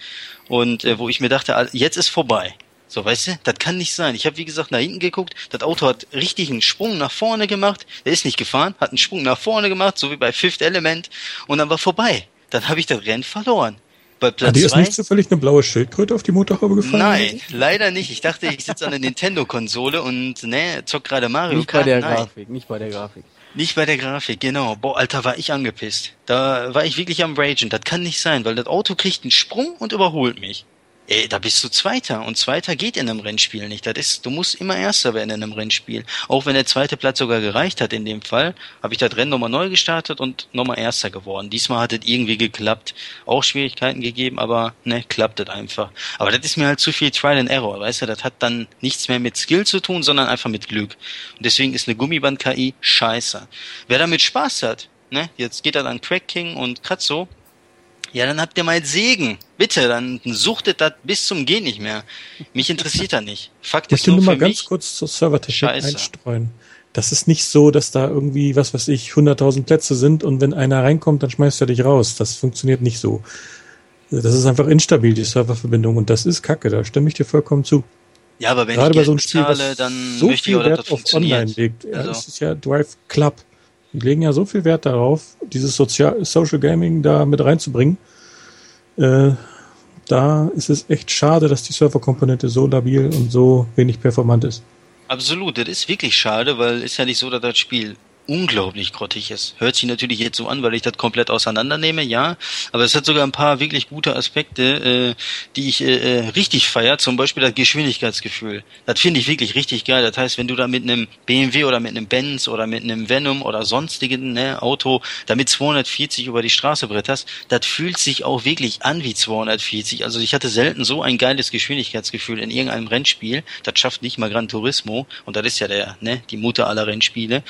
Und äh, wo ich mir dachte, jetzt ist vorbei. So, weißt du, das kann nicht sein. Ich habe, wie gesagt, nach hinten geguckt. Das Auto hat richtig einen Sprung nach vorne gemacht. Der ist nicht gefahren, hat einen Sprung nach vorne gemacht, so wie bei Fifth Element. Und dann war vorbei. Dann habe ich das Rennen verloren bei Platz Hat dir ist nicht zufällig eine blaue Schildkröte auf die Motorhaube gefallen? Nein, leider nicht. Ich dachte, ich sitze an der Nintendo-Konsole und ne, zock gerade Mario nicht Kart. Nicht bei der Nein. Grafik, nicht bei der Grafik. Nicht bei der Grafik, genau. Boah, Alter, war ich angepisst. Da war ich wirklich am Ragen. Das kann nicht sein, weil das Auto kriegt einen Sprung und überholt mich. Ey, da bist du Zweiter und Zweiter geht in einem Rennspiel nicht. Das ist, du musst immer Erster werden in einem Rennspiel. Auch wenn der zweite Platz sogar gereicht hat in dem Fall, habe ich das Rennen nochmal neu gestartet und nochmal Erster geworden. Diesmal hat es irgendwie geklappt. Auch Schwierigkeiten gegeben, aber ne, klappt es einfach. Aber das ist mir halt zu viel Trial and Error, weißt du? Das hat dann nichts mehr mit Skill zu tun, sondern einfach mit Glück. Und deswegen ist eine Gummiband-KI scheiße. Wer damit Spaß hat, ne, jetzt geht er an Crack King und Kratzo, ja, dann habt ihr mal Segen. Bitte, dann suchtet das bis zum Gehen nicht mehr. Mich interessiert da nicht. Fakt ist nur, nur mal ganz kurz zur Servertechnik einstreuen. Das ist nicht so, dass da irgendwie, was weiß ich, 100.000 Plätze sind und wenn einer reinkommt, dann schmeißt er dich raus. Das funktioniert nicht so. Das ist einfach instabil, die Serververbindung und das ist Kacke, da stimme ich dir vollkommen zu. Ja, aber wenn Gerade ich Geld bei so einem Spiel, bezahle, dann so viel Wert auf Online legt. Ja, also. Das ist ja Drive Club. Die legen ja so viel Wert darauf, dieses Social Gaming da mit reinzubringen. Äh, da ist es echt schade, dass die Serverkomponente so labil und so wenig performant ist. Absolut, das ist wirklich schade, weil ist ja nicht so, dass das Spiel unglaublich grottig ist. Hört sich natürlich jetzt so an, weil ich das komplett auseinandernehme, ja. Aber es hat sogar ein paar wirklich gute Aspekte, äh, die ich äh, äh richtig feier. Zum Beispiel das Geschwindigkeitsgefühl. Das finde ich wirklich richtig geil. Das heißt, wenn du da mit einem BMW oder mit einem Benz oder mit einem Venom oder sonstigen ne, Auto da mit 240 über die Straße bretterst, das fühlt sich auch wirklich an wie 240. Also ich hatte selten so ein geiles Geschwindigkeitsgefühl in irgendeinem Rennspiel. Das schafft nicht mal Gran Turismo. Und das ist ja der, ne, die Mutter aller Rennspiele.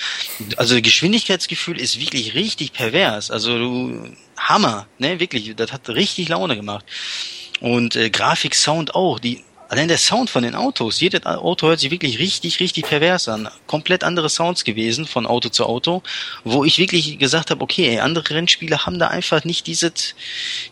Also Geschwindigkeitsgefühl ist wirklich richtig pervers. Also du, Hammer, ne, wirklich, das hat richtig Laune gemacht. Und äh, Grafik, Sound auch, die allein der Sound von den Autos, jedes Auto hört sich wirklich richtig, richtig pervers an. Komplett andere Sounds gewesen von Auto zu Auto, wo ich wirklich gesagt habe, okay, ey, andere Rennspiele haben da einfach nicht dieses,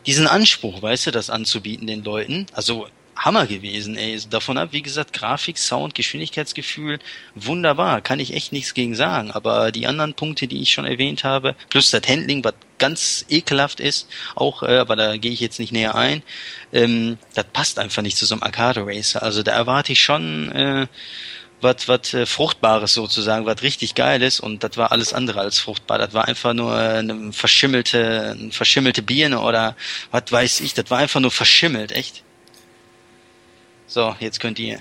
diesen Anspruch, weißt du, das anzubieten den Leuten. Also Hammer gewesen, ey. Davon ab, wie gesagt, Grafik, Sound, Geschwindigkeitsgefühl, wunderbar, kann ich echt nichts gegen sagen. Aber die anderen Punkte, die ich schon erwähnt habe, plus das Handling, was ganz ekelhaft ist, auch, äh, aber da gehe ich jetzt nicht näher ein, ähm, das passt einfach nicht zu so einem Arcade Racer. Also da erwarte ich schon äh, was was äh, Fruchtbares sozusagen, was richtig Geiles und das war alles andere als fruchtbar. Das war einfach nur eine verschimmelte, eine verschimmelte Birne oder was weiß ich, das war einfach nur verschimmelt, echt. So, jetzt könnt ihr.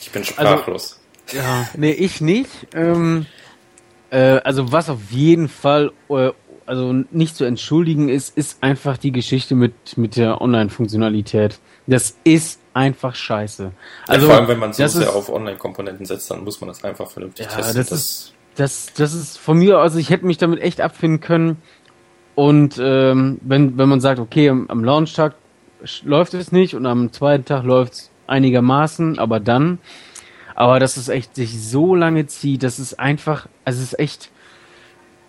Ich bin also, sprachlos. Also, ja, nee, ich nicht. Ähm, äh, also was auf jeden Fall äh, also nicht zu entschuldigen ist, ist einfach die Geschichte mit, mit der Online-Funktionalität. Das ist einfach scheiße. Also, ja, vor allem, wenn man so sehr ist, auf Online-Komponenten setzt, dann muss man das einfach vernünftig ja, testen. Das, das, ist, das, das ist von mir, also ich hätte mich damit echt abfinden können. Und ähm, wenn, wenn man sagt, okay, am, am Launchtag läuft es nicht und am zweiten Tag läuft es einigermaßen, aber dann, aber dass es echt sich so lange zieht, das ist einfach, also es ist echt,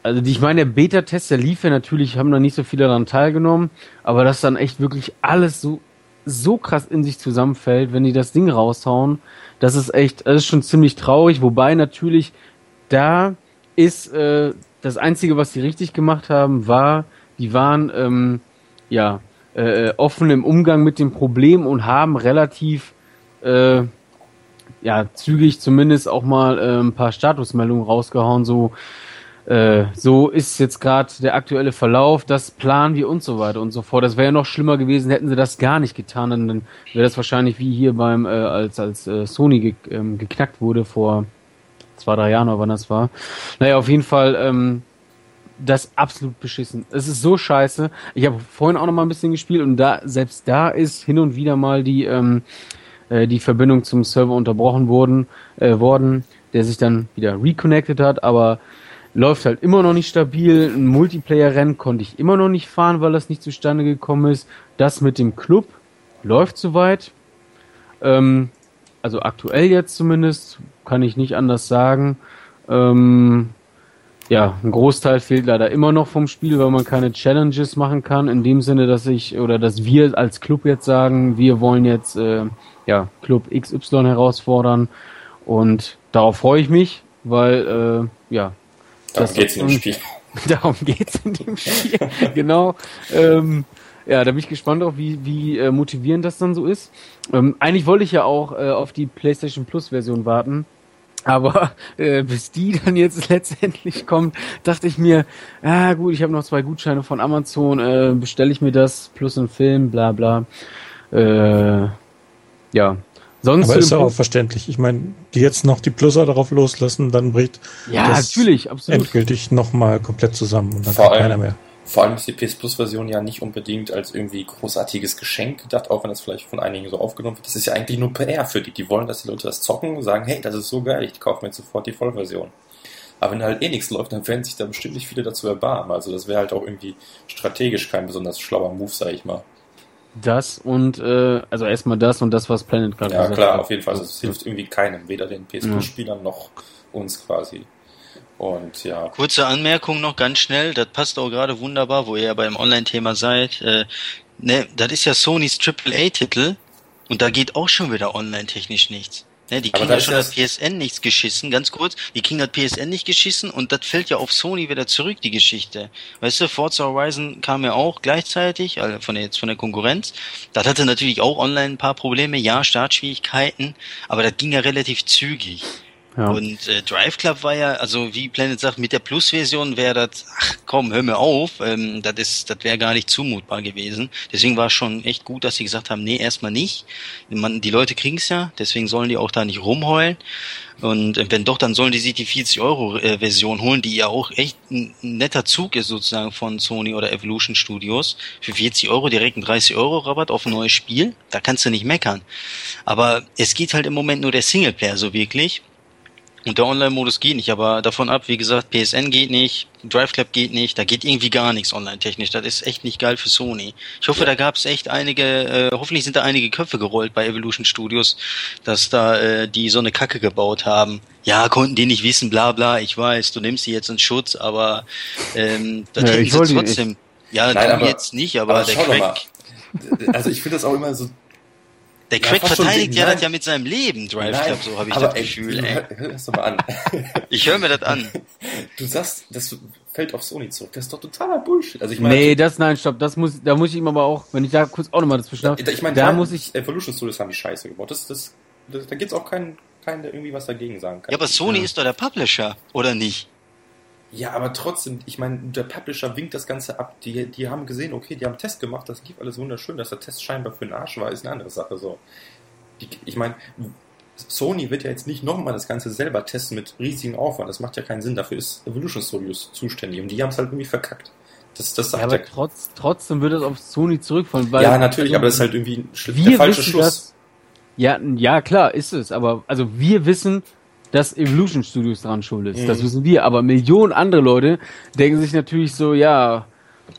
also ich meine, der Beta-Test, der lief ja natürlich, haben da nicht so viele daran teilgenommen, aber dass dann echt wirklich alles so, so krass in sich zusammenfällt, wenn die das Ding raushauen, das ist echt, das ist schon ziemlich traurig, wobei natürlich da ist, äh, das Einzige, was sie richtig gemacht haben, war, die waren, ähm, ja, äh, offen im Umgang mit dem Problem und haben relativ äh, ja zügig zumindest auch mal äh, ein paar Statusmeldungen rausgehauen, so äh, so ist jetzt gerade der aktuelle Verlauf, das planen wir und so weiter und so fort. Das wäre ja noch schlimmer gewesen, hätten sie das gar nicht getan, dann wäre das wahrscheinlich wie hier beim, äh, als, als äh, Sony ge ähm, geknackt wurde vor zwei, drei Jahren oder wann das war. Naja, auf jeden Fall, ähm, das absolut beschissen. Es ist so scheiße. Ich habe vorhin auch noch mal ein bisschen gespielt und da selbst da ist hin und wieder mal die ähm, äh, die Verbindung zum Server unterbrochen worden, äh, worden, der sich dann wieder reconnected hat, aber läuft halt immer noch nicht stabil. Ein Multiplayer-Rennen konnte ich immer noch nicht fahren, weil das nicht zustande gekommen ist. Das mit dem Club läuft soweit. Ähm, also aktuell jetzt zumindest, kann ich nicht anders sagen. Ähm, ja, ein Großteil fehlt leider immer noch vom Spiel, weil man keine Challenges machen kann. In dem Sinne, dass ich oder dass wir als Club jetzt sagen, wir wollen jetzt äh, ja Club XY herausfordern und darauf freue ich mich, weil äh, ja. Darum geht's in dem Spiel. Darum geht's in dem Spiel. genau. Ähm, ja, da bin ich gespannt auch, wie, wie äh, motivierend das dann so ist. Ähm, eigentlich wollte ich ja auch äh, auf die PlayStation Plus Version warten aber äh, bis die dann jetzt letztendlich kommt, dachte ich mir, ah gut, ich habe noch zwei Gutscheine von Amazon, äh, bestelle ich mir das plus einen Film, bla bla. Äh, ja. Sonst Aber ist ja auch verständlich. Ich meine, die jetzt noch die Pluser darauf loslassen, dann bricht ja, das natürlich, absolut. endgültig nochmal komplett zusammen und dann Vor keiner mehr. Vor allem ist die PS Plus Version ja nicht unbedingt als irgendwie großartiges Geschenk gedacht, auch wenn das vielleicht von einigen so aufgenommen wird. Das ist ja eigentlich nur PR für die. Die wollen, dass die Leute das zocken und sagen, hey, das ist so geil, ich kaufe mir jetzt sofort die Vollversion. Aber wenn halt eh nichts läuft, dann werden sich da bestimmt nicht viele dazu erbarmen. Also das wäre halt auch irgendwie strategisch kein besonders schlauer Move, sag ich mal. Das und äh, also erstmal das und das, was Planet gerade ja, gesagt hat. Ja klar, auf jeden Fall. Also es hilft irgendwie keinem, weder den PS Plus-Spielern noch uns quasi. Und ja. Kurze Anmerkung noch ganz schnell, das passt auch gerade wunderbar, wo ihr ja beim Online-Thema seid. Äh, ne, das ist ja Sonys AAA-Titel und da geht auch schon wieder online-technisch nichts. Ne, die kriegen ja schon das PSN nichts geschissen, ganz kurz. Die kriegen das PSN nicht geschissen und das fällt ja auf Sony wieder zurück, die Geschichte. Weißt du, Forza Horizon kam ja auch gleichzeitig, also von der, jetzt von der Konkurrenz. Das hatte natürlich auch online ein paar Probleme, ja, Startschwierigkeiten, aber das ging ja relativ zügig. Ja. Und äh, Drive Club war ja, also wie Planet sagt, mit der Plus-Version wäre das, ach komm, hör mir auf, ähm, das ist, das wäre gar nicht zumutbar gewesen. Deswegen war es schon echt gut, dass sie gesagt haben, nee, erstmal nicht. Man, die Leute kriegen's ja, deswegen sollen die auch da nicht rumheulen. Und äh, wenn doch, dann sollen die sich die 40 Euro äh, Version holen, die ja auch echt ein, netter Zug ist sozusagen von Sony oder Evolution Studios. Für 40 Euro direkt ein 30 Euro Rabatt auf ein neues Spiel, da kannst du nicht meckern. Aber es geht halt im Moment nur der Singleplayer so wirklich. Und der Online-Modus geht nicht, aber davon ab, wie gesagt, PSN geht nicht, Drive Club geht nicht, da geht irgendwie gar nichts online-technisch. Das ist echt nicht geil für Sony. Ich hoffe, ja. da gab es echt einige, äh, hoffentlich sind da einige Köpfe gerollt bei Evolution Studios, dass da äh, die so eine Kacke gebaut haben. Ja, konnten die nicht wissen, bla bla, ich weiß, du nimmst sie jetzt in Schutz, aber ähm, das ja, hätten sie trotzdem. Ja, Nein, aber, jetzt nicht, aber, aber der Crack. Also ich finde das auch immer so der Craig ja, verteidigt ja das ja mit seinem Leben, Drive Club, so habe ich das Gefühl, ey. Hör, das doch mal an. ich höre mir das an. Du sagst, das fällt auf Sony zurück. Das ist doch totaler Bullshit. Also ich meine, nee, das nein, stopp, das muss da muss ich ihm aber auch, wenn ich da kurz auch nochmal dazwischen habe. Ich meine, da muss ich Evolution Studios haben die Scheiße gebaut. Das, das, das da gibt's auch keinen keinen, der irgendwie was dagegen sagen kann. Ja, aber Sony ja. ist doch der Publisher, oder nicht? Ja, aber trotzdem, ich meine, der Publisher winkt das Ganze ab. Die, die haben gesehen, okay, die haben einen Test gemacht, das lief alles wunderschön, dass der Test scheinbar für den Arsch war, ist eine andere Sache so die, ich meine, Sony wird ja jetzt nicht nochmal das Ganze selber testen mit riesigem Aufwand. Das macht ja keinen Sinn. Dafür ist Evolution Studios zuständig und die haben es halt irgendwie verkackt. Das, das sagt ja, aber trotz, trotzdem wird das auf Sony zurückfallen. Weil, ja, natürlich, aber das ist halt irgendwie ein der falsche Schluss. Das, ja, ja, klar, ist es. Aber also wir wissen, dass Evolution Studios dran schuld ist. Mhm. Das wissen wir. Aber Millionen andere Leute denken sich natürlich so, ja,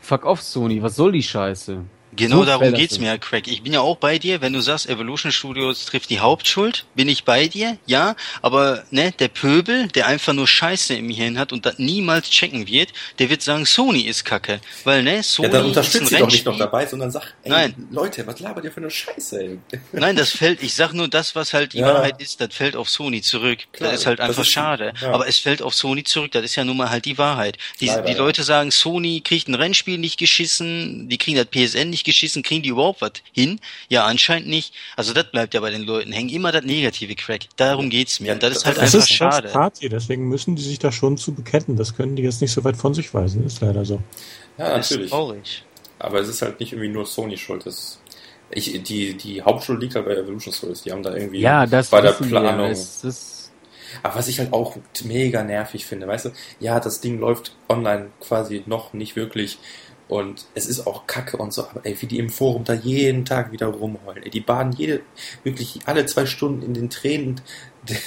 fuck off Sony, was soll die Scheiße? Genau so darum geht's mir, Craig. Ich bin ja auch bei dir, wenn du sagst, Evolution Studios trifft die Hauptschuld, bin ich bei dir, ja, aber ne, der Pöbel, der einfach nur Scheiße im Hirn hat und das niemals checken wird, der wird sagen, Sony ist Kacke, weil ne, Sony ja, dann unterstützt sie doch nicht noch dabei, sondern sag, ey, Nein. Leute, was labert ihr für eine Scheiße, ey? Nein, das fällt, ich sag nur das, was halt die ja. Wahrheit ist, das fällt auf Sony zurück. Klar, das ist halt einfach ist, schade, ja. aber es fällt auf Sony zurück, das ist ja nun mal halt die Wahrheit. Die, Leider, die Leute sagen, Sony kriegt ein Rennspiel nicht geschissen, die kriegen das PSN nicht geschissen, kriegen die überhaupt was hin? Ja, anscheinend nicht. Also das bleibt ja bei den Leuten hängen. Immer das negative Crack. Darum geht's mir. Und das ist halt das einfach ist schade. Party, deswegen müssen die sich da schon zu bekennen. Das können die jetzt nicht so weit von sich weisen. Ist leider so. Ja, natürlich. traurig. Aber es ist halt nicht irgendwie nur Sony schuld. Das ich, die, die Hauptschuld liegt halt bei Evolution Studios. Die haben da irgendwie ja, das bei der Planung. aber was ich halt auch mega nervig finde, weißt du, ja, das Ding läuft online quasi noch nicht wirklich und es ist auch kacke und so, aber ey, wie die im Forum da jeden Tag wieder rumheulen. Ey, die baden jede, wirklich alle zwei Stunden in den Tränen der,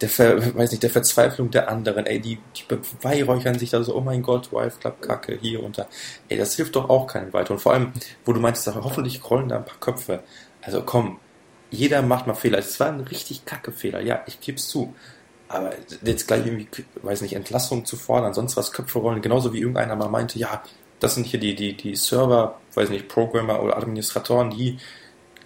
der Ver, weiß nicht, der Verzweiflung der anderen. Ey, die, die beweihräuchern sich da so, oh mein Gott, Wife Club Kacke, hier und da. Ey, das hilft doch auch keinem weiter. Und vor allem, wo du meinst, hoffentlich rollen da ein paar Köpfe. Also komm, jeder macht mal Fehler. Es war ein richtig kacke Fehler, ja, ich geb's zu. Aber jetzt gleich irgendwie, weiß nicht, Entlassung zu fordern, sonst was Köpfe rollen, genauso wie irgendeiner mal meinte, ja, das sind hier die, die, die Server, weiß nicht, Programmer oder Administratoren, die,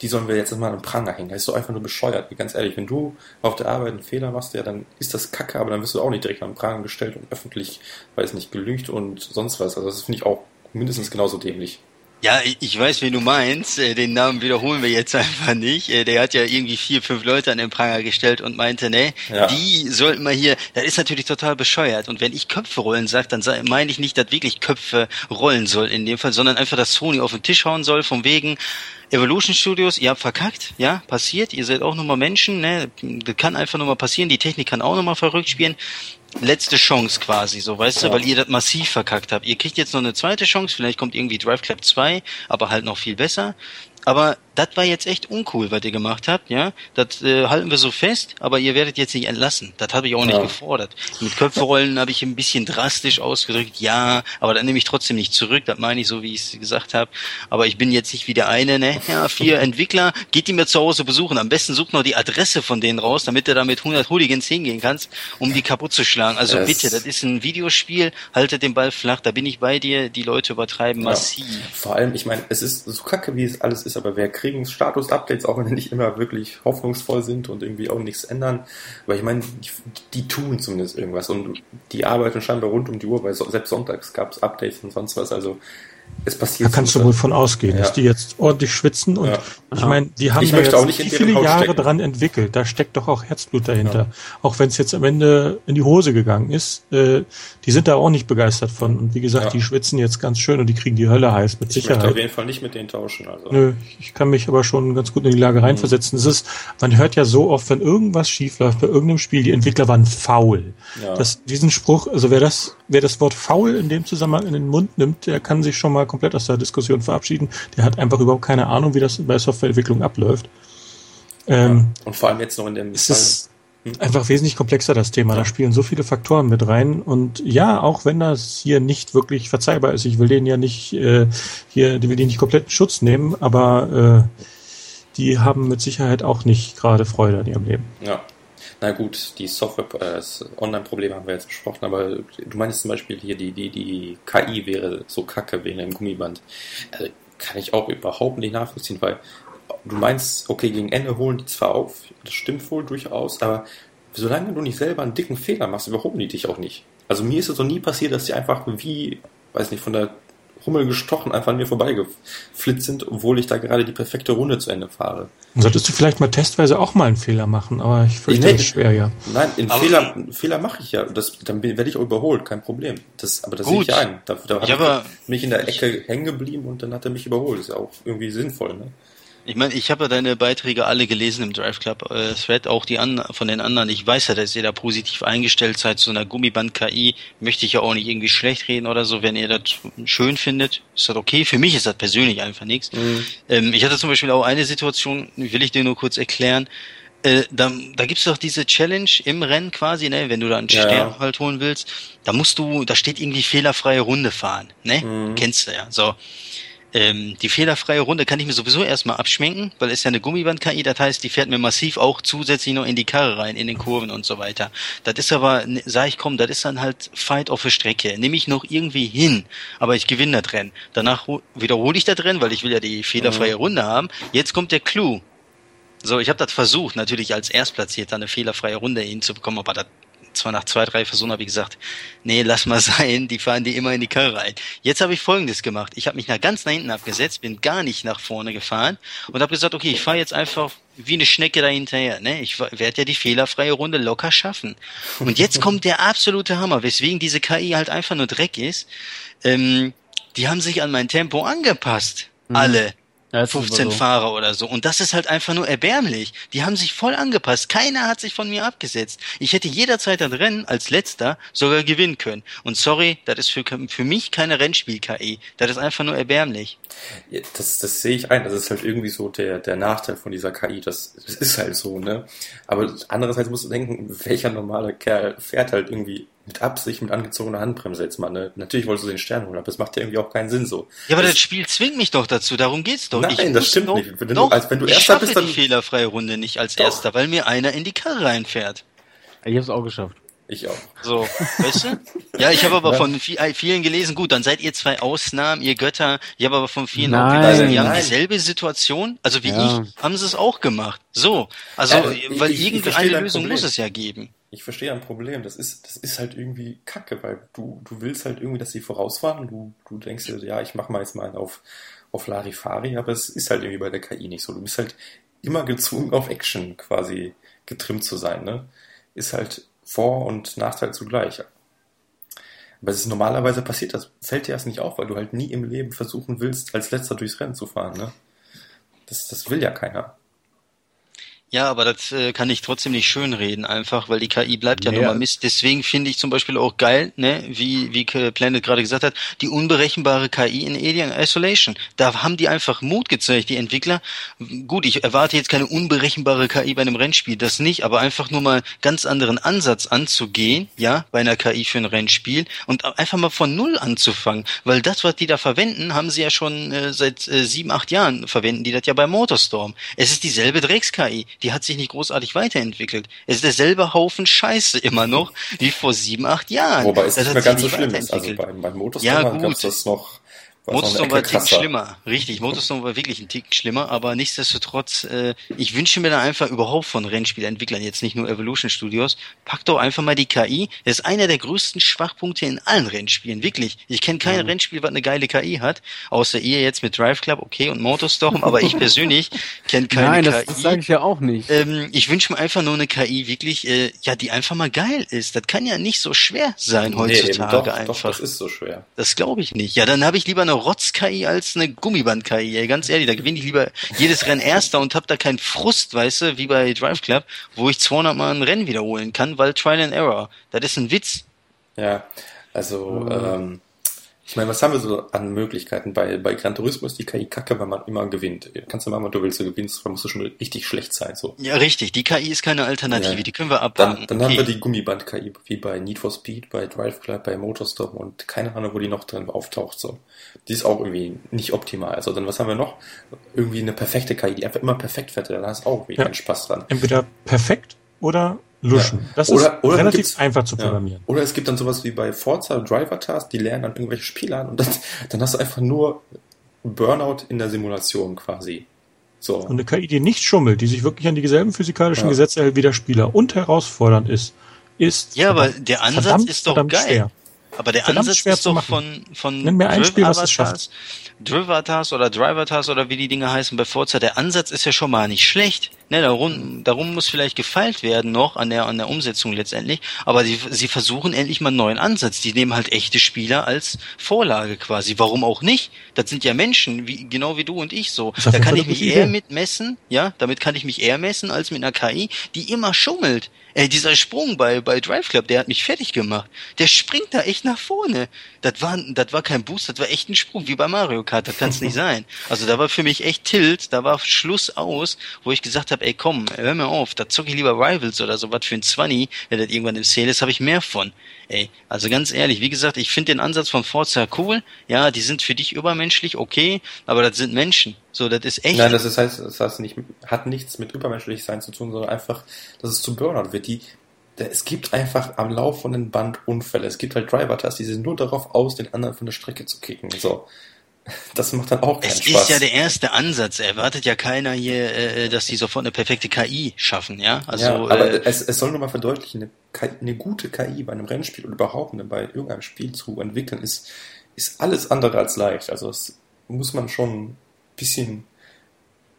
die sollen wir jetzt mal im Pranger hängen. Das ist doch einfach nur bescheuert, ganz ehrlich. Wenn du auf der Arbeit einen Fehler machst, ja, dann ist das kacke, aber dann wirst du auch nicht direkt am Pranger gestellt und öffentlich, weiß nicht, gelügt und sonst was. Also das finde ich auch mindestens genauso dämlich. Ja, ich weiß, wie du meinst. Äh, den Namen wiederholen wir jetzt einfach nicht. Äh, der hat ja irgendwie vier, fünf Leute an den Pranger gestellt und meinte, ne, ja. die sollten mal hier, das ist natürlich total bescheuert. Und wenn ich Köpfe rollen sage, dann meine ich nicht, dass wirklich Köpfe rollen soll in dem Fall, sondern einfach, dass Sony auf den Tisch hauen soll, von wegen, Evolution Studios, ihr habt verkackt, ja, passiert, ihr seid auch nochmal Menschen, ne, das kann einfach nochmal passieren, die Technik kann auch nochmal verrückt spielen. Letzte Chance quasi, so, weißt ja. du, weil ihr das massiv verkackt habt. Ihr kriegt jetzt noch eine zweite Chance, vielleicht kommt irgendwie Drive Club 2, aber halt noch viel besser. Aber das war jetzt echt uncool, was ihr gemacht habt, ja. Das äh, halten wir so fest, aber ihr werdet jetzt nicht entlassen. Das habe ich auch nicht ja. gefordert. Mit Köpferollen habe ich ein bisschen drastisch ausgedrückt, ja, aber dann nehme ich trotzdem nicht zurück. Das meine ich so, wie ich es gesagt habe. Aber ich bin jetzt nicht wie der eine, ne? Ja, vier Entwickler, geht die mir zu Hause besuchen. Am besten sucht noch die Adresse von denen raus, damit du da mit 100 Hooligans hingehen kannst, um die kaputt zu schlagen. Also das bitte, das ist ein Videospiel, haltet den Ball flach, da bin ich bei dir. Die Leute übertreiben ja. massiv. Vor allem, ich meine, es ist so kacke, wie es alles ist, aber wer kriegt kriegen Status-Updates, auch wenn die nicht immer wirklich hoffnungsvoll sind und irgendwie auch nichts ändern. Aber ich meine, die, die tun zumindest irgendwas und die arbeiten scheinbar rund um die Uhr, weil selbst sonntags gab es Updates und sonst was. Also es passiert. Da kannst du wohl von ausgehen, ja. dass die jetzt ordentlich schwitzen und ja. ich meine, die haben ja jetzt wie viele Jahre stecken. dran entwickelt. Da steckt doch auch Herzblut dahinter. Ja. Auch wenn es jetzt am Ende in die Hose gegangen ist, äh, die sind da auch nicht begeistert von. Und wie gesagt, die schwitzen jetzt ganz schön und die kriegen die Hölle heiß mit ich Sicherheit. Ich möchte auf jeden Fall nicht mit denen tauschen. Also. Nö, ich kann mich aber schon ganz gut in die Lage reinversetzen. Mhm. Es ist, man hört ja so oft, wenn irgendwas schief läuft bei irgendeinem Spiel, die Entwickler waren faul. Das, diesen Spruch, also wer das, wer das Wort faul in dem Zusammenhang in den Mund nimmt, der kann sich schon mal komplett aus der Diskussion verabschieden. Der hat einfach überhaupt keine Ahnung, wie das bei Softwareentwicklung abläuft. Ähm, und vor allem jetzt noch in dem es ist hm? einfach wesentlich komplexer das Thema. Da spielen so viele Faktoren mit rein. Und ja, auch wenn das hier nicht wirklich verzeihbar ist, ich will den ja nicht äh, hier, die will den nicht komplett in Schutz nehmen, aber äh, die haben mit Sicherheit auch nicht gerade Freude an ihrem Leben. Ja. Na gut, die Software, äh, das Online-Problem haben wir jetzt besprochen, aber du meinst zum Beispiel hier, die, die, die KI wäre so kacke wegen einem Gummiband. Also, kann ich auch überhaupt nicht nachvollziehen, weil du meinst, okay, gegen Ende holen die zwar auf, das stimmt wohl durchaus, aber solange du nicht selber einen dicken Fehler machst, überholen die dich auch nicht. Also mir ist es noch nie passiert, dass die einfach wie, weiß nicht, von der Hummel gestochen einfach an mir vorbeigeflitzt sind, obwohl ich da gerade die perfekte Runde zu Ende fahre. Solltest du vielleicht mal testweise auch mal einen Fehler machen, aber ich fürchte, nee, das ist schwer, ja. Nein, einen Fehler, Fehler mache ich ja. Das, dann werde ich auch überholt, kein Problem. Das, aber das sehe ich ein. Da, da ja, habe ich mich in der Ecke hängen geblieben und dann hat er mich überholt. Das ist ja auch irgendwie sinnvoll, ne? Ich meine, ich habe ja deine Beiträge alle gelesen im Drive Club äh, Thread, auch die an, von den anderen. Ich weiß ja, dass ihr da positiv eingestellt seid zu einer Gummiband-KI. Möchte ich ja auch nicht irgendwie schlecht reden oder so. Wenn ihr das schön findet, ist das okay. Für mich ist das persönlich einfach nichts. Mhm. Ähm, ich hatte zum Beispiel auch eine Situation, will ich dir nur kurz erklären. Äh, da, da gibt's doch diese Challenge im Rennen quasi, ne, wenn du da einen ja, Stern halt holen willst, da musst du, da steht irgendwie fehlerfreie Runde fahren, ne? Mhm. Kennst du ja. So. Ähm, die fehlerfreie Runde kann ich mir sowieso erstmal abschminken, weil es ja eine Gummiband-KI, das heißt, die fährt mir massiv auch zusätzlich noch in die Karre rein, in den Kurven und so weiter. Das ist aber, ne, sag ich, komm, das ist dann halt Fight auf der Strecke. Nehme ich noch irgendwie hin, aber ich gewinne das Rennen. Danach wiederhole ich das Rennen, weil ich will ja die fehlerfreie mhm. Runde haben. Jetzt kommt der Clou. So, ich habe das versucht, natürlich als Erstplatzierter eine fehlerfreie Runde hinzubekommen, aber das zwar nach zwei, drei Versuchen habe ich gesagt, nee, lass mal sein, die fahren die immer in die Karre rein. Jetzt habe ich folgendes gemacht. Ich habe mich nach ganz nach hinten abgesetzt, bin gar nicht nach vorne gefahren und habe gesagt, okay, ich fahre jetzt einfach wie eine Schnecke da hinterher. Ne? Ich werde ja die fehlerfreie Runde locker schaffen. Und jetzt kommt der absolute Hammer, weswegen diese KI halt einfach nur Dreck ist. Ähm, die haben sich an mein Tempo angepasst. Mhm. Alle. Ja, 15 so. Fahrer oder so. Und das ist halt einfach nur erbärmlich. Die haben sich voll angepasst. Keiner hat sich von mir abgesetzt. Ich hätte jederzeit das Rennen als letzter sogar gewinnen können. Und sorry, das ist für, für mich keine Rennspiel-KI. Das ist einfach nur erbärmlich. Ja, das, das sehe ich ein. Das ist halt irgendwie so der, der Nachteil von dieser KI. Das, das ist halt so, ne? Aber andererseits musst du denken, welcher normale Kerl fährt halt irgendwie mit Absicht mit angezogener Handbremse jetzt mal. Ne? Natürlich wolltest du den Stern holen, aber das macht ja irgendwie auch keinen Sinn so. Ja, aber das, das Spiel zwingt mich doch dazu, darum geht's doch. Nein, ich das stimmt doch, nicht. Wenn doch, du, als wenn du erster bist, dann... die fehlerfreie Runde nicht als doch. erster, weil mir einer in die Karre reinfährt. Ich hab's auch geschafft. Ich auch. So, weißt du? Ja, ich habe aber von äh, vielen gelesen, gut, dann seid ihr zwei Ausnahmen, ihr Götter. Ich habe aber von vielen nein, auch gelesen, die haben dieselbe Situation, also wie ja. ich, haben sie es auch gemacht. So, also, äh, weil ich, irgendeine Lösung muss es ja geben ich verstehe ein Problem. Das ist, das ist halt irgendwie Kacke, weil du, du willst halt irgendwie, dass sie vorausfahren du, du denkst dir, ja, ich mach mal jetzt mal auf, auf Larifari, aber es ist halt irgendwie bei der KI nicht so. Du bist halt immer gezwungen, auf Action quasi getrimmt zu sein, ne? Ist halt Vor- und Nachteil zugleich. Aber es ist normalerweise passiert, das fällt dir erst nicht auf, weil du halt nie im Leben versuchen willst, als letzter durchs Rennen zu fahren, ne? Das, das will ja keiner. Ja, aber das äh, kann ich trotzdem nicht schönreden, einfach, weil die KI bleibt ja, ja. mal Mist. Deswegen finde ich zum Beispiel auch geil, ne, wie, wie Planet gerade gesagt hat, die unberechenbare KI in Alien Isolation. Da haben die einfach Mut gezeigt, die Entwickler. Gut, ich erwarte jetzt keine unberechenbare KI bei einem Rennspiel, das nicht, aber einfach nur mal ganz anderen Ansatz anzugehen, ja, bei einer KI für ein Rennspiel und einfach mal von Null anzufangen, weil das, was die da verwenden, haben sie ja schon äh, seit äh, sieben, acht Jahren verwenden die das ja bei Motorstorm. Es ist dieselbe Drecks-KI die hat sich nicht großartig weiterentwickelt. Es ist derselbe Haufen Scheiße immer noch wie vor sieben, acht Jahren. Wobei es nicht mehr ganz so schlimm ist. Also beim, beim Motorstorm ja, gab es das noch Motorstorm war ein Tick schlimmer. Richtig, Motorstorm war wirklich ein Tick schlimmer, aber nichtsdestotrotz, äh, ich wünsche mir da einfach überhaupt von Rennspielentwicklern, jetzt nicht nur Evolution Studios, packt doch einfach mal die KI. Das ist einer der größten Schwachpunkte in allen Rennspielen, wirklich. Ich kenne kein mhm. Rennspiel, was eine geile KI hat, außer ihr jetzt mit Drive Club, okay, und Motorstorm, aber ich persönlich kenne keine Nein, KI. Nein, das, das sage ich ja auch nicht. Ähm, ich wünsche mir einfach nur eine KI, wirklich, äh, ja, die einfach mal geil ist. Das kann ja nicht so schwer sein heutzutage nee, doch, einfach. Doch, das ist so schwer. Das glaube ich nicht. Ja, dann habe ich lieber eine Rotz-KI als eine Gummiband-KI. Ganz ehrlich, da gewinne ich lieber jedes Rennen Erster und habe da keinen Frust, weißt du, wie bei Drive Club, wo ich 200 Mal ein Rennen wiederholen kann, weil Trial and Error. Das ist ein Witz. Ja, also mhm. ähm, ich meine, was haben wir so an Möglichkeiten? Bei, bei Gran Turismo ist die KI kacke, weil man immer gewinnt. Kannst du machen, was du willst, du gewinnst, dann musst du schon richtig schlecht sein. So. Ja, richtig. Die KI ist keine Alternative, ja. die können wir abwarten. Dann, dann okay. haben wir die Gummiband-KI, wie bei Need for Speed, bei Drive Club, bei Motorstorm und keine Ahnung, wo die noch drin auftaucht. So. Die ist auch irgendwie nicht optimal. Also dann, was haben wir noch? Irgendwie eine perfekte KI, die einfach immer perfekt fährt. Da hast du auch irgendwie ja. keinen Spaß dran. Entweder perfekt oder luschen. Ja. Das oder, ist oder relativ einfach zu programmieren. Ja. Oder es gibt dann sowas wie bei Forza Driver Task, die lernen dann irgendwelche Spiele an und das, dann hast du einfach nur Burnout in der Simulation quasi. So. Und eine KI, die nicht schummelt, die sich wirklich an dieselben physikalischen ja. Gesetze hält wie der Spieler und herausfordernd ist, ist. Ja, aber der Ansatz verdammt, ist doch geil. Schwer. Aber der verdammt Ansatz ist doch von, von Nenn mir ein Spiel, was es schafft. Drivatars oder Drivatars oder wie die Dinge heißen bei Forza, der Ansatz ist ja schon mal nicht schlecht. Ne, darum, darum muss vielleicht gefeilt werden noch an der, an der Umsetzung letztendlich. Aber sie, sie versuchen endlich mal einen neuen Ansatz. Die nehmen halt echte Spieler als Vorlage quasi. Warum auch nicht? Das sind ja Menschen, wie, genau wie du und ich so. Da kann ich mich eher mitmessen, ja, damit kann ich mich eher messen als mit einer KI, die immer schummelt. Ey, dieser Sprung bei, bei Drive Club, der hat mich fertig gemacht. Der springt da echt nach vorne. Das war, das war kein Boost, das war echt ein Sprung, wie bei Mario Kart. Das kann es nicht sein. Also da war für mich echt Tilt, da war Schluss aus, wo ich gesagt habe, ey komm, hör mir auf, da zocke ich lieber Rivals oder so was für ein Zwanni, wenn das irgendwann im Sale ist, habe ich mehr von. Ey, also ganz ehrlich, wie gesagt, ich finde den Ansatz von Forza cool. Ja, die sind für dich übermenschlich, okay, aber das sind Menschen. So, das ist echt. Nein, das ist, heißt, das heißt nicht, hat nichts mit übermenschlich sein zu tun, sondern einfach, dass es zu Burnout wird. Die, es gibt einfach am laufenden Band Unfälle. Es gibt halt Driver-Tests, die sind nur darauf aus, den anderen von der Strecke zu kicken. So. Das macht dann auch keinen es Spaß. Es ist ja der erste Ansatz. Erwartet ja keiner hier, äh, dass die sofort eine perfekte KI schaffen, ja? Also, ja, aber äh, es, es soll nur mal verdeutlichen, eine, eine gute KI bei einem Rennspiel oder überhaupt eine, bei irgendeinem Spiel zu entwickeln, ist, ist alles andere als leicht. Also es muss man schon ein bisschen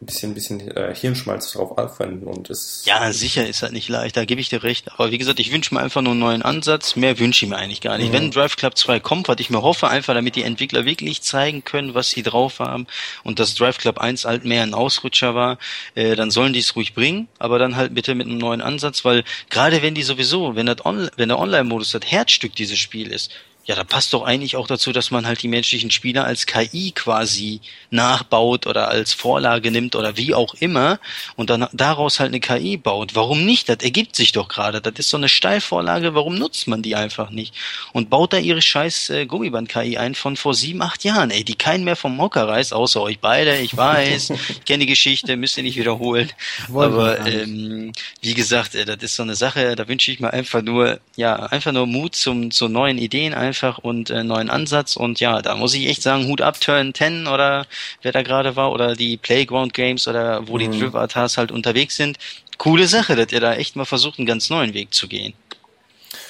ein bisschen, ein bisschen äh, Hirnschmalz drauf aufwenden und es. Ja, sicher ist das nicht leicht, da gebe ich dir recht. Aber wie gesagt, ich wünsche mir einfach nur einen neuen Ansatz. Mehr wünsche ich mir eigentlich gar nicht. Mhm. Wenn Drive Club 2 kommt, was ich mir hoffe, einfach damit die Entwickler wirklich zeigen können, was sie drauf haben und dass Drive Club 1 halt mehr ein Ausrutscher war, äh, dann sollen die es ruhig bringen, aber dann halt bitte mit einem neuen Ansatz, weil gerade wenn die sowieso, wenn, das On wenn der Online-Modus das Herzstück dieses Spiel ist, ja, da passt doch eigentlich auch dazu, dass man halt die menschlichen Spieler als KI quasi nachbaut oder als Vorlage nimmt oder wie auch immer und dann daraus halt eine KI baut. Warum nicht? Das ergibt sich doch gerade. Das ist so eine Steilvorlage. Warum nutzt man die einfach nicht? Und baut da ihre scheiß äh, Gummiband-KI ein von vor sieben, acht Jahren, ey, die keinen mehr vom Mocker reißt, außer euch beide. Ich weiß, ich kenne die Geschichte, müsst ihr nicht wiederholen. Aber ähm, wie gesagt, äh, das ist so eine Sache, da wünsche ich mir einfach nur, ja, einfach nur Mut zum, zu neuen Ideen, einfach und äh, neuen Ansatz. Und ja, da muss ich echt sagen, Hut ab, Turn 10 oder wer da gerade war oder die Playground Games oder wo mhm. die Drivatars halt unterwegs sind. Coole Sache, dass ihr da echt mal versucht, einen ganz neuen Weg zu gehen.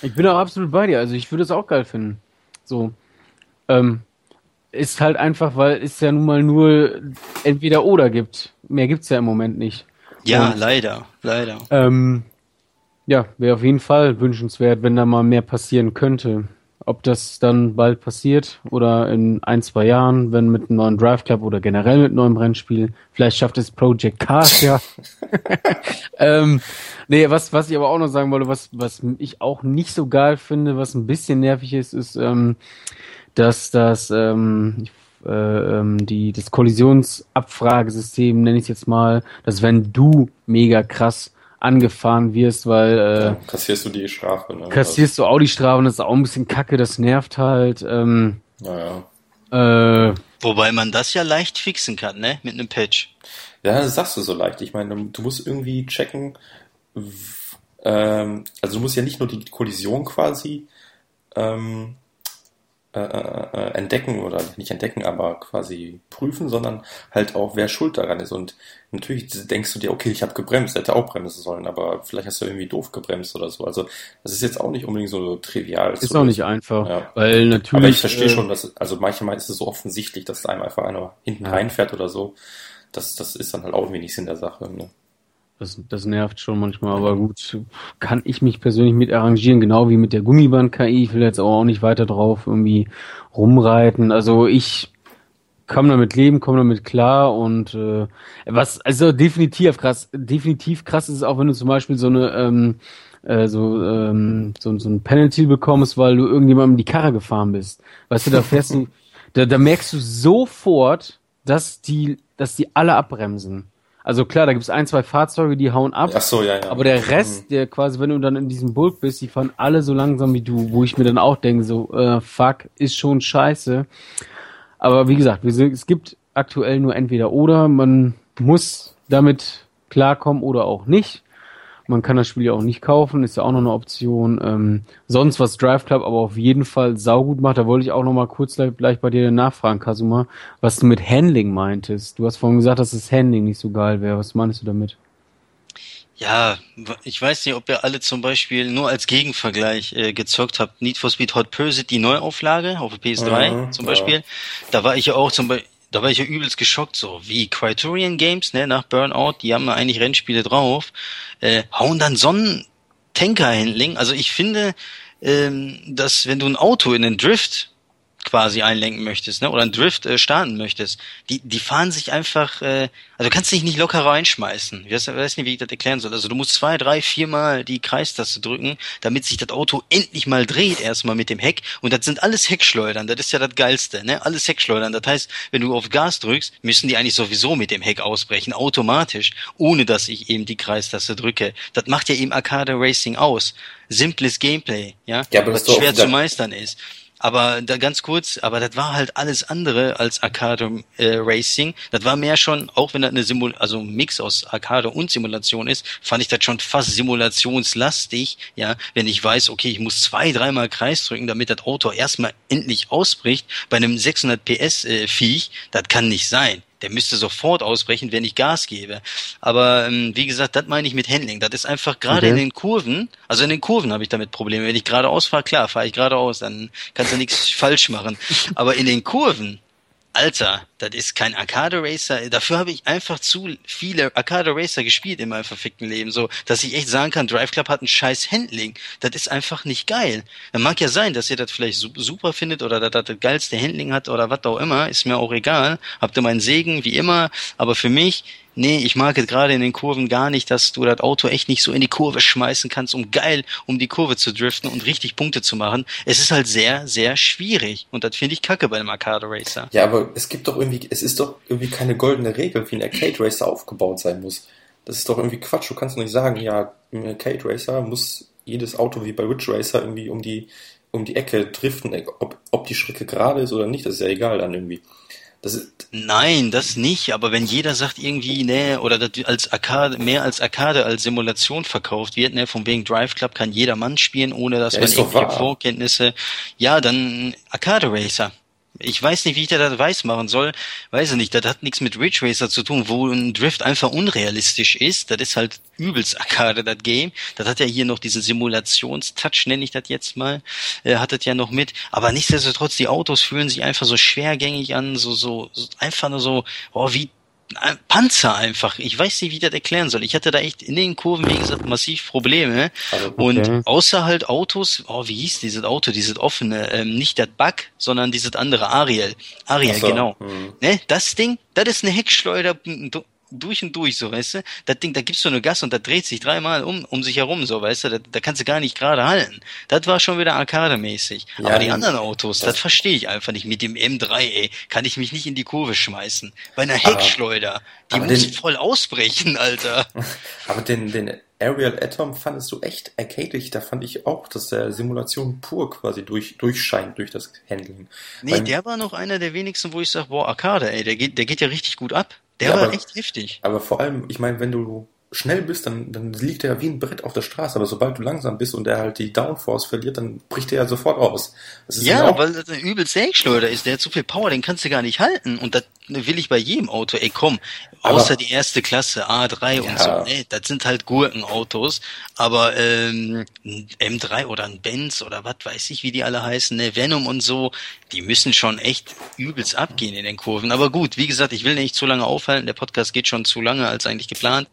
Ich bin auch absolut bei dir. Also ich würde es auch geil finden. So. Ähm, ist halt einfach, weil es ja nun mal nur entweder oder gibt. Mehr gibt's ja im Moment nicht. Ja, Und, leider, leider. Ähm, ja, wäre auf jeden Fall wünschenswert, wenn da mal mehr passieren könnte. Ob das dann bald passiert oder in ein, zwei Jahren, wenn mit einem neuen Drive Club oder generell mit einem neuen Rennspiel. Vielleicht schafft es Project Cars ja. ähm, nee, was, was ich aber auch noch sagen wollte, was, was ich auch nicht so geil finde, was ein bisschen nervig ist, ist, ähm, dass das, ähm, äh, ähm, die, das Kollisionsabfragesystem, nenne ich es jetzt mal, dass wenn du mega krass angefahren wirst, weil äh, ja, kassierst du die Strafe. Ne? Kassierst du auch die Strafe und das ist auch ein bisschen kacke, das nervt halt. Ähm, naja. Äh, Wobei man das ja leicht fixen kann, ne? Mit einem Patch. Ja, das sagst du so leicht. Ich meine, du musst irgendwie checken, ähm, also du musst ja nicht nur die Kollision quasi ähm, äh, äh, äh, entdecken oder nicht entdecken, aber quasi prüfen, sondern halt auch, wer schuld daran ist. Und natürlich denkst du dir, okay, ich habe gebremst, hätte auch bremsen sollen, aber vielleicht hast du irgendwie doof gebremst oder so. Also das ist jetzt auch nicht unbedingt so trivial. Ist auch nicht einfach, ja. weil natürlich. Aber ich verstehe äh, schon, dass also manchmal ist es so offensichtlich, dass einem einfach einer hinten ja. reinfährt oder so. Das, das ist dann halt auch wenig Sinn der Sache. Ne? Das, das nervt schon manchmal, aber gut, kann ich mich persönlich mit arrangieren, genau wie mit der Gummiband-KI. Ich will jetzt auch nicht weiter drauf irgendwie rumreiten. Also ich komme damit leben, komme damit klar und äh, was, also definitiv krass, definitiv krass ist es auch, wenn du zum Beispiel so eine ähm, äh, so, ähm, so, so ein Penalty bekommst, weil du irgendjemandem die Karre gefahren bist. Weißt du, da fährst du, da, da merkst du sofort, dass die, dass die alle abbremsen. Also klar, da gibt es ein, zwei Fahrzeuge, die hauen ab. Ach so, ja, ja. Aber der Rest, mhm. der quasi, wenn du dann in diesem Bulk bist, die fahren alle so langsam wie du, wo ich mir dann auch denke, so, äh, fuck, ist schon scheiße. Aber wie gesagt, es gibt aktuell nur entweder oder, man muss damit klarkommen oder auch nicht. Man kann das Spiel ja auch nicht kaufen, ist ja auch noch eine Option. Ähm, sonst was Drive Club aber auf jeden Fall saugut macht. Da wollte ich auch noch mal kurz gleich bei dir nachfragen, Kasuma, was du mit Handling meintest. Du hast vorhin gesagt, dass das Handling nicht so geil wäre. Was meinst du damit? Ja, ich weiß nicht, ob ihr alle zum Beispiel nur als Gegenvergleich äh, gezockt habt. Need for Speed Hot Pursuit, die Neuauflage auf PS3 ja, zum Beispiel. Ja. Da war ich ja auch zum Beispiel da war ich ja übelst geschockt, so wie Criterion Games, ne, nach Burnout, die haben ja eigentlich Rennspiele drauf, äh, hauen dann so einen Tanker-Handling. Also ich finde, ähm, dass wenn du ein Auto in den Drift quasi einlenken möchtest, ne, oder einen Drift äh, starten möchtest, die, die fahren sich einfach, äh, also du kannst dich nicht locker reinschmeißen. Ich weiß, weiß nicht, wie ich das erklären soll. Also du musst zwei, drei, viermal die Kreistaste drücken, damit sich das Auto endlich mal dreht, erstmal mit dem Heck. Und das sind alles Heckschleudern, das ist ja das Geilste, ne? Alles Heckschleudern. Das heißt, wenn du auf Gas drückst, müssen die eigentlich sowieso mit dem Heck ausbrechen, automatisch, ohne dass ich eben die Kreistaste drücke. Das macht ja eben Arcade Racing aus. Simples Gameplay, ja, ja aber was schwer zu meistern ist. Aber da ganz kurz, aber das war halt alles andere als Arcade äh, Racing. Das war mehr schon, auch wenn das eine Simul also ein Mix aus Arcade und Simulation ist, fand ich das schon fast simulationslastig, ja, wenn ich weiß, okay, ich muss zwei, dreimal Kreis drücken, damit das Auto erstmal endlich ausbricht. Bei einem 600 PS äh, Viech, das kann nicht sein der müsste sofort ausbrechen, wenn ich Gas gebe. Aber ähm, wie gesagt, das meine ich mit Handling. Das ist einfach gerade okay. in den Kurven, also in den Kurven habe ich damit Probleme. Wenn ich geradeaus fahre, klar, fahre ich geradeaus, dann kannst du nichts falsch machen. Aber in den Kurven, Alter, das ist kein Arcade Racer. Dafür habe ich einfach zu viele Arcade Racer gespielt in meinem verfickten Leben, so dass ich echt sagen kann, Drive Club hat ein scheiß Handling. Das ist einfach nicht geil. Dann mag ja sein, dass ihr das vielleicht super findet oder dass das das geilste Handling hat oder was auch immer, ist mir auch egal. Habt ihr meinen Segen wie immer, aber für mich nee, ich mag es gerade in den Kurven gar nicht, dass du das Auto echt nicht so in die Kurve schmeißen kannst, um geil um die Kurve zu driften und richtig Punkte zu machen. Es ist halt sehr, sehr schwierig und das finde ich kacke bei einem Arcade Racer. Ja, aber es gibt doch irgendwie, es ist doch irgendwie keine goldene Regel, wie ein Arcade Racer aufgebaut sein muss. Das ist doch irgendwie Quatsch. Du kannst doch nicht sagen, ja, im Arcade Racer muss jedes Auto wie bei Ridge Racer irgendwie um die um die Ecke driften, ob, ob die Strecke gerade ist oder nicht, das ist ja egal dann irgendwie. Das ist Nein, das nicht, aber wenn jeder sagt irgendwie, ne, oder als Arcade, mehr als Arcade als Simulation verkauft wird, ne, von wegen Drive Club kann jeder Mann spielen, ohne dass ja, man irgendwelche Vorkenntnisse, ja, dann Arcade Racer. Ich weiß nicht, wie ich das weiß machen soll. Weiß ich nicht. Das hat nichts mit Ridge Racer zu tun, wo ein Drift einfach unrealistisch ist. Das ist halt übelst Arcade, das Game. Das hat ja hier noch diesen Simulationstouch, nenne ich das jetzt mal. Äh, hat das ja noch mit. Aber nichtsdestotrotz, die Autos fühlen sich einfach so schwergängig an, so, so, so einfach nur so, oh, wie Panzer einfach. Ich weiß nicht, wie ich das erklären soll. Ich hatte da echt in den Kurven, wie gesagt, massiv Probleme. Also, okay. Und außer halt Autos, oh, wie hieß dieses Auto, dieses offene, ähm, nicht das Bug, sondern dieses andere, Ariel. Ariel, so. genau. Hm. Ne, das Ding, das ist eine Heckschleuder, durch und durch, so, weißt du? Das Ding, da gibst du nur Gas und das dreht sich dreimal um, um sich herum, so, weißt du? Da, da kannst du gar nicht gerade halten. Das war schon wieder Arcade-mäßig. Ja, Aber die anderen Autos, das, das verstehe ich einfach nicht. Mit dem M3, ey, kann ich mich nicht in die Kurve schmeißen. Bei einer Heckschleuder, die aber muss den, voll ausbrechen, Alter. Aber den, den Aerial Atom fandest du echt arcadig. Da fand ich auch, dass der Simulation pur quasi durch, durchscheint durch das Handling. Nee, Weil, der war noch einer der wenigsten, wo ich sag, boah, Arcade, ey, der geht, der geht ja richtig gut ab. Der ja, war aber, echt heftig. Aber vor allem, ich meine, wenn du schnell bist, dann, dann liegt er ja wie ein Brett auf der Straße. Aber sobald du langsam bist und er halt die Downforce verliert, dann bricht er ja sofort aus. ja, weil das ein übel Sägschleuder ist. Der hat so viel Power, den kannst du gar nicht halten. Und das will ich bei jedem Auto. Ey, komm, außer aber, die erste Klasse, A3 ja. und so. Nee, das sind halt Gurkenautos. Aber ähm, M3 oder ein Benz oder was weiß ich, wie die alle heißen, ne, Venom und so, die müssen schon echt übelst abgehen in den Kurven. Aber gut, wie gesagt, ich will nicht zu lange aufhalten. Der Podcast geht schon zu lange als eigentlich geplant.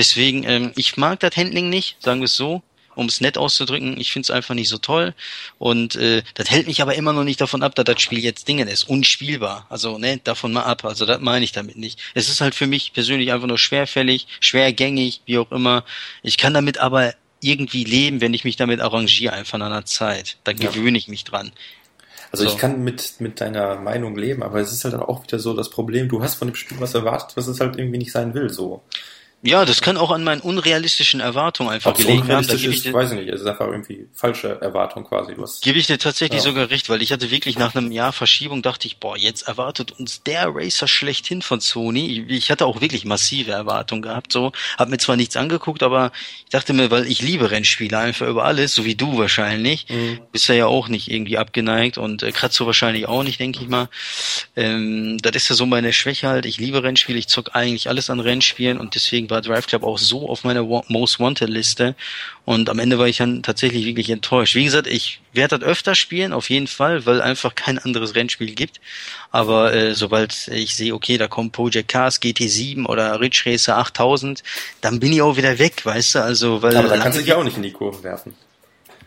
Deswegen, ähm, ich mag das Handling nicht, sagen wir es so, um es nett auszudrücken. Ich finde es einfach nicht so toll. Und äh, das hält mich aber immer noch nicht davon ab, dass das Spiel jetzt Dingen ist. Unspielbar. Also, ne, davon mal ab. Also das meine ich damit nicht. Es ist halt für mich persönlich einfach nur schwerfällig, schwergängig, wie auch immer. Ich kann damit aber irgendwie leben, wenn ich mich damit arrangiere, einfach in einer Zeit. Da ja. gewöhne ich mich dran. Also so. ich kann mit, mit deiner Meinung leben, aber es ist halt dann auch wieder so das Problem, du hast von dem Spiel was erwartet, was es halt irgendwie nicht sein will, so. Ja, das kann auch an meinen unrealistischen Erwartungen einfach Ob's gelegen haben. Da gebe ich dir, weiß ich nicht, es ist einfach irgendwie falsche Erwartung quasi. Du gebe ich dir tatsächlich ja. sogar recht, weil ich hatte wirklich nach einem Jahr Verschiebung dachte ich, boah, jetzt erwartet uns der Racer schlechthin von Sony. Ich hatte auch wirklich massive Erwartungen gehabt, so. Hab mir zwar nichts angeguckt, aber ich dachte mir, weil ich liebe Rennspiele einfach über alles, so wie du wahrscheinlich. Mhm. Bist ja ja auch nicht irgendwie abgeneigt und äh, Kratzo wahrscheinlich auch nicht, denke ich mal. Ähm, das ist ja so meine Schwäche halt. Ich liebe Rennspiele, ich zock eigentlich alles an Rennspielen und deswegen war Drive Club auch so auf meiner Most Wanted Liste und am Ende war ich dann tatsächlich wirklich enttäuscht. Wie gesagt, ich werde das öfter spielen, auf jeden Fall, weil einfach kein anderes Rennspiel gibt. Aber äh, sobald ich sehe, okay, da kommt Project Cars, GT7 oder Ridge Racer 8000, dann bin ich auch wieder weg, weißt du? Also, weil Aber da kannst du dich auch nicht in die Kurve werfen.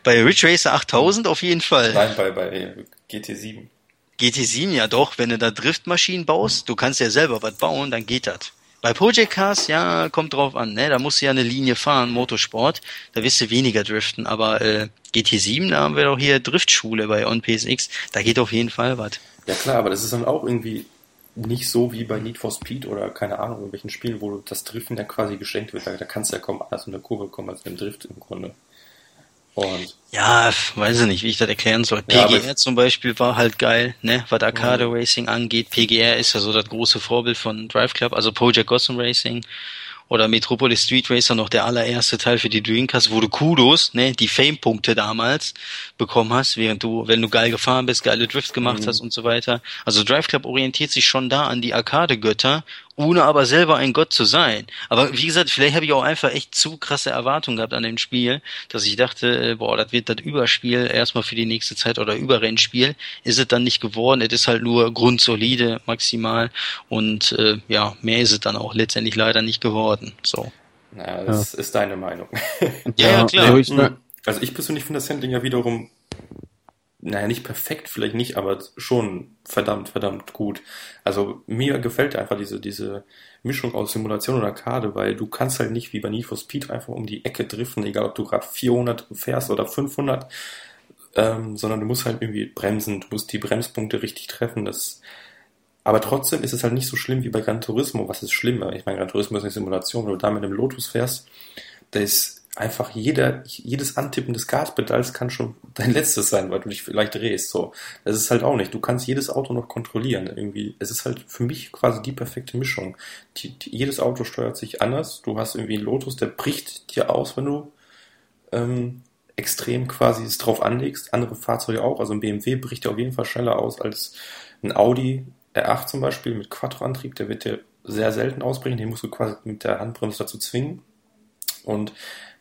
Bei Ridge Racer 8000 auf jeden Fall. Nein, bei, bei GT7. GT7 ja doch, wenn du da Driftmaschinen baust, du kannst ja selber was bauen, dann geht das. Bei Project Cars, ja, kommt drauf an, ne? Da musst du ja eine Linie fahren, Motorsport, da wirst du weniger driften, aber äh, GT7, da haben wir doch hier Driftschule bei OnPSX, da geht auf jeden Fall was. Ja klar, aber das ist dann auch irgendwie nicht so wie bei Need for Speed oder keine Ahnung, in welchen Spielen, wo das Driften ja quasi geschenkt wird. Da, da kannst du ja kaum alles in der Kurve kommen als im Drift im Grunde. Und ja, weiß ich nicht, wie ich das erklären soll. PGR ja, zum Beispiel war halt geil, ne, was Arcade mhm. Racing angeht. PGR ist ja so das große Vorbild von Drive Club, also Project Gotham Racing oder Metropolis Street Racer noch der allererste Teil für die Dreamcast, wo du Kudos, ne, die Fame-Punkte damals bekommen hast, während du, wenn du geil gefahren bist, geile Drifts gemacht mhm. hast und so weiter. Also Drive Club orientiert sich schon da an die Arcade-Götter ohne aber selber ein Gott zu sein. Aber wie gesagt, vielleicht habe ich auch einfach echt zu krasse Erwartungen gehabt an dem Spiel, dass ich dachte, äh, boah, das wird das Überspiel erstmal für die nächste Zeit oder Überrennspiel. Ist es dann nicht geworden. Es ist halt nur grundsolide maximal und äh, ja, mehr ist es dann auch letztendlich leider nicht geworden. So. Na, das ja. ist deine Meinung. ja, ja, klar. Also ich, also ich persönlich finde das Handling ja wiederum naja, nicht perfekt, vielleicht nicht, aber schon verdammt, verdammt gut. Also mir gefällt einfach diese, diese Mischung aus Simulation und Arcade, weil du kannst halt nicht wie bei Need for Speed einfach um die Ecke driften, egal ob du gerade 400 fährst oder 500, ähm, sondern du musst halt irgendwie bremsen, du musst die Bremspunkte richtig treffen, das aber trotzdem ist es halt nicht so schlimm wie bei Gran Turismo. Was ist schlimmer? Ich meine, Gran Turismo ist eine Simulation, wenn du da mit einem Lotus fährst, da ist einfach jeder, jedes Antippen des Gaspedals kann schon dein letztes sein, weil du dich vielleicht drehst. So, das ist halt auch nicht. Du kannst jedes Auto noch kontrollieren. Irgendwie, es ist halt für mich quasi die perfekte Mischung. Die, die, jedes Auto steuert sich anders. Du hast irgendwie einen Lotus, der bricht dir aus, wenn du ähm, extrem quasi es drauf anlegst. Andere Fahrzeuge auch. Also ein BMW bricht dir auf jeden Fall schneller aus als ein Audi R8 zum Beispiel mit Quattro-Antrieb. Der wird dir sehr selten ausbrechen. Den musst du quasi mit der Handbremse dazu zwingen. Und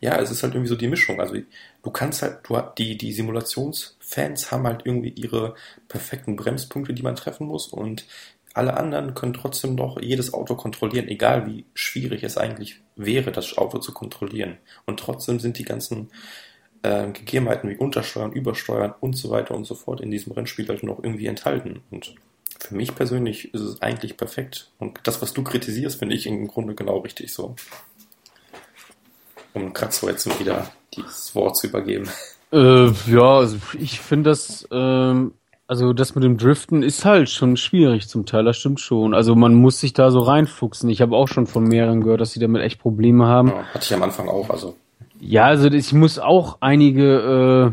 ja, es ist halt irgendwie so die Mischung. Also du kannst halt, du die, die Simulationsfans haben halt irgendwie ihre perfekten Bremspunkte, die man treffen muss und alle anderen können trotzdem noch jedes Auto kontrollieren, egal wie schwierig es eigentlich wäre, das Auto zu kontrollieren. Und trotzdem sind die ganzen äh, Gegebenheiten wie Untersteuern, Übersteuern und so weiter und so fort in diesem Rennspiel halt noch irgendwie enthalten. Und für mich persönlich ist es eigentlich perfekt. Und das, was du kritisierst, finde ich im Grunde genau richtig so um Kratzo jetzt wieder dieses Wort zu übergeben. Äh, ja, also ich finde das, ähm, also das mit dem Driften ist halt schon schwierig zum Teil, das stimmt schon. Also man muss sich da so reinfuchsen. Ich habe auch schon von mehreren gehört, dass sie damit echt Probleme haben. Ja, hatte ich am Anfang auch, also. Ja, also ich muss auch einige,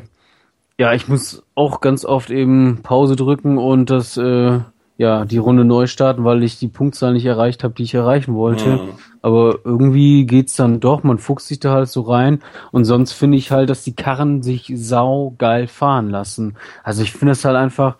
äh, ja, ich muss auch ganz oft eben Pause drücken und das, äh, ja, die Runde neu starten, weil ich die Punktzahl nicht erreicht habe, die ich erreichen wollte. Mhm. Aber irgendwie geht's dann doch, man fuchst sich da halt so rein. Und sonst finde ich halt, dass die Karren sich sau geil fahren lassen. Also ich finde es halt einfach,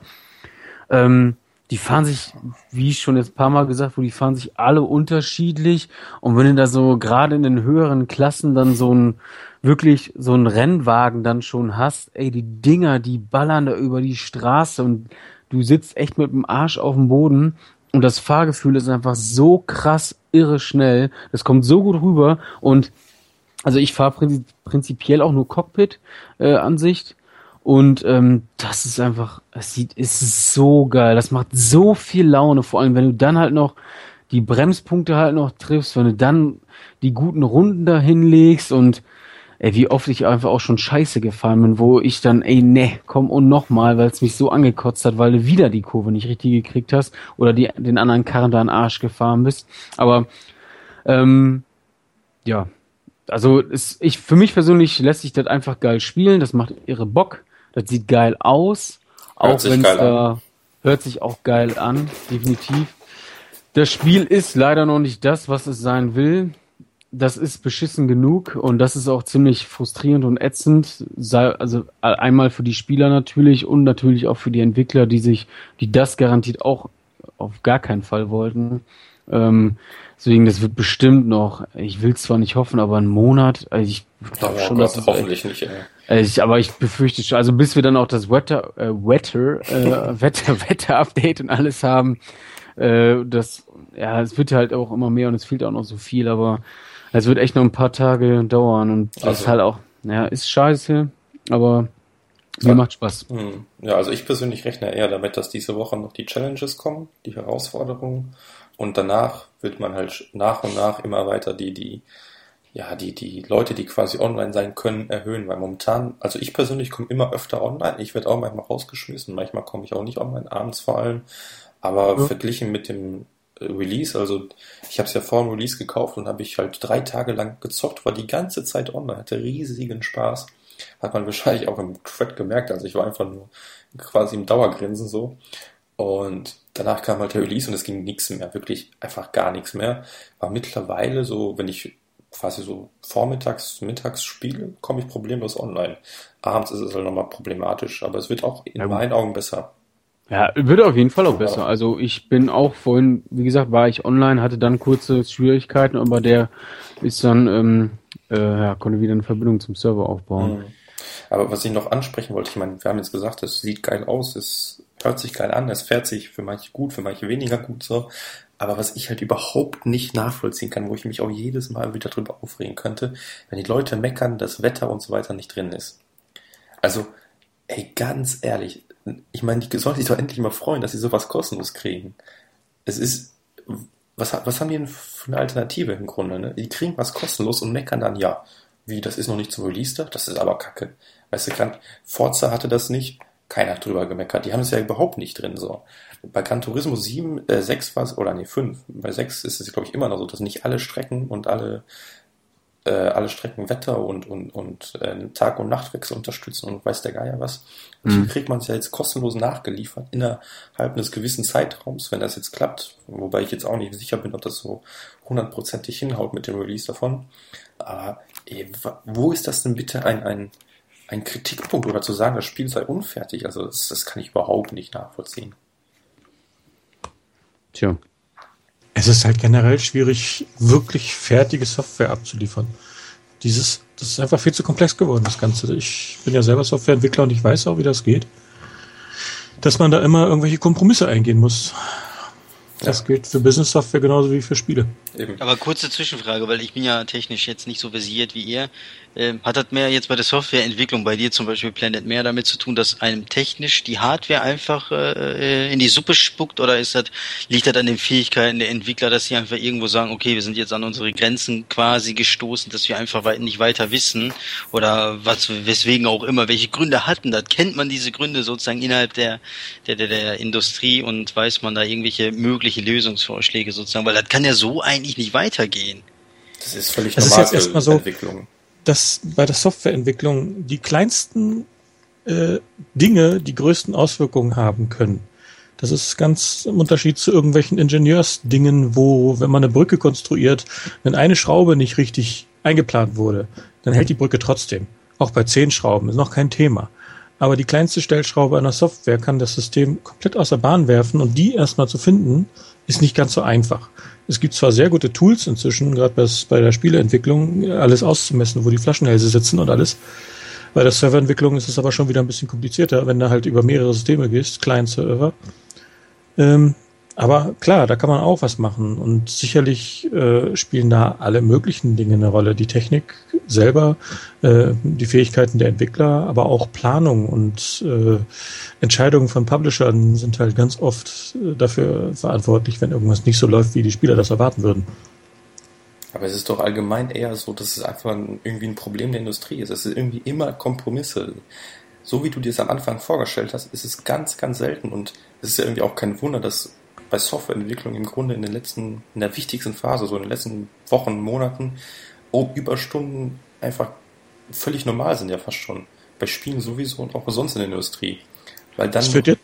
ähm, die fahren sich, wie ich schon jetzt ein paar Mal gesagt wurde, die fahren sich alle unterschiedlich. Und wenn du da so gerade in den höheren Klassen dann so ein wirklich so ein Rennwagen dann schon hast, ey, die Dinger, die ballern da über die Straße und du sitzt echt mit dem Arsch auf dem Boden und das Fahrgefühl ist einfach so krass irre schnell. Das kommt so gut rüber und also ich fahre prinzipiell auch nur Cockpit-Ansicht. Äh, und ähm, das ist einfach, es sieht, ist so geil. Das macht so viel Laune, vor allem wenn du dann halt noch die Bremspunkte halt noch triffst, wenn du dann die guten Runden da hinlegst und ey, wie oft ich einfach auch schon scheiße gefahren bin, wo ich dann, ey, ne, komm und nochmal, weil es mich so angekotzt hat, weil du wieder die Kurve nicht richtig gekriegt hast oder die, den anderen Karren da in den Arsch gefahren bist. Aber, ähm, ja, also ist, ich, für mich persönlich lässt sich das einfach geil spielen, das macht ihre Bock, das sieht geil aus, auch wenn es da, hört sich auch geil an, definitiv. Das Spiel ist leider noch nicht das, was es sein will das ist beschissen genug und das ist auch ziemlich frustrierend und ätzend. Also einmal für die Spieler natürlich und natürlich auch für die Entwickler, die sich, die das garantiert auch auf gar keinen Fall wollten. Ähm, deswegen, das wird bestimmt noch, ich will zwar nicht hoffen, aber einen Monat, also ich glaube oh, schon, Gott, dass hoffentlich nicht, ey. Also ich, aber ich befürchte schon, also bis wir dann auch das Wetter, äh, Wetter, äh, Wetter, Wetter-Update und alles haben, äh, das, ja, es wird halt auch immer mehr und es fehlt auch noch so viel, aber es wird echt noch ein paar Tage dauern und das also. ist halt auch, ja, ist scheiße, aber mir macht Spaß. Hm. Ja, also ich persönlich rechne eher damit, dass diese Woche noch die Challenges kommen, die Herausforderungen und danach wird man halt nach und nach immer weiter die, die, ja, die, die Leute, die quasi online sein können, erhöhen, weil momentan, also ich persönlich komme immer öfter online, ich werde auch manchmal rausgeschmissen, manchmal komme ich auch nicht online, abends vor allem, aber ja. verglichen mit dem Release, also ich habe es ja vor dem Release gekauft und habe ich halt drei Tage lang gezockt, war die ganze Zeit online, hatte riesigen Spaß. Hat man wahrscheinlich auch im Thread gemerkt, also ich war einfach nur quasi im Dauergrinsen so. Und danach kam halt der Release und es ging nichts mehr, wirklich einfach gar nichts mehr. War mittlerweile so, wenn ich quasi so vormittags, mittags spiele, komme ich problemlos online. Abends ist es halt nochmal problematisch, aber es wird auch in ja, meinen Augen besser. Ja, wird auf jeden Fall auch besser. Also ich bin auch vorhin, wie gesagt, war ich online, hatte dann kurze Schwierigkeiten, aber der ist dann, ähm, äh, ja, konnte wieder eine Verbindung zum Server aufbauen. Mhm. Aber was ich noch ansprechen wollte, ich meine, wir haben jetzt gesagt, es sieht geil aus, es hört sich geil an, es fährt sich für manche gut, für manche weniger gut so. Aber was ich halt überhaupt nicht nachvollziehen kann, wo ich mich auch jedes Mal wieder drüber aufregen könnte, wenn die Leute meckern, dass Wetter und so weiter nicht drin ist. Also, ey, ganz ehrlich, ich meine, die sollen sich doch endlich mal freuen, dass sie sowas kostenlos kriegen. Es ist, was, was haben die denn für eine Alternative im Grunde? Ne? Die kriegen was kostenlos und meckern dann, ja, wie, das ist noch nicht zum Release da? Das ist aber kacke. Weißt du, Gran Forza hatte das nicht, keiner hat drüber gemeckert. Die haben es ja überhaupt nicht drin, so. Bei Gran Turismo 7, äh, 6 war es, oder nee, 5. Bei 6 ist es, glaube ich, immer noch so, dass nicht alle Strecken und alle äh, alle Strecken Wetter und, und, und äh, Tag- und Nachtwechsel unterstützen und weiß der Geier was. Und mhm. hier kriegt man es ja jetzt kostenlos nachgeliefert innerhalb eines gewissen Zeitraums, wenn das jetzt klappt. Wobei ich jetzt auch nicht sicher bin, ob das so hundertprozentig hinhaut mit dem Release davon. Aber ey, wo ist das denn bitte ein, ein, ein Kritikpunkt oder zu sagen, das Spiel sei unfertig? Also das, das kann ich überhaupt nicht nachvollziehen. Tja, es ist halt generell schwierig, wirklich fertige Software abzuliefern. Dieses, das ist einfach viel zu komplex geworden, das Ganze. Ich bin ja selber Softwareentwickler und ich weiß auch, wie das geht. Dass man da immer irgendwelche Kompromisse eingehen muss. Das ja. gilt für Business-Software genauso wie für Spiele. Eben. Aber kurze Zwischenfrage, weil ich bin ja technisch jetzt nicht so versiert wie ihr. Ähm, hat das mehr jetzt bei der Softwareentwicklung, bei dir zum Beispiel Planet mehr damit zu tun, dass einem technisch die Hardware einfach äh, in die Suppe spuckt? Oder ist das, liegt das an den Fähigkeiten der Entwickler, dass sie einfach irgendwo sagen, okay, wir sind jetzt an unsere Grenzen quasi gestoßen, dass wir einfach nicht weiter wissen? Oder was, weswegen auch immer, welche Gründe hatten das? Kennt man diese Gründe sozusagen innerhalb der, der, der, der Industrie? Und weiß man da irgendwelche mögliche Lösungsvorschläge sozusagen, weil das kann ja so eigentlich nicht weitergehen. Das ist völlig das normal ist jetzt erstmal so, Entwicklung dass bei der Softwareentwicklung die kleinsten äh, Dinge die größten Auswirkungen haben können. Das ist ganz im Unterschied zu irgendwelchen Ingenieursdingen, wo, wenn man eine Brücke konstruiert, wenn eine Schraube nicht richtig eingeplant wurde, dann hält die Brücke trotzdem. Auch bei zehn Schrauben ist noch kein Thema. Aber die kleinste Stellschraube einer Software kann das System komplett aus der Bahn werfen und die erstmal zu finden, ist nicht ganz so einfach. Es gibt zwar sehr gute Tools inzwischen, gerade bei der Spieleentwicklung, alles auszumessen, wo die Flaschenhälse sitzen und alles. Bei der Serverentwicklung ist es aber schon wieder ein bisschen komplizierter, wenn du halt über mehrere Systeme gehst, Client-Server. Ähm, aber klar, da kann man auch was machen und sicherlich äh, spielen da alle möglichen Dinge eine Rolle. Die Technik selber, äh, die Fähigkeiten der Entwickler, aber auch Planung und äh, Entscheidungen von Publishern sind halt ganz oft äh, dafür verantwortlich, wenn irgendwas nicht so läuft, wie die Spieler das erwarten würden. Aber es ist doch allgemein eher so, dass es einfach ein, irgendwie ein Problem der Industrie ist. Es ist irgendwie immer Kompromisse. So wie du dir es am Anfang vorgestellt hast, ist es ganz, ganz selten und es ist ja irgendwie auch kein Wunder, dass bei Softwareentwicklung im Grunde in den letzten, in der wichtigsten Phase, so in den letzten Wochen, Monaten, oh, Überstunden einfach völlig normal sind ja fast schon. Bei Spielen sowieso und auch sonst in der Industrie. Weil dann. Das führt, jetzt?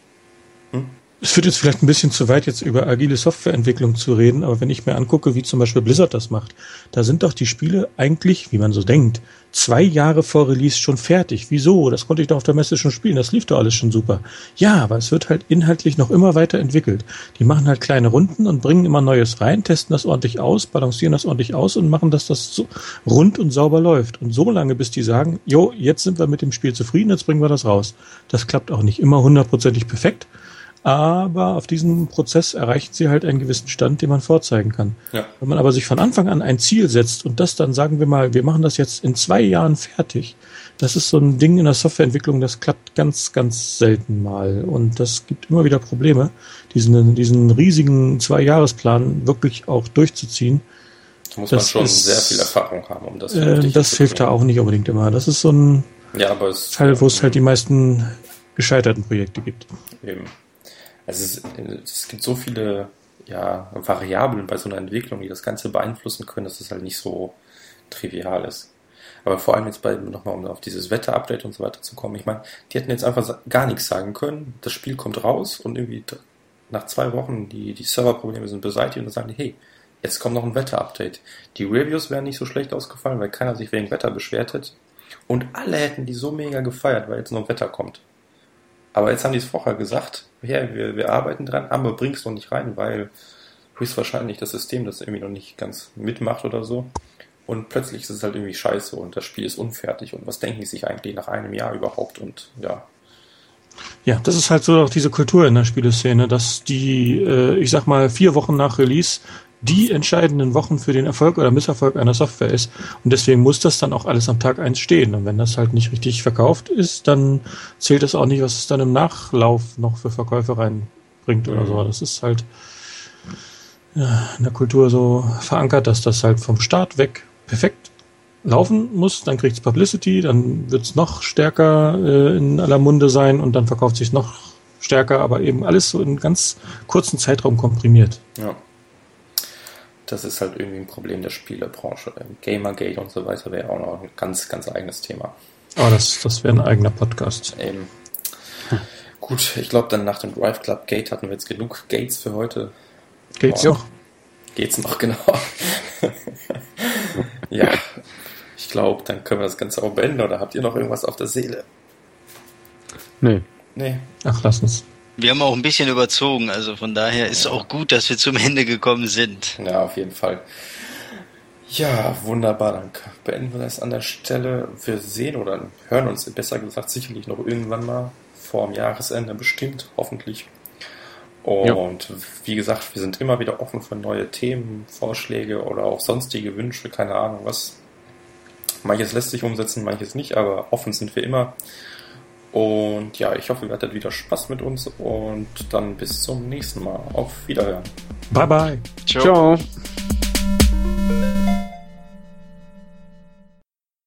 Es führt jetzt vielleicht ein bisschen zu weit, jetzt über agile Softwareentwicklung zu reden, aber wenn ich mir angucke, wie zum Beispiel Blizzard das macht, da sind doch die Spiele eigentlich, wie man so denkt, zwei Jahre vor Release schon fertig. Wieso? Das konnte ich doch auf der Messe schon spielen, das lief doch alles schon super. Ja, aber es wird halt inhaltlich noch immer weiter entwickelt. Die machen halt kleine Runden und bringen immer Neues rein, testen das ordentlich aus, balancieren das ordentlich aus und machen, dass das so rund und sauber läuft. Und so lange, bis die sagen, jo, jetzt sind wir mit dem Spiel zufrieden, jetzt bringen wir das raus. Das klappt auch nicht immer hundertprozentig perfekt aber auf diesem Prozess erreichen sie halt einen gewissen Stand, den man vorzeigen kann. Ja. Wenn man aber sich von Anfang an ein Ziel setzt und das dann sagen wir mal, wir machen das jetzt in zwei Jahren fertig, das ist so ein Ding in der Softwareentwicklung, das klappt ganz, ganz selten mal und das gibt immer wieder Probleme, diesen, diesen riesigen Zwei-Jahres-Plan wirklich auch durchzuziehen. Da muss das man schon ist, sehr viel Erfahrung haben, um das äh, Das hilft da auch nicht unbedingt immer. Das ist so ein ja, Fall, wo es halt die meisten gescheiterten Projekte gibt. Eben. Also es, es gibt so viele ja, Variablen bei so einer Entwicklung, die das Ganze beeinflussen können, dass es halt nicht so trivial ist. Aber vor allem jetzt bei, nochmal um auf dieses Wetter-Update und so weiter zu kommen, ich meine, die hätten jetzt einfach gar nichts sagen können, das Spiel kommt raus und irgendwie nach zwei Wochen die, die Serverprobleme sind beseitigt und dann sagen die, hey, jetzt kommt noch ein Wetter-Update. Die Reviews wären nicht so schlecht ausgefallen, weil keiner sich wegen Wetter beschwert hätte. Und alle hätten die so mega gefeiert, weil jetzt noch Wetter kommt. Aber jetzt haben die es vorher gesagt, ja, wir, wir arbeiten dran, aber bring's noch nicht rein, weil höchstwahrscheinlich das System das irgendwie noch nicht ganz mitmacht oder so. Und plötzlich ist es halt irgendwie scheiße und das Spiel ist unfertig und was denken die sich eigentlich nach einem Jahr überhaupt und ja. Ja, das ist halt so auch diese Kultur in der Spieleszene, dass die, äh, ich sag mal, vier Wochen nach Release die entscheidenden Wochen für den Erfolg oder Misserfolg einer Software ist. Und deswegen muss das dann auch alles am Tag eins stehen. Und wenn das halt nicht richtig verkauft ist, dann zählt das auch nicht, was es dann im Nachlauf noch für Verkäufe reinbringt oder so. Das ist halt ja, in der Kultur so verankert, dass das halt vom Start weg perfekt laufen muss, dann kriegt es Publicity, dann wird es noch stärker äh, in aller Munde sein und dann verkauft sich noch stärker, aber eben alles so in ganz kurzen Zeitraum komprimiert. Ja das ist halt irgendwie ein Problem der Spielebranche. Gamergate und so weiter wäre auch noch ein ganz, ganz eigenes Thema. Oh, das, das wäre ein eigener Podcast. Eben. Gut, ich glaube, dann nach dem Drive Club Gate hatten wir jetzt genug Gates für heute. Geht's oh, noch? Geht's noch, genau. ja, ich glaube, dann können wir das Ganze auch beenden. Oder habt ihr noch irgendwas auf der Seele? Nee. Nee. Ach, lass uns. Wir haben auch ein bisschen überzogen, also von daher ist ja. auch gut, dass wir zum Ende gekommen sind. Ja, auf jeden Fall. Ja, wunderbar, dann beenden wir das an der Stelle. Wir sehen oder hören uns, besser gesagt, sicherlich noch irgendwann mal vor dem Jahresende bestimmt, hoffentlich. Und ja. wie gesagt, wir sind immer wieder offen für neue Themen, Vorschläge oder auch sonstige Wünsche, keine Ahnung was. Manches lässt sich umsetzen, manches nicht, aber offen sind wir immer. Und ja, ich hoffe, ihr hattet wieder Spaß mit uns und dann bis zum nächsten Mal. Auf Wiederhören. Bye bye. Ciao. Ciao.